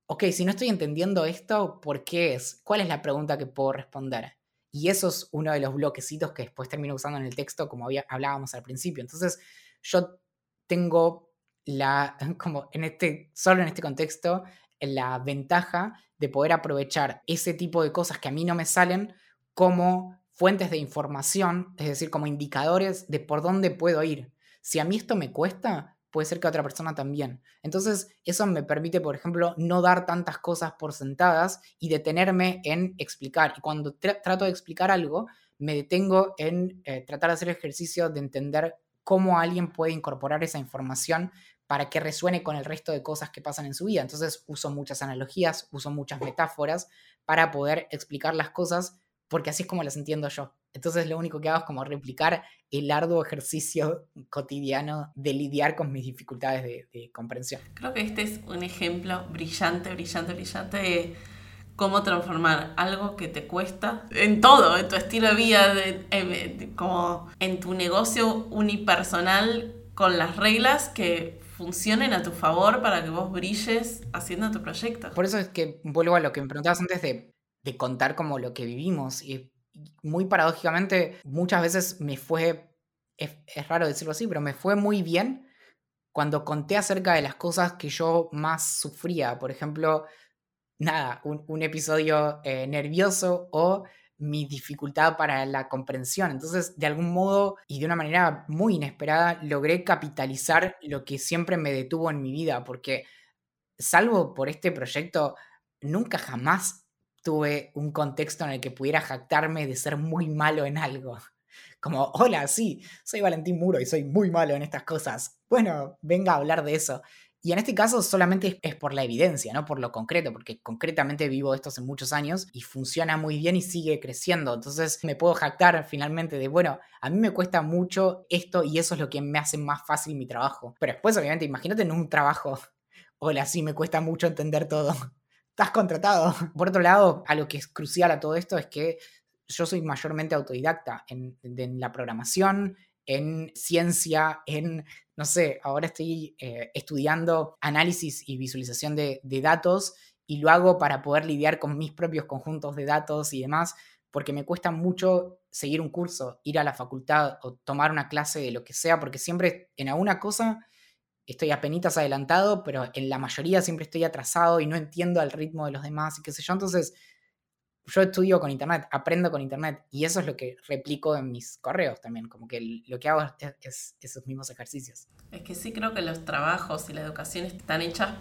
ok, si no estoy entendiendo esto, ¿por qué es? ¿Cuál es la pregunta que puedo responder? Y eso es uno de los bloquecitos que después termino usando en el texto, como hablábamos al principio. Entonces, yo tengo la, como en este, solo en este contexto, la ventaja de poder aprovechar ese tipo de cosas que a mí no me salen como fuentes de información, es decir, como indicadores de por dónde puedo ir. Si a mí esto me cuesta, puede ser que a otra persona también. Entonces, eso me permite, por ejemplo, no dar tantas cosas por sentadas y detenerme en explicar. Y cuando trato de explicar algo, me detengo en eh, tratar de hacer ejercicio de entender cómo alguien puede incorporar esa información para que resuene con el resto de cosas que pasan en su vida. Entonces uso muchas analogías, uso muchas metáforas para poder explicar las cosas porque así es como las entiendo yo. Entonces lo único que hago es como replicar el arduo ejercicio cotidiano de lidiar con mis dificultades de, comprensión. Creo que este es un ejemplo brillante, brillante, brillante de cómo transformar algo que te cuesta en todo, en tu estilo de vida, como en tu negocio unipersonal con las reglas que funcionen a tu favor para que vos brilles haciendo tu proyecto. Por eso es que vuelvo a lo que me preguntabas antes de, de contar como lo que vivimos. Y muy paradójicamente, muchas veces me fue, es, raro decirlo así, pero me fue muy bien cuando conté acerca de las cosas que yo más sufría. Por ejemplo, nada, un, episodio eh, nervioso o mi dificultad para la comprensión. Entonces, de algún modo y de una manera muy inesperada, logré capitalizar lo que siempre me detuvo en mi vida, porque salvo por este proyecto, nunca jamás tuve un contexto en el que pudiera jactarme de ser muy malo en algo. Como, hola, sí, soy Valentín Muro y soy muy malo en estas cosas. Bueno, venga a hablar de eso. Y en este caso solamente es por la evidencia, no por lo concreto, porque concretamente vivo esto hace muchos años y funciona muy bien y sigue creciendo. Entonces me puedo jactar finalmente de, bueno, a mí me cuesta mucho esto y eso es lo que me hace más fácil mi trabajo. Pero después, obviamente, imagínate en un trabajo, hola, sí, me cuesta mucho entender todo estás contratado. Por otro lado, a lo que es crucial a todo esto es que yo soy mayormente autodidacta en, la programación, en ciencia, en, no sé, ahora estoy eh, estudiando análisis y visualización de, de datos y lo hago para poder lidiar con mis propios conjuntos de datos y demás, porque me cuesta mucho seguir un curso, ir a la facultad o tomar una clase de lo que sea, porque siempre en alguna cosa estoy apenas adelantado, pero en la mayoría siempre estoy atrasado y no entiendo el ritmo de los demás y qué sé yo. Entonces, yo estudio con Internet, aprendo con Internet y eso es lo que replico en mis correos también, como que lo que hago es, esos mismos ejercicios. Es que sí creo que los trabajos y la educación están hechas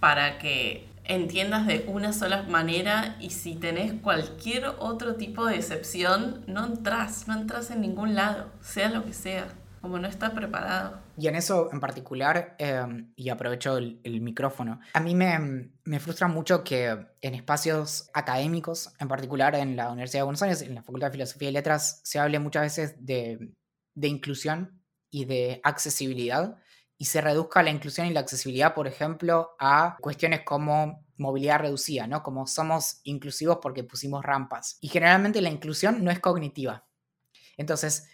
para que entiendas de una sola manera y si tenés cualquier otro tipo de excepción, no entras, no entras en ningún lado, sea lo que sea como no está preparado. Y en eso en particular, em, y aprovecho el, micrófono, a mí me, me, frustra mucho que en espacios académicos, en particular en la Universidad de Buenos Aires, en la Facultad de Filosofía y Letras, se hable muchas veces de, de inclusión y de accesibilidad, y se reduzca la inclusión y la accesibilidad, por ejemplo, a cuestiones como movilidad reducida, ¿no? Como somos inclusivos porque pusimos rampas. Y generalmente la inclusión no es cognitiva. Entonces,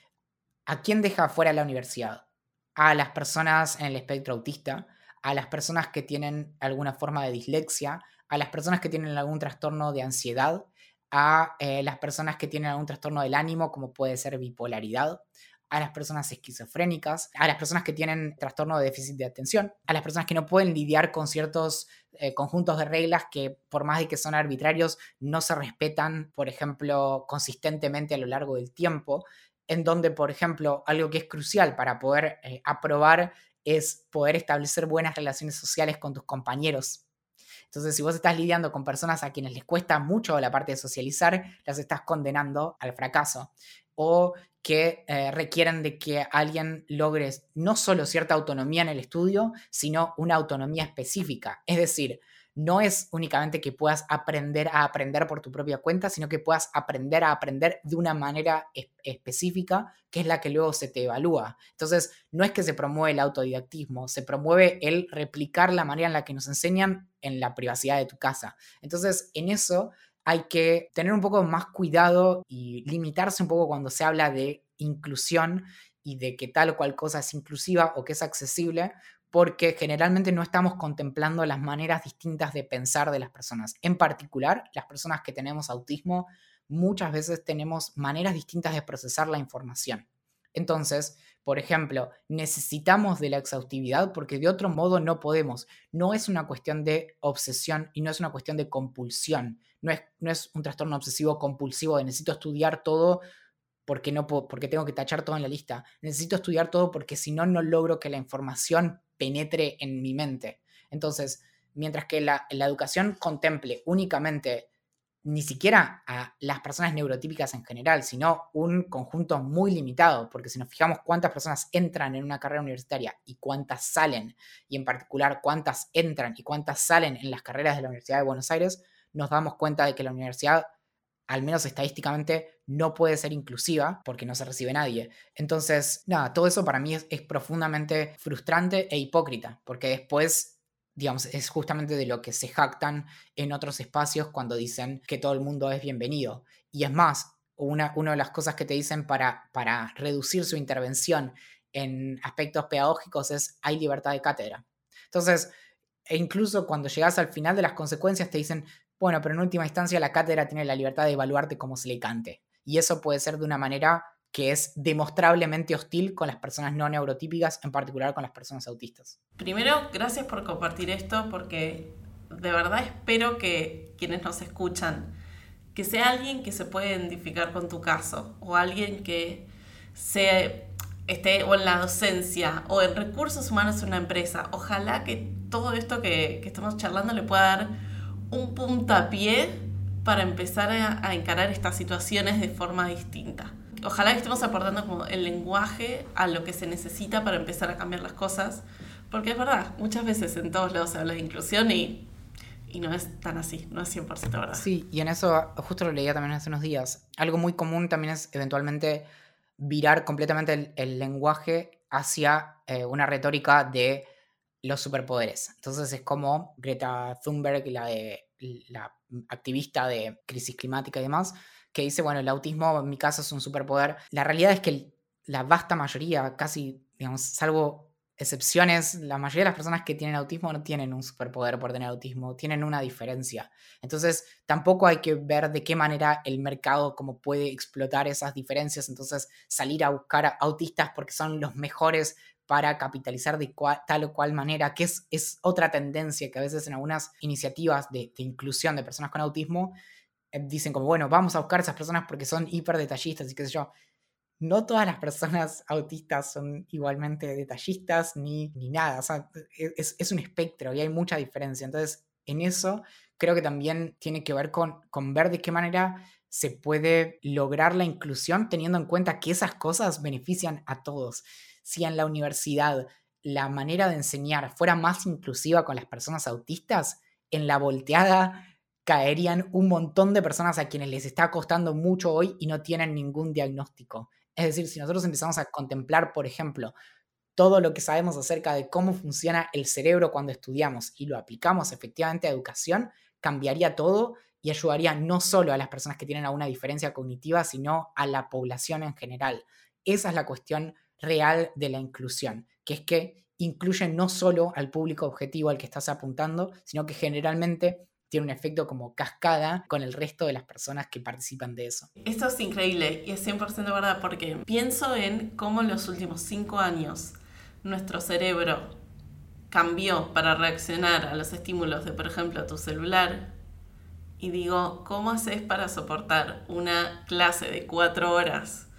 ¿A quién deja fuera la universidad? A las personas en el espectro autista, a las personas que tienen alguna forma de dislexia, a las personas que tienen algún trastorno de ansiedad, a eh, las personas que tienen algún trastorno del ánimo, como puede ser bipolaridad, a las personas esquizofrénicas, a las personas que tienen trastorno de déficit de atención, a las personas que no pueden lidiar con ciertos eh, conjuntos de reglas que por más de que son arbitrarios no se respetan, por ejemplo, consistentemente a lo largo del tiempo en donde, por ejemplo, algo que es crucial para poder eh, aprobar es poder establecer buenas relaciones sociales con tus compañeros. Entonces, si vos estás lidiando con personas a quienes les cuesta mucho la parte de socializar, las estás condenando al fracaso. O que eh, requieren de que alguien logre no solo cierta autonomía en el estudio, sino una autonomía específica. Es decir, no es únicamente que puedas aprender a aprender por tu propia cuenta, sino que puedas aprender a aprender de una manera específica, que es la que luego se te evalúa. Entonces, no es que se promueve el autodidactismo, se promueve el replicar la manera en la que nos enseñan en la privacidad de tu casa. Entonces, en eso hay que tener un poco más cuidado y limitarse un poco cuando se habla de inclusión y de que tal o cual cosa es inclusiva o que es accesible, porque generalmente no estamos contemplando las maneras distintas de pensar de las personas. En particular, las personas que tenemos autismo, muchas veces tenemos maneras distintas de procesar la información. Entonces, Por ejemplo, necesitamos de la exhaustividad porque de otro modo no podemos. No es una cuestión de obsesión y no es una cuestión de compulsión. No es, no es un trastorno obsesivo compulsivo de necesito estudiar todo porque, no porque tengo que tachar todo en la lista. Necesito estudiar todo porque si no, no logro que la información penetre en mi mente. Entonces, mientras que la, la educación contemple únicamente ni siquiera a las personas neurotípicas en general, sino un conjunto muy limitado, porque si nos fijamos cuántas personas entran en una carrera universitaria y cuántas salen, y en particular cuántas entran y cuántas salen en las carreras de la Universidad de Buenos Aires, nos damos cuenta de que la universidad, al menos estadísticamente, no puede ser inclusiva porque no se recibe nadie. Entonces, nada, todo eso para mí es, profundamente frustrante e hipócrita, porque después digamos, es justamente de lo que se jactan en otros espacios cuando dicen que todo el mundo es bienvenido. Y es más, una, una de las cosas que te dicen para, para reducir su intervención en aspectos pedagógicos es hay libertad de cátedra. Entonces, e incluso cuando llegas al final de las consecuencias te dicen, bueno, pero en última instancia la cátedra tiene la libertad de evaluarte como se le cante. Y eso puede ser de una manera que es demostrablemente hostil con las personas no neurotípicas, en particular con las personas autistas. Primero, gracias por compartir esto, porque de verdad espero que quienes nos escuchan, que sea alguien que se pueda identificar con tu caso, o alguien que se esté o en la docencia o en recursos humanos en una empresa. Ojalá que todo esto que, que estamos charlando le pueda dar un puntapié para empezar a, encarar estas situaciones de forma distinta ojalá que estemos aportando como el lenguaje a lo que se necesita para empezar a cambiar las cosas, porque es verdad, muchas veces en todos lados se habla de inclusión y, y no es tan así, no es 100% verdad. Sí, y en eso justo lo leía también hace unos días. Algo muy común también es eventualmente virar completamente el, lenguaje hacia eh, una retórica de los superpoderes. Entonces es como Greta Thunberg, la, activista de crisis climática y demás, que dice, bueno, el autismo en mi caso es un superpoder. La realidad es que la vasta mayoría, casi, digamos, salvo excepciones, la mayoría de las personas que tienen autismo no tienen un superpoder por tener autismo, tienen una diferencia. Entonces, tampoco hay que ver de qué manera el mercado como puede explotar esas diferencias, entonces salir a buscar autistas porque son los mejores para capitalizar de tal o cual manera, que es, otra tendencia que a veces en algunas iniciativas de, inclusión de personas con autismo eh, dicen como, bueno, vamos a buscar a esas personas porque son hiper detallistas y qué sé yo. No todas las personas autistas son igualmente detallistas ni, ni nada. E, es, es, un espectro y hay mucha diferencia. Entonces, en eso creo que también tiene que ver con, con ver de qué manera se puede lograr la inclusión teniendo en cuenta que esas cosas benefician a todos. Si en la universidad la manera de enseñar fuera más inclusiva con las personas autistas, en la volteada caerían un montón de personas a quienes les está costando mucho hoy y no tienen ningún diagnóstico. Es decir, si nosotros empezamos a contemplar, por ejemplo, todo lo que sabemos acerca de cómo funciona el cerebro cuando estudiamos y lo aplicamos efectivamente a educación, cambiaría todo y ayudaría no solo a las personas que tienen alguna diferencia cognitiva, sino a la población en general. Esa es la cuestión real de la inclusión, que es que incluye no solo al público objetivo al que estás apuntando, sino que generalmente tiene un efecto como cascada con el resto de las personas que participan de eso. Esto es increíble y es 100% verdad porque pienso en cómo en los últimos cinco años nuestro cerebro cambió para reaccionar a los estímulos de, por ejemplo, tu celular. Y digo, ¿cómo haces para soportar una clase de cuatro horas?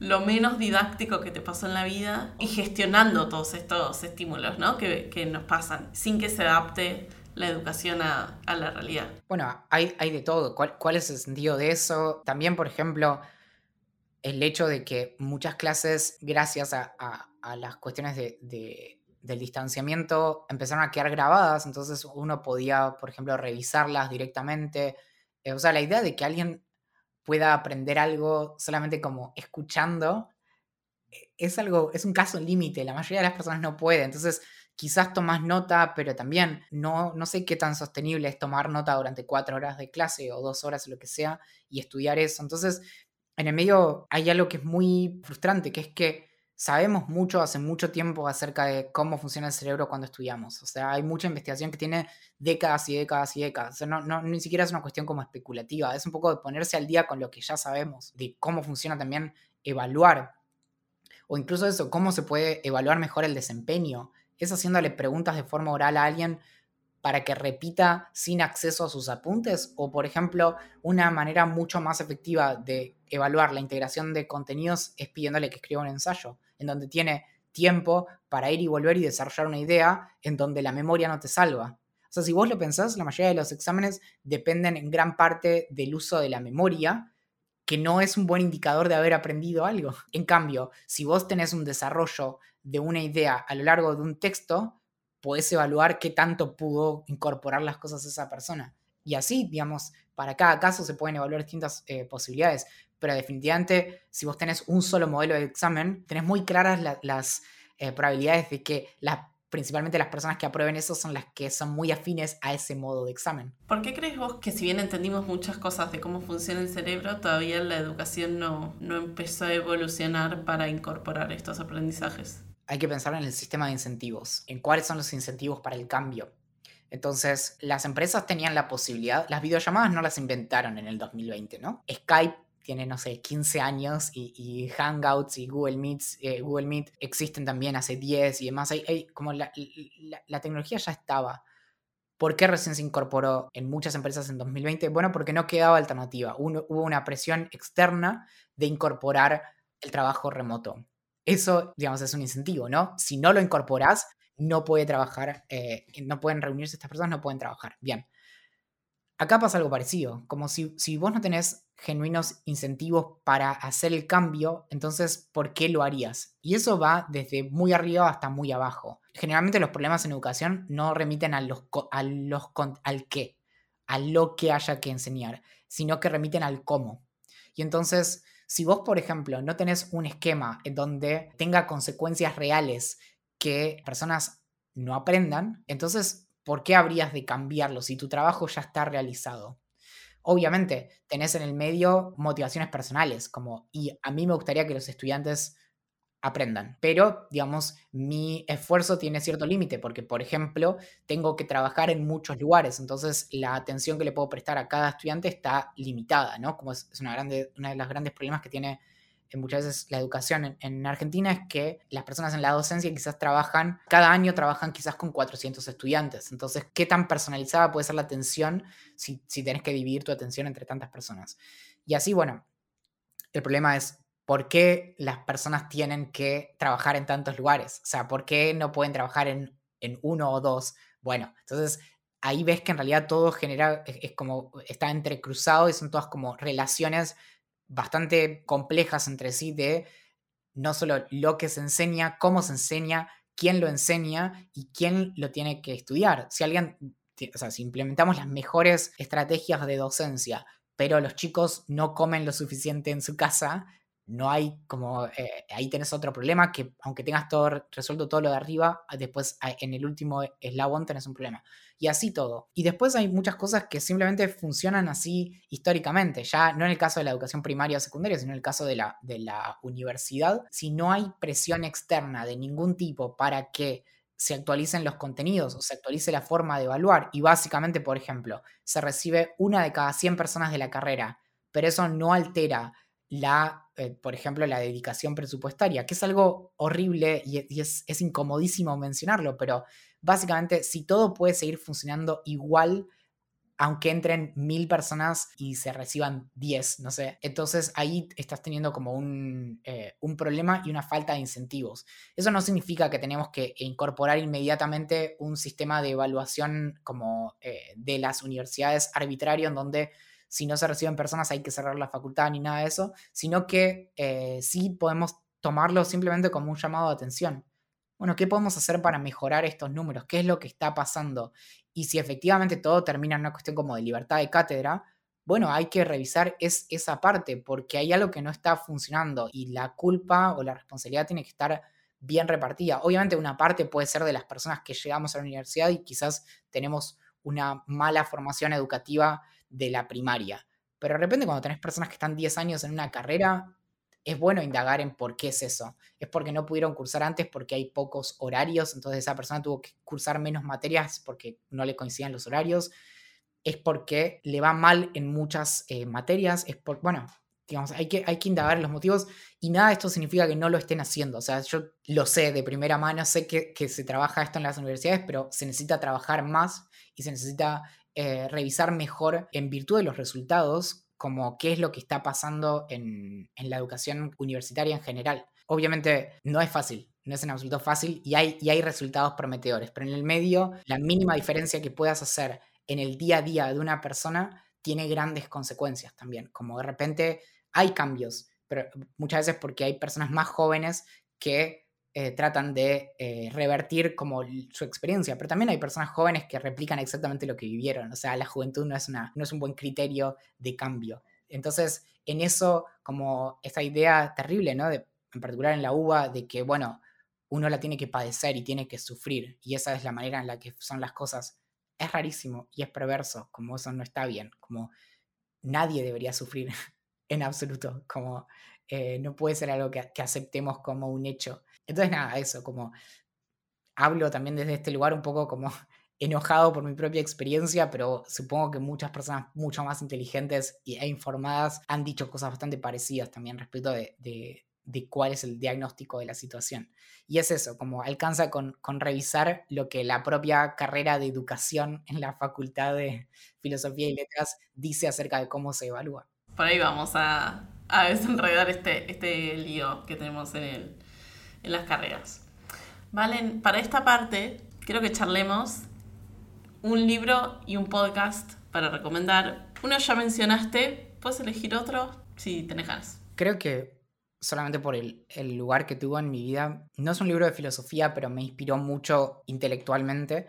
Lo menos didáctico que te pasó en la vida y gestionando todos estos estímulos ¿no? que, que nos pasan sin que se adapte la educación a, la realidad. Bueno, hay, hay de todo. ¿Cuál, es el sentido de eso? También, por ejemplo, el hecho de que muchas clases, gracias a, las cuestiones de, del distanciamiento, empezaron a quedar grabadas, entonces uno podía, por ejemplo, revisarlas directamente. Eh, o sea, la idea de que alguien pueda aprender algo solamente como escuchando eh, es algo, es un caso límite, la mayoría de las personas no puede, entonces quizás tomas nota, pero también no, no sé qué tan sostenible es tomar nota durante cuatro horas de clase o dos horas o lo que sea y estudiar eso. Entonces, en el medio hay algo que es muy frustrante, que es que sabemos mucho hace mucho tiempo acerca de cómo funciona el cerebro cuando estudiamos. O sea, hay mucha investigación que tiene décadas y décadas y décadas. O sea, no, no, ni siquiera es una cuestión como especulativa, es un poco de ponerse al día con lo que ya sabemos, de cómo funciona también evaluar O incluso eso, cómo se puede evaluar mejor el desempeño. Es haciéndole preguntas de forma oral a alguien para que repita sin acceso a sus apuntes. O, por ejemplo, una manera mucho más efectiva de evaluar la integración de contenidos es pidiéndole que escriba un ensayo, en donde tiene tiempo para ir y volver y desarrollar una idea en donde la memoria no te salva. O sea, si vos lo pensás, la mayoría de los exámenes dependen en gran parte del uso de la memoria, que no es un buen indicador de haber aprendido algo. En cambio, si vos tenés un desarrollo de una idea a lo largo de un texto, podés evaluar qué tanto pudo incorporar las cosas esa persona. Y así, digamos, para cada caso se pueden evaluar distintas eh, posibilidades, pero definitivamente si vos tenés un solo modelo de examen, tenés muy claras las eh, probabilidades de que la principalmente las personas que aprueben eso son las que son muy afines a ese modo de examen. ¿Por qué crees vos que si bien entendimos muchas cosas de cómo funciona el cerebro, todavía la educación no, no empezó a evolucionar para incorporar estos aprendizajes? Hay que pensar en el sistema de incentivos, en cuáles son los incentivos para el cambio. Entonces, las empresas tenían la posibilidad, las videollamadas no las inventaron en el 2020, ¿no? Skype tiene, no sé, 15 años y, Hangouts y Google, Meets, eh, Google Meet existen también hace 10 y demás. Hay, como la, tecnología ya estaba. ¿Por qué recién se incorporó en muchas empresas en 2020? Bueno, porque no quedaba alternativa. hubo una presión externa de incorporar el trabajo remoto. Eso, digamos, es un incentivo, ¿no? Si no lo incorporas, no puede trabajar, eh, no pueden reunirse estas personas, no pueden trabajar. Bien. Acá pasa algo parecido, como si, si vos no tenés genuinos incentivos para hacer el cambio, entonces, ¿por qué lo harías? Y eso va desde muy arriba hasta muy abajo. Generalmente los problemas en educación no remiten a los, a los, al qué, a lo que haya que enseñar, sino que remiten al cómo. Y entonces, si vos, por ejemplo, no tenés un esquema en donde tenga consecuencias reales que personas no aprendan, entonces ¿por qué habrías de cambiarlo si tu trabajo ya está realizado? Obviamente, tenés en el medio motivaciones personales, como, y a mí me gustaría que los estudiantes aprendan, pero, digamos, mi esfuerzo tiene cierto límite, porque, por ejemplo, tengo que trabajar en muchos lugares, entonces la atención que le puedo prestar a cada estudiante está limitada, ¿no? Como es, una, grande, una de los grandes problemas que tiene muchas veces la educación en, Argentina es que las personas en la docencia quizás trabajan, cada año trabajan quizás con 400 estudiantes. Entonces, ¿qué tan personalizada puede ser la atención si, si tenés que dividir tu atención entre tantas personas? Y así, bueno, el problema es por qué las personas tienen que trabajar en tantos lugares. O sea, ¿por qué no pueden trabajar en, en uno o dos? Bueno, entonces ahí ves que en realidad todo genera, es, como, está entrecruzado y son todas como relaciones bastante complejas entre sí de no solo lo que se enseña, cómo se enseña, quién lo enseña y quién lo tiene que estudiar. Si alguien, o sea, si implementamos las mejores estrategias de docencia, pero los chicos no comen lo suficiente en su casa, no hay como, eh, ahí tenés otro problema que aunque tengas todo resuelto todo lo de arriba, después en el último eslabón tenés un problema. Y así todo. Y después hay muchas cosas que simplemente funcionan así históricamente, ya no en el caso de la educación primaria o secundaria, sino en el caso de la, de la universidad. Si no hay presión externa de ningún tipo para que se actualicen los contenidos o se actualice la forma de evaluar y básicamente, por ejemplo, se recibe una de cada 100 personas de la carrera, pero eso no altera la, eh, por ejemplo, la dedicación presupuestaria, que es algo horrible y, es, es, incomodísimo mencionarlo, pero básicamente si todo puede seguir funcionando igual, aunque entren mil personas y se reciban diez, no sé, entonces ahí estás teniendo como un, eh, un, problema y una falta de incentivos. Eso no significa que tenemos que incorporar inmediatamente un sistema de evaluación como eh, de las universidades arbitrario en donde si no se reciben personas hay que cerrar la facultad ni nada de eso, sino que eh, sí podemos tomarlo simplemente como un llamado de atención. Bueno, ¿qué podemos hacer para mejorar estos números? ¿Qué es lo que está pasando? Y si efectivamente todo termina en una cuestión como de libertad de cátedra, bueno, hay que revisar es, esa parte porque hay algo que no está funcionando y la culpa o la responsabilidad tiene que estar bien repartida. Obviamente una parte puede ser de las personas que llegamos a la universidad y quizás tenemos una mala formación educativa de la primaria. Pero de repente cuando tenés personas que están 10 años en una carrera, es bueno indagar en por qué es eso. Es porque no pudieron cursar antes porque hay pocos horarios, entonces esa persona tuvo que cursar menos materias porque no le coincidían los horarios. Es porque le va mal en muchas eh, materias. Es por, bueno, digamos, hay que, hay que indagar los motivos y nada de esto significa que no lo estén haciendo. O sea, yo lo sé de primera mano, sé que, se trabaja esto en las universidades, pero se necesita trabajar más y se necesita eh, revisar mejor en virtud de los resultados como qué es lo que está pasando en, en, la educación universitaria en general. Obviamente no es fácil, no es en absoluto fácil y hay, y hay resultados prometedores, pero en el medio la mínima diferencia que puedas hacer en el día a día de una persona tiene grandes consecuencias también, como de repente hay cambios, pero muchas veces porque hay personas más jóvenes que eh, tratan de eh, revertir como su experiencia, pero también hay personas jóvenes que replican exactamente lo que vivieron, o sea, la juventud no es, una, no es un buen criterio de cambio. Entonces, en eso, como esta idea terrible, ¿no? De, en particular en la uva, de que, bueno, uno la tiene que padecer y tiene que sufrir, y esa es la manera en la que son las cosas, es rarísimo y es perverso, como eso no está bien, como nadie debería sufrir en absoluto, como eh, no puede ser algo que, aceptemos como un hecho. Entonces, nada, eso, como hablo también desde este lugar un poco como enojado por mi propia experiencia, pero supongo que muchas personas mucho más inteligentes e informadas han dicho cosas bastante parecidas también respecto de, de cuál es el diagnóstico de la situación. Y es eso, como alcanza con, revisar lo que la propia carrera de educación en la Facultad de Filosofía y Letras dice acerca de cómo se evalúa. Por ahí vamos a, a desenredar este, este lío que tenemos en, en las carreras. Valen, para esta parte, quiero que charlemos un libro y un podcast para recomendar. Uno ya mencionaste, ¿puedes elegir otro? Si tenés ganas. Creo que solamente por el, lugar que tuvo en mi vida. No es un libro de filosofía, pero me inspiró mucho intelectualmente.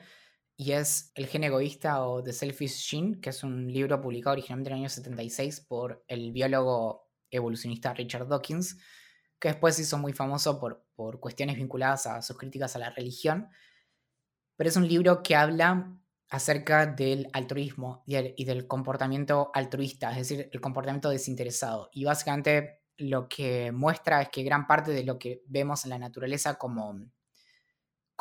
Y es El gen egoísta o The Selfish Gene, que es un libro publicado originalmente en el año 76 por el biólogo evolucionista Richard Dawkins, que después se hizo muy famoso por, por cuestiones vinculadas a sus críticas a la religión. Pero es un libro que habla acerca del altruismo y, y del comportamiento altruista, es decir, el comportamiento desinteresado. Y básicamente lo que muestra es que gran parte de lo que vemos en la naturaleza como,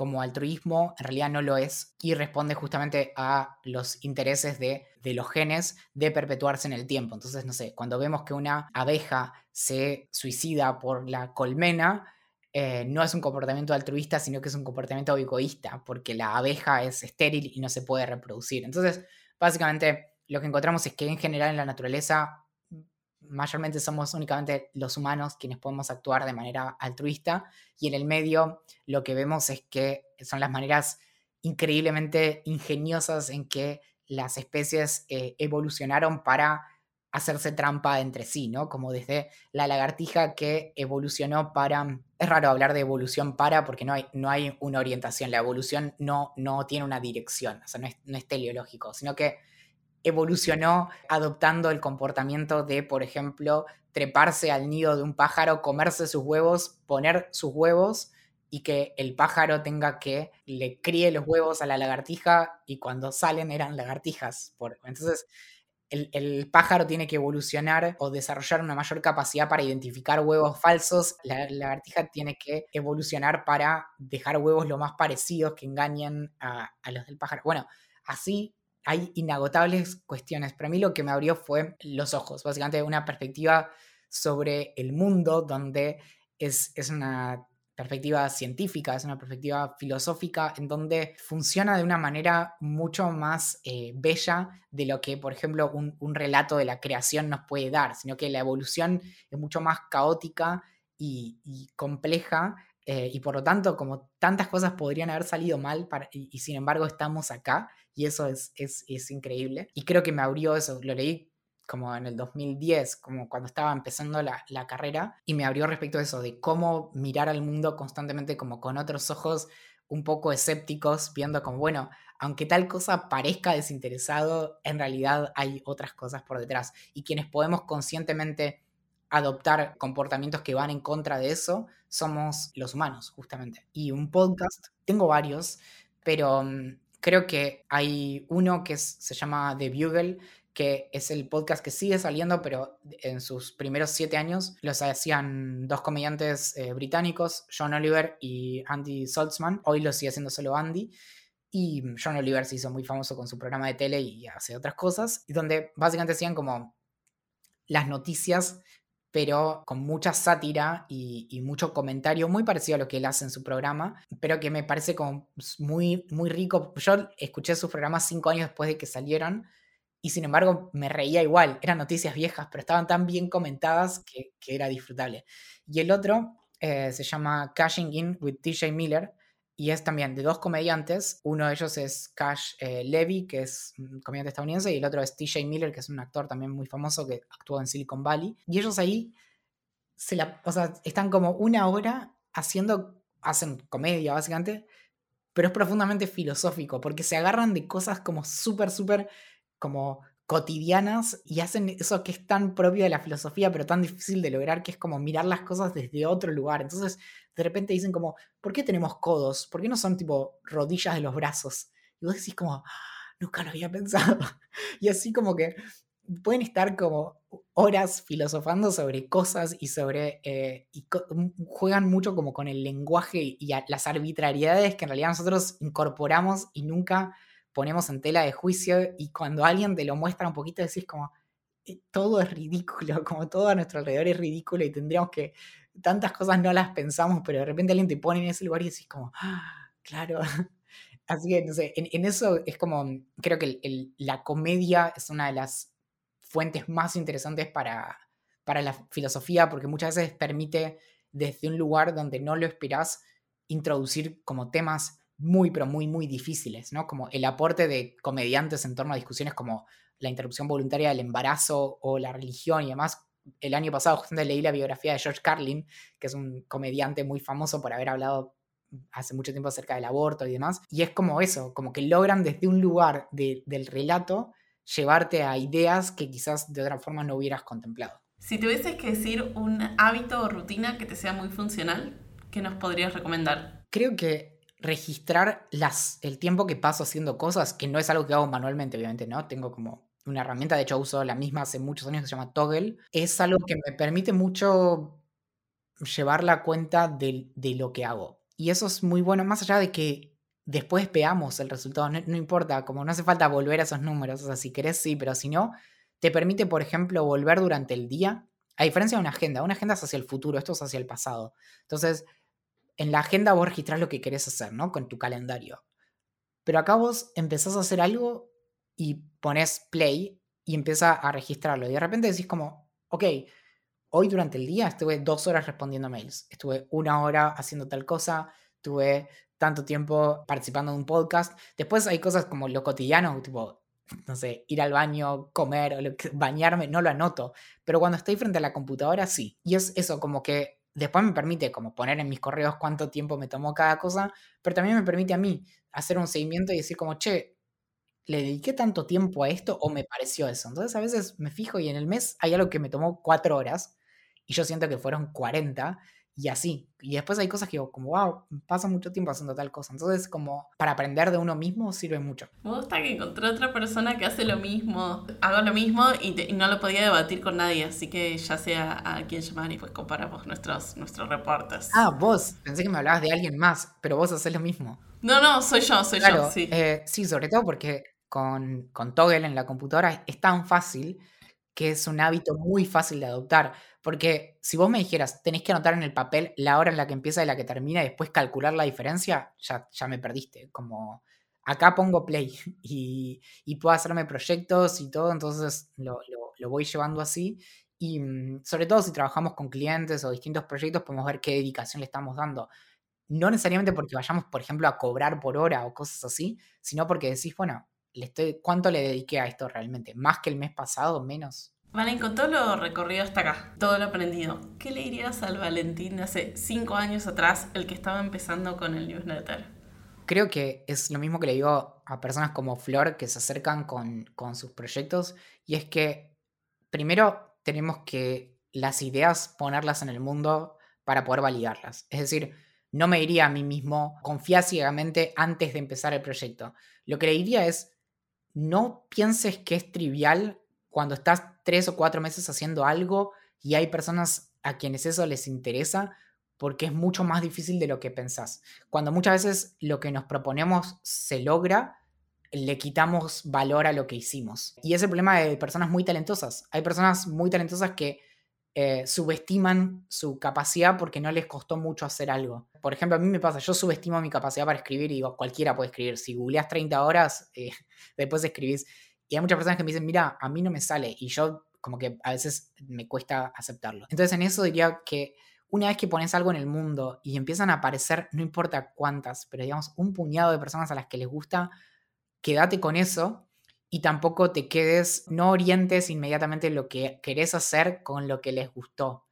como altruismo en realidad no lo es y responde justamente a los intereses de, los genes de perpetuarse en el tiempo. Entonces, no sé, cuando vemos que una abeja se suicida por la colmena, eh, no es un comportamiento altruista, sino que es un comportamiento egoísta, porque la abeja es estéril y no se puede reproducir. Entonces, básicamente, lo que encontramos es que en general en la naturaleza mayormente somos únicamente los humanos quienes podemos actuar de manera altruista y en el medio lo que vemos es que son las maneras increíblemente ingeniosas en que las especies eh, evolucionaron para hacerse trampa entre sí, ¿no? Como desde la lagartija que evolucionó para... Es raro hablar de evolución para porque no hay, no hay una orientación, la evolución no, no tiene una dirección, o sea, no es, no es teleológico, sino que evolucionó adoptando el comportamiento de, por ejemplo, treparse al nido de un pájaro, comerse sus huevos, poner sus huevos y que el pájaro tenga que le críe los huevos a la lagartija y cuando salen eran lagartijas. Entonces, el, pájaro tiene que evolucionar o desarrollar una mayor capacidad para identificar huevos falsos. La, lagartija tiene que evolucionar para dejar huevos lo más parecidos que engañen a, a los del pájaro. Bueno, así hay inagotables cuestiones. Para mí lo que me abrió fue los ojos, básicamente una perspectiva sobre el mundo donde es, es una perspectiva científica, es una perspectiva filosófica en donde funciona de una manera mucho más eh, bella de lo que, por ejemplo, un, relato de la creación nos puede dar, sino que la evolución es mucho más caótica y, compleja eh, y por lo tanto, como tantas cosas podrían haber salido mal y, sin embargo estamos acá, y eso es, es, increíble. Y creo que me abrió eso, lo leí como en el 2010, como cuando estaba empezando la, la, carrera, y me abrió respecto a eso, de cómo mirar al mundo constantemente como con otros ojos un poco escépticos, viendo como, bueno, aunque tal cosa parezca desinteresado, en realidad hay otras cosas por detrás. Y quienes podemos conscientemente adoptar comportamientos que van en contra de eso, somos los humanos, justamente. Y un podcast, tengo varios, pero mm, Creo que hay uno que se llama The Bugle, que es el podcast que sigue saliendo, pero en sus primeros siete años los hacían dos comediantes eh, británicos, John Oliver y Andy Saltzman. Hoy lo sigue haciendo solo Andy. Y John Oliver se hizo muy famoso con su programa de tele y hace otras cosas, y donde básicamente hacían como las noticias pero con mucha sátira y, mucho comentario, muy parecido a lo que él hace en su programa, pero que me parece como muy, muy rico. Yo escuché sus programas cinco años después de que salieron y sin embargo me reía igual. Eran noticias viejas, pero estaban tan bien comentadas que, era disfrutable. Y el otro eh, se llama Cashing In with TJ Miller, y es también de dos comediantes. Uno de ellos es Cash eh, Levy, que es un comediante estadounidense, y el otro es TJ Miller, que es un actor también muy famoso que actuó en Silicon Valley. Y ellos ahí se la, o sea, están como una hora haciendo, hacen comedia básicamente, pero es profundamente filosófico, porque se agarran de cosas como súper, súper como cotidianas y hacen eso que es tan propio de la filosofía, pero tan difícil de lograr, que es como mirar las cosas desde otro lugar. Entonces, de repente dicen como, ¿por qué tenemos codos? ¿Por qué no son tipo rodillas de los brazos? Y vos decís como, ah, nunca lo había pensado. y así como que pueden estar como horas filosofando sobre cosas y sobre... Eh, y juegan mucho como con el lenguaje y las arbitrariedades que en realidad nosotros incorporamos y nunca ponemos en tela de juicio y cuando alguien te lo muestra un poquito decís como, eh, todo es ridículo, como todo a nuestro alrededor es ridículo y tendríamos que, tantas cosas no las pensamos, pero de repente alguien te pone en ese lugar y decís como, ah, claro. Así que, no sé, en, eso es como, creo que la comedia es una de las fuentes más interesantes para, para la filosofía, porque muchas veces permite desde un lugar donde no lo esperás introducir como temas muy, pero muy, muy difíciles, ¿no? Como el aporte de comediantes en torno a discusiones como la interrupción voluntaria del embarazo o la religión y demás. El año pasado justamente leí la biografía de George Carlin, que es un comediante muy famoso por haber hablado hace mucho tiempo acerca del aborto y demás. Y es como eso, como que logran desde un lugar del relato llevarte a ideas que quizás de otra forma no hubieras contemplado. Si tuvieses que decir un hábito o rutina que te sea muy funcional, ¿qué nos podrías recomendar? Creo que registrar el tiempo que paso haciendo cosas, que no es algo que hago manualmente, obviamente, ¿no? Tengo como una herramienta, de hecho uso la misma hace muchos años que se llama Toggle, es algo que me permite mucho llevar la cuenta de, lo que hago. Y eso es muy bueno, más allá de que después veamos el resultado, no, importa, como no hace falta volver a esos números, o sea, si querés sí, pero si no, te permite, por ejemplo, volver durante el día, a diferencia de una agenda, una agenda es hacia el futuro, esto es hacia el pasado. Entonces, en la agenda vos registrás lo que querés hacer, ¿no? Con tu calendario. Pero acá vos empezás a hacer algo y pones play y empieza a registrarlo. Y de repente decís como, ok, hoy durante el día estuve dos horas respondiendo mails, estuve una hora haciendo tal cosa, tuve tanto tiempo participando en un podcast. Después hay cosas como lo cotidiano, tipo, no sé, ir al baño, comer, o bañarme, no lo anoto. Pero cuando estoy frente a la computadora, sí. Y es eso, como que después me permite como poner en mis correos cuánto tiempo me tomó cada cosa, pero también me permite a mí hacer un seguimiento y decir como, che, ¿le dediqué tanto tiempo a esto o me pareció eso? Entonces a veces me fijo y en el mes hay algo que me tomó cuatro horas y yo siento que fueron 40 y así. Y después hay cosas que digo, como, wow, paso mucho tiempo haciendo tal cosa. Entonces, como para aprender de uno mismo sirve mucho. Me gusta que encontré otra persona que hace lo mismo, hago lo mismo y, no lo podía debatir con nadie, así que ya sea a quien llamar y pues comparamos nuestros, nuestros reportes. Ah, vos, pensé que me hablabas de alguien más, pero vos haces lo mismo. No, no, soy yo, soy yo, sí. Eh, sí, sobre todo porque con, con Toggle en la computadora es tan fácil que es un hábito muy fácil de adoptar. Porque si vos me dijeras, tenés que anotar en el papel la hora en la que empieza y la que termina y después calcular la diferencia, ya, ya me perdiste. Como acá pongo play y, puedo hacerme proyectos y todo, entonces lo, voy llevando así. Y mm, sobre todo si trabajamos con clientes o distintos proyectos, podemos ver qué dedicación le estamos dando. No necesariamente porque vayamos, por ejemplo, a cobrar por hora o cosas así, sino porque decís, bueno, le estoy, ¿cuánto le dediqué a esto realmente? ¿Más que el mes pasado? ¿Menos? Valen, con todo lo recorrido hasta acá, todo lo aprendido, ¿qué le dirías al Valentín hace cinco años atrás, el que estaba empezando con el newsletter? Creo que es lo mismo que le digo a personas como Flor que se acercan con, con sus proyectos, y es que primero tenemos que las ideas ponerlas en el mundo para poder validarlas. Es decir, no me diría a mí mismo, confía ciegamente antes de empezar el proyecto. Lo que le diría es, no pienses que es trivial cuando estás tres o cuatro meses haciendo algo y hay personas a quienes eso les interesa, porque es mucho más difícil de lo que pensás. Cuando muchas veces lo que nos proponemos se logra, le quitamos valor a lo que hicimos. Y es el problema de personas muy talentosas. Hay personas muy talentosas que eh, subestiman su capacidad porque no les costó mucho hacer algo. Por ejemplo, a mí me pasa, yo subestimo mi capacidad para escribir y digo, cualquiera puede escribir. Si googleas 30 horas, eh, después escribís. Y hay muchas personas que me dicen, mira, a mí no me sale. Y yo como que a veces me cuesta aceptarlo. Entonces en eso diría que una vez que pones algo en el mundo y empiezan a aparecer, no importa cuántas, pero digamos un puñado de personas a las que les gusta, quédate con eso y tampoco te quedes, no orientes inmediatamente lo que querés hacer con lo que les gustó,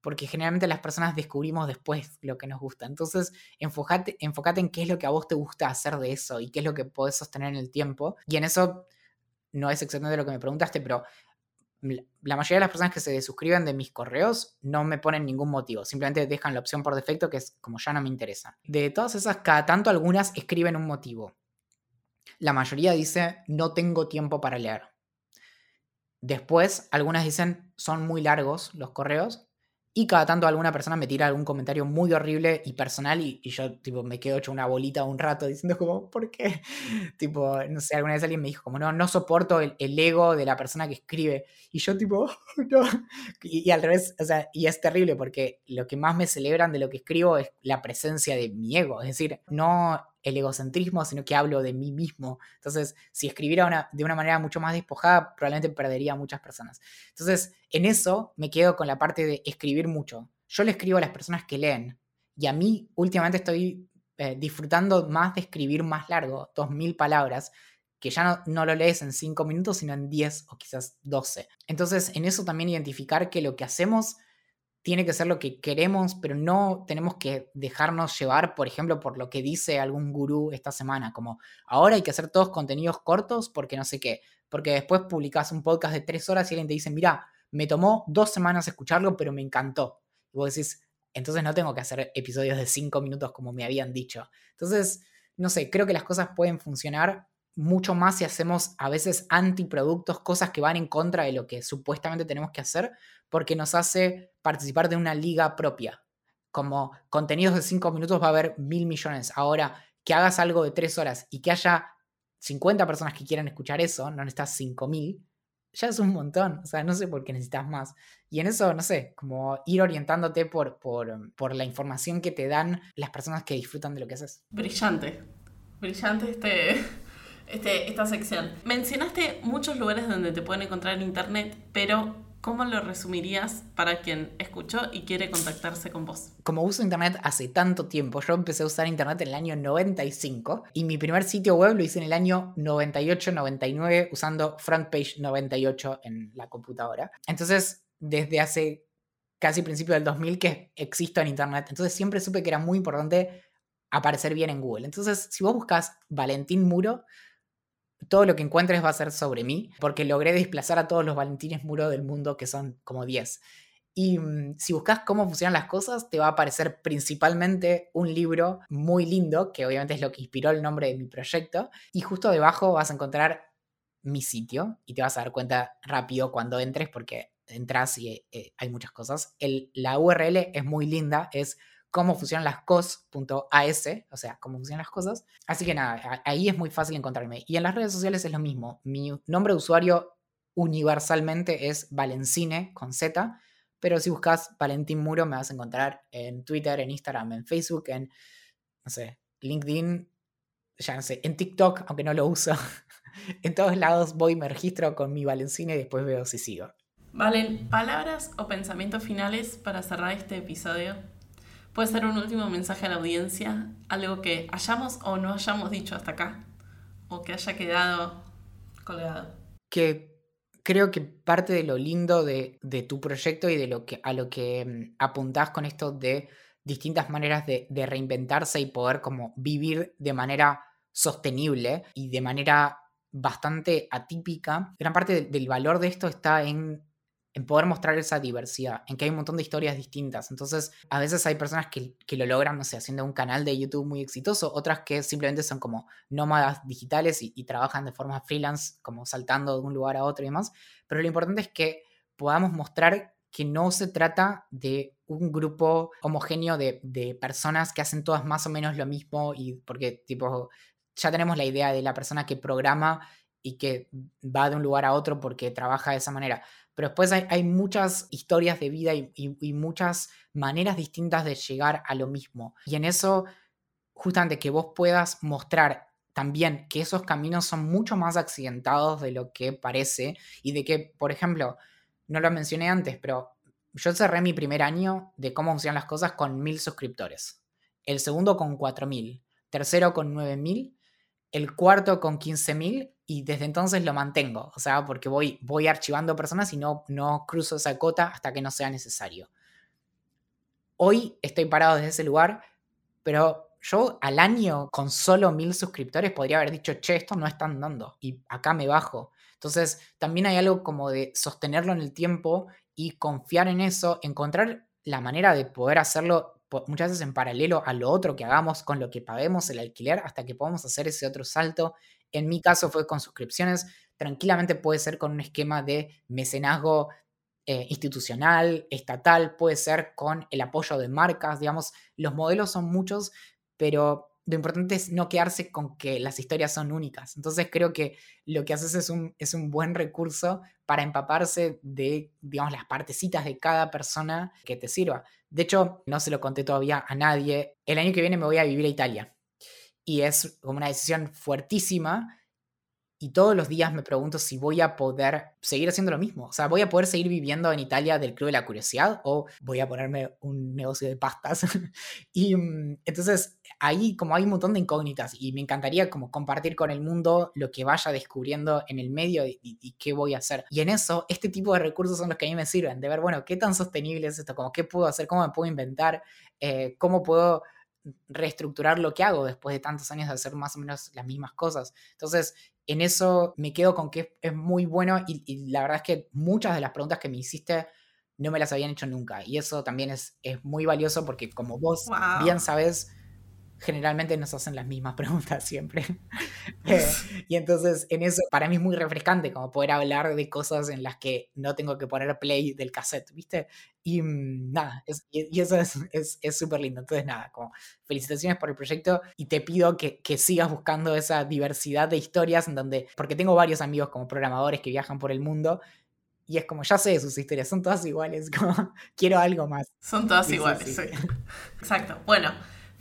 porque generalmente las personas descubrimos después lo que nos gusta. Entonces, enfocate, enfocate en qué es lo que a vos te gusta hacer de eso y qué es lo que podés sostener en el tiempo. Y en eso no es exactamente lo que me preguntaste, pero la mayoría de las personas que se suscriben de mis correos no me ponen ningún motivo, simplemente dejan la opción por defecto que es como ya no me interesa. De todas esas, cada tanto algunas escriben un motivo. La mayoría dice no tengo tiempo para leer. Después, algunas dicen son muy largos los correos y cada tanto alguna persona me tira algún comentario muy horrible y personal y, yo tipo me quedo hecho una bolita un rato diciendo como, ¿por qué? tipo, no sé, alguna vez alguien me dijo como, no, no soporto el, ego de la persona que escribe. Y yo tipo, no. Y, y, al revés, o sea, y es terrible porque lo que más me celebran de lo que escribo es la presencia de mi ego. Es decir, no el egocentrismo, sino que hablo de mí mismo. Entonces, si escribiera de una manera mucho más despojada, probablemente perdería a muchas personas. Entonces, en eso me quedo con la parte de escribir mucho. Yo le escribo a las personas que leen. Y a mí, últimamente, estoy eh, disfrutando más de escribir más largo, dos mil palabras, que ya no, no, lo lees en cinco minutos, sino en diez o quizás doce. Entonces, en eso también identificar que lo que hacemos tiene que ser lo que queremos, pero no tenemos que dejarnos llevar, por ejemplo, por lo que dice algún gurú esta semana, como ahora hay que hacer todos contenidos cortos porque no sé qué, porque después publicas un podcast de tres horas y alguien te dice, mira, me tomó dos semanas escucharlo, pero me encantó. Y vos decís, entonces no tengo que hacer episodios de cinco minutos como me habían dicho. Entonces, no sé, creo que las cosas pueden funcionar mucho más si hacemos a veces antiproductos, cosas que van en contra de lo que supuestamente tenemos que hacer, porque nos hace participar de una liga propia. Como contenidos de 5 minutos va a haber mil millones. Ahora, que hagas algo de 3 horas y que haya 50 personas que quieran escuchar eso, no necesitas 5000, ya es un montón. O sea, no sé por qué necesitas más. Y en eso, no sé, como ir orientándote por, por, por la información que te dan las personas que disfrutan de lo que haces. Brillante. Brillante este, este, esta sección. Mencionaste muchos lugares donde te pueden encontrar en internet, pero ¿cómo lo resumirías para quien escuchó y quiere contactarse con vos? Como uso internet hace tanto tiempo, yo empecé a usar internet en el año 95 y mi primer sitio web lo hice en el año 98-99 usando Frontpage 98 en la computadora. Entonces, desde hace casi principio del 2000 que existo en internet, entonces siempre supe que era muy importante aparecer bien en Google. Entonces, si vos buscas Valentín Muro, todo lo que encuentres va a ser sobre mí, porque logré desplazar a todos los Valentines Muro del mundo, que son como 10. Y mm, si buscas cómo funcionan las cosas, te va a aparecer principalmente un libro muy lindo, que obviamente es lo que inspiró el nombre de mi proyecto, y justo debajo vas a encontrar mi sitio y te vas a dar cuenta rápido cuando entres porque entras y eh, hay muchas cosas. El, la URL es muy linda, es cómo funcionan las cos.as, o sea, cómo funcionan las cosas. Así que nada, ahí es muy fácil encontrarme. Y en las redes sociales es lo mismo. Mi nombre de usuario universalmente es Valencine con Z, pero si buscas Valentín Muro me vas a encontrar en Twitter, en Instagram, en Facebook, en, no sé, LinkedIn, ya no sé, en TikTok, aunque no lo uso. en todos lados voy, me registro con mi Valencine y después veo si sigo. Valen, palabras o pensamientos finales para cerrar este episodio. Puede ser un último mensaje a la audiencia, algo que hayamos o no hayamos dicho hasta acá, o que haya quedado colgado. Que creo que parte de lo lindo de, tu proyecto y de lo que, a lo que mm, apuntás con esto de distintas maneras de, reinventarse y poder como vivir de manera sostenible y de manera bastante atípica, gran parte del valor de esto está en en poder mostrar esa diversidad, en que hay un montón de historias distintas. Entonces, a veces hay personas que, lo logran, no sé, haciendo un canal de YouTube muy exitoso, otras que simplemente son como nómadas digitales y, trabajan de forma freelance, como saltando de un lugar a otro y demás. Pero lo importante es que podamos mostrar que no se trata de un grupo homogéneo de, de personas que hacen todas más o menos lo mismo y porque tipo ya tenemos la idea de la persona que programa y que va de un lugar a otro porque trabaja de esa manera. Pero después hay, muchas historias de vida y, muchas maneras distintas de llegar a lo mismo. Y en eso, justamente que vos puedas mostrar también que esos caminos son mucho más accidentados de lo que parece y de que, por ejemplo, no lo mencioné antes, pero yo cerré mi primer año de cómo funcionan las cosas con mil suscriptores, el segundo con cuatro mil, tercero con nueve mil, el cuarto con quince mil y desde entonces lo mantengo, o sea, porque voy, voy archivando personas y no, no cruzo esa cota hasta que no sea necesario. Hoy estoy parado desde ese lugar, pero yo al año con solo mil suscriptores podría haber dicho, che, esto no están dando y acá me bajo. Entonces, también hay algo como de sostenerlo en el tiempo y confiar en eso, encontrar la manera de poder hacerlo muchas veces en paralelo a lo otro que hagamos con lo que paguemos el alquiler hasta que podamos hacer ese otro salto. En mi caso fue con suscripciones, tranquilamente puede ser con un esquema de mecenazgo eh, institucional, estatal, puede ser con el apoyo de marcas, digamos, los modelos son muchos, pero lo importante es no quedarse con que las historias son únicas. Entonces creo que lo que haces es un, es un buen recurso para empaparse de, digamos, las partecitas de cada persona que te sirva. De hecho, no se lo conté todavía a nadie. El año que viene me voy a vivir a Italia. Y es como una decisión fuertísima y todos los días me pregunto si voy a poder seguir haciendo lo mismo. O sea, ¿voy a poder seguir viviendo en Italia del Club de la Curiosidad o voy a ponerme un negocio de pastas? y mm, entonces ahí como hay un montón de incógnitas y me encantaría como compartir con el mundo lo que vaya descubriendo en el medio y, qué voy a hacer. Y en eso, este tipo de recursos son los que a mí me sirven, de ver, bueno, qué tan sostenible es esto, como qué puedo hacer, cómo me puedo inventar, eh, cómo puedo reestructurar lo que hago después de tantos años de hacer más o menos las mismas cosas. Entonces, en eso me quedo con que es muy bueno y, la verdad es que muchas de las preguntas que me hiciste no me las habían hecho nunca y eso también es, es muy valioso porque como vos bien sabes, generalmente nos hacen las mismas preguntas siempre. Eh, y entonces en eso para mí es muy refrescante como poder hablar de cosas en las que no tengo que poner play del cassette, ¿viste? Y mm, nada, y, eso es súper lindo. Entonces nada, como felicitaciones por el proyecto y te pido que, que, sigas buscando esa diversidad de historias en donde, porque tengo varios amigos como programadores que viajan por el mundo y es como, ya sé sus historias, son todas iguales, como quiero algo más. Son todas iguales, sí. Exacto. Bueno,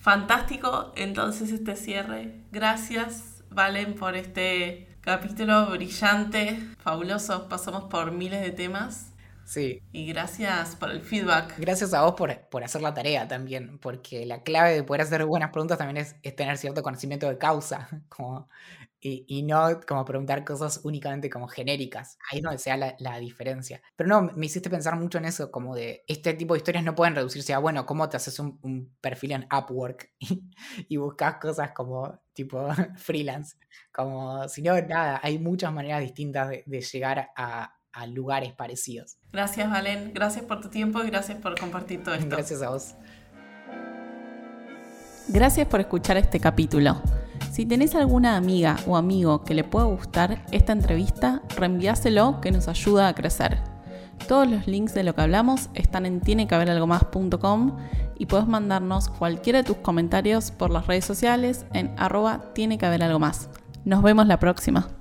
Fantástico entonces este cierre. Gracias, Valen, por este capítulo brillante, fabuloso. Pasamos por miles de temas. Sí. Y gracias por el feedback. Gracias a vos por, por, hacer la tarea también, porque la clave de poder hacer buenas preguntas también es, es tener cierto conocimiento de causa. Como y, no como preguntar cosas únicamente como genéricas. Ahí es donde se da la, diferencia. Pero no, me hiciste pensar mucho en eso, como de este tipo de historias no pueden reducirse a, bueno, ¿cómo te haces un, perfil en Upwork y, buscas cosas como tipo freelance? Como, si no, nada, hay muchas maneras distintas de, llegar a, a lugares parecidos. Gracias, Valen. Gracias por tu tiempo y gracias por compartir todo esto. Gracias a vos. Gracias por escuchar este capítulo. Si tenés alguna amiga o amigo que le pueda gustar esta entrevista, reenviáselo que nos ayuda a crecer. Todos los links de lo que hablamos están en tienequehaberalgomás.com y puedes mandarnos cualquiera de tus comentarios por las redes sociales en arroba tiene que haber algo más. Nos vemos la próxima.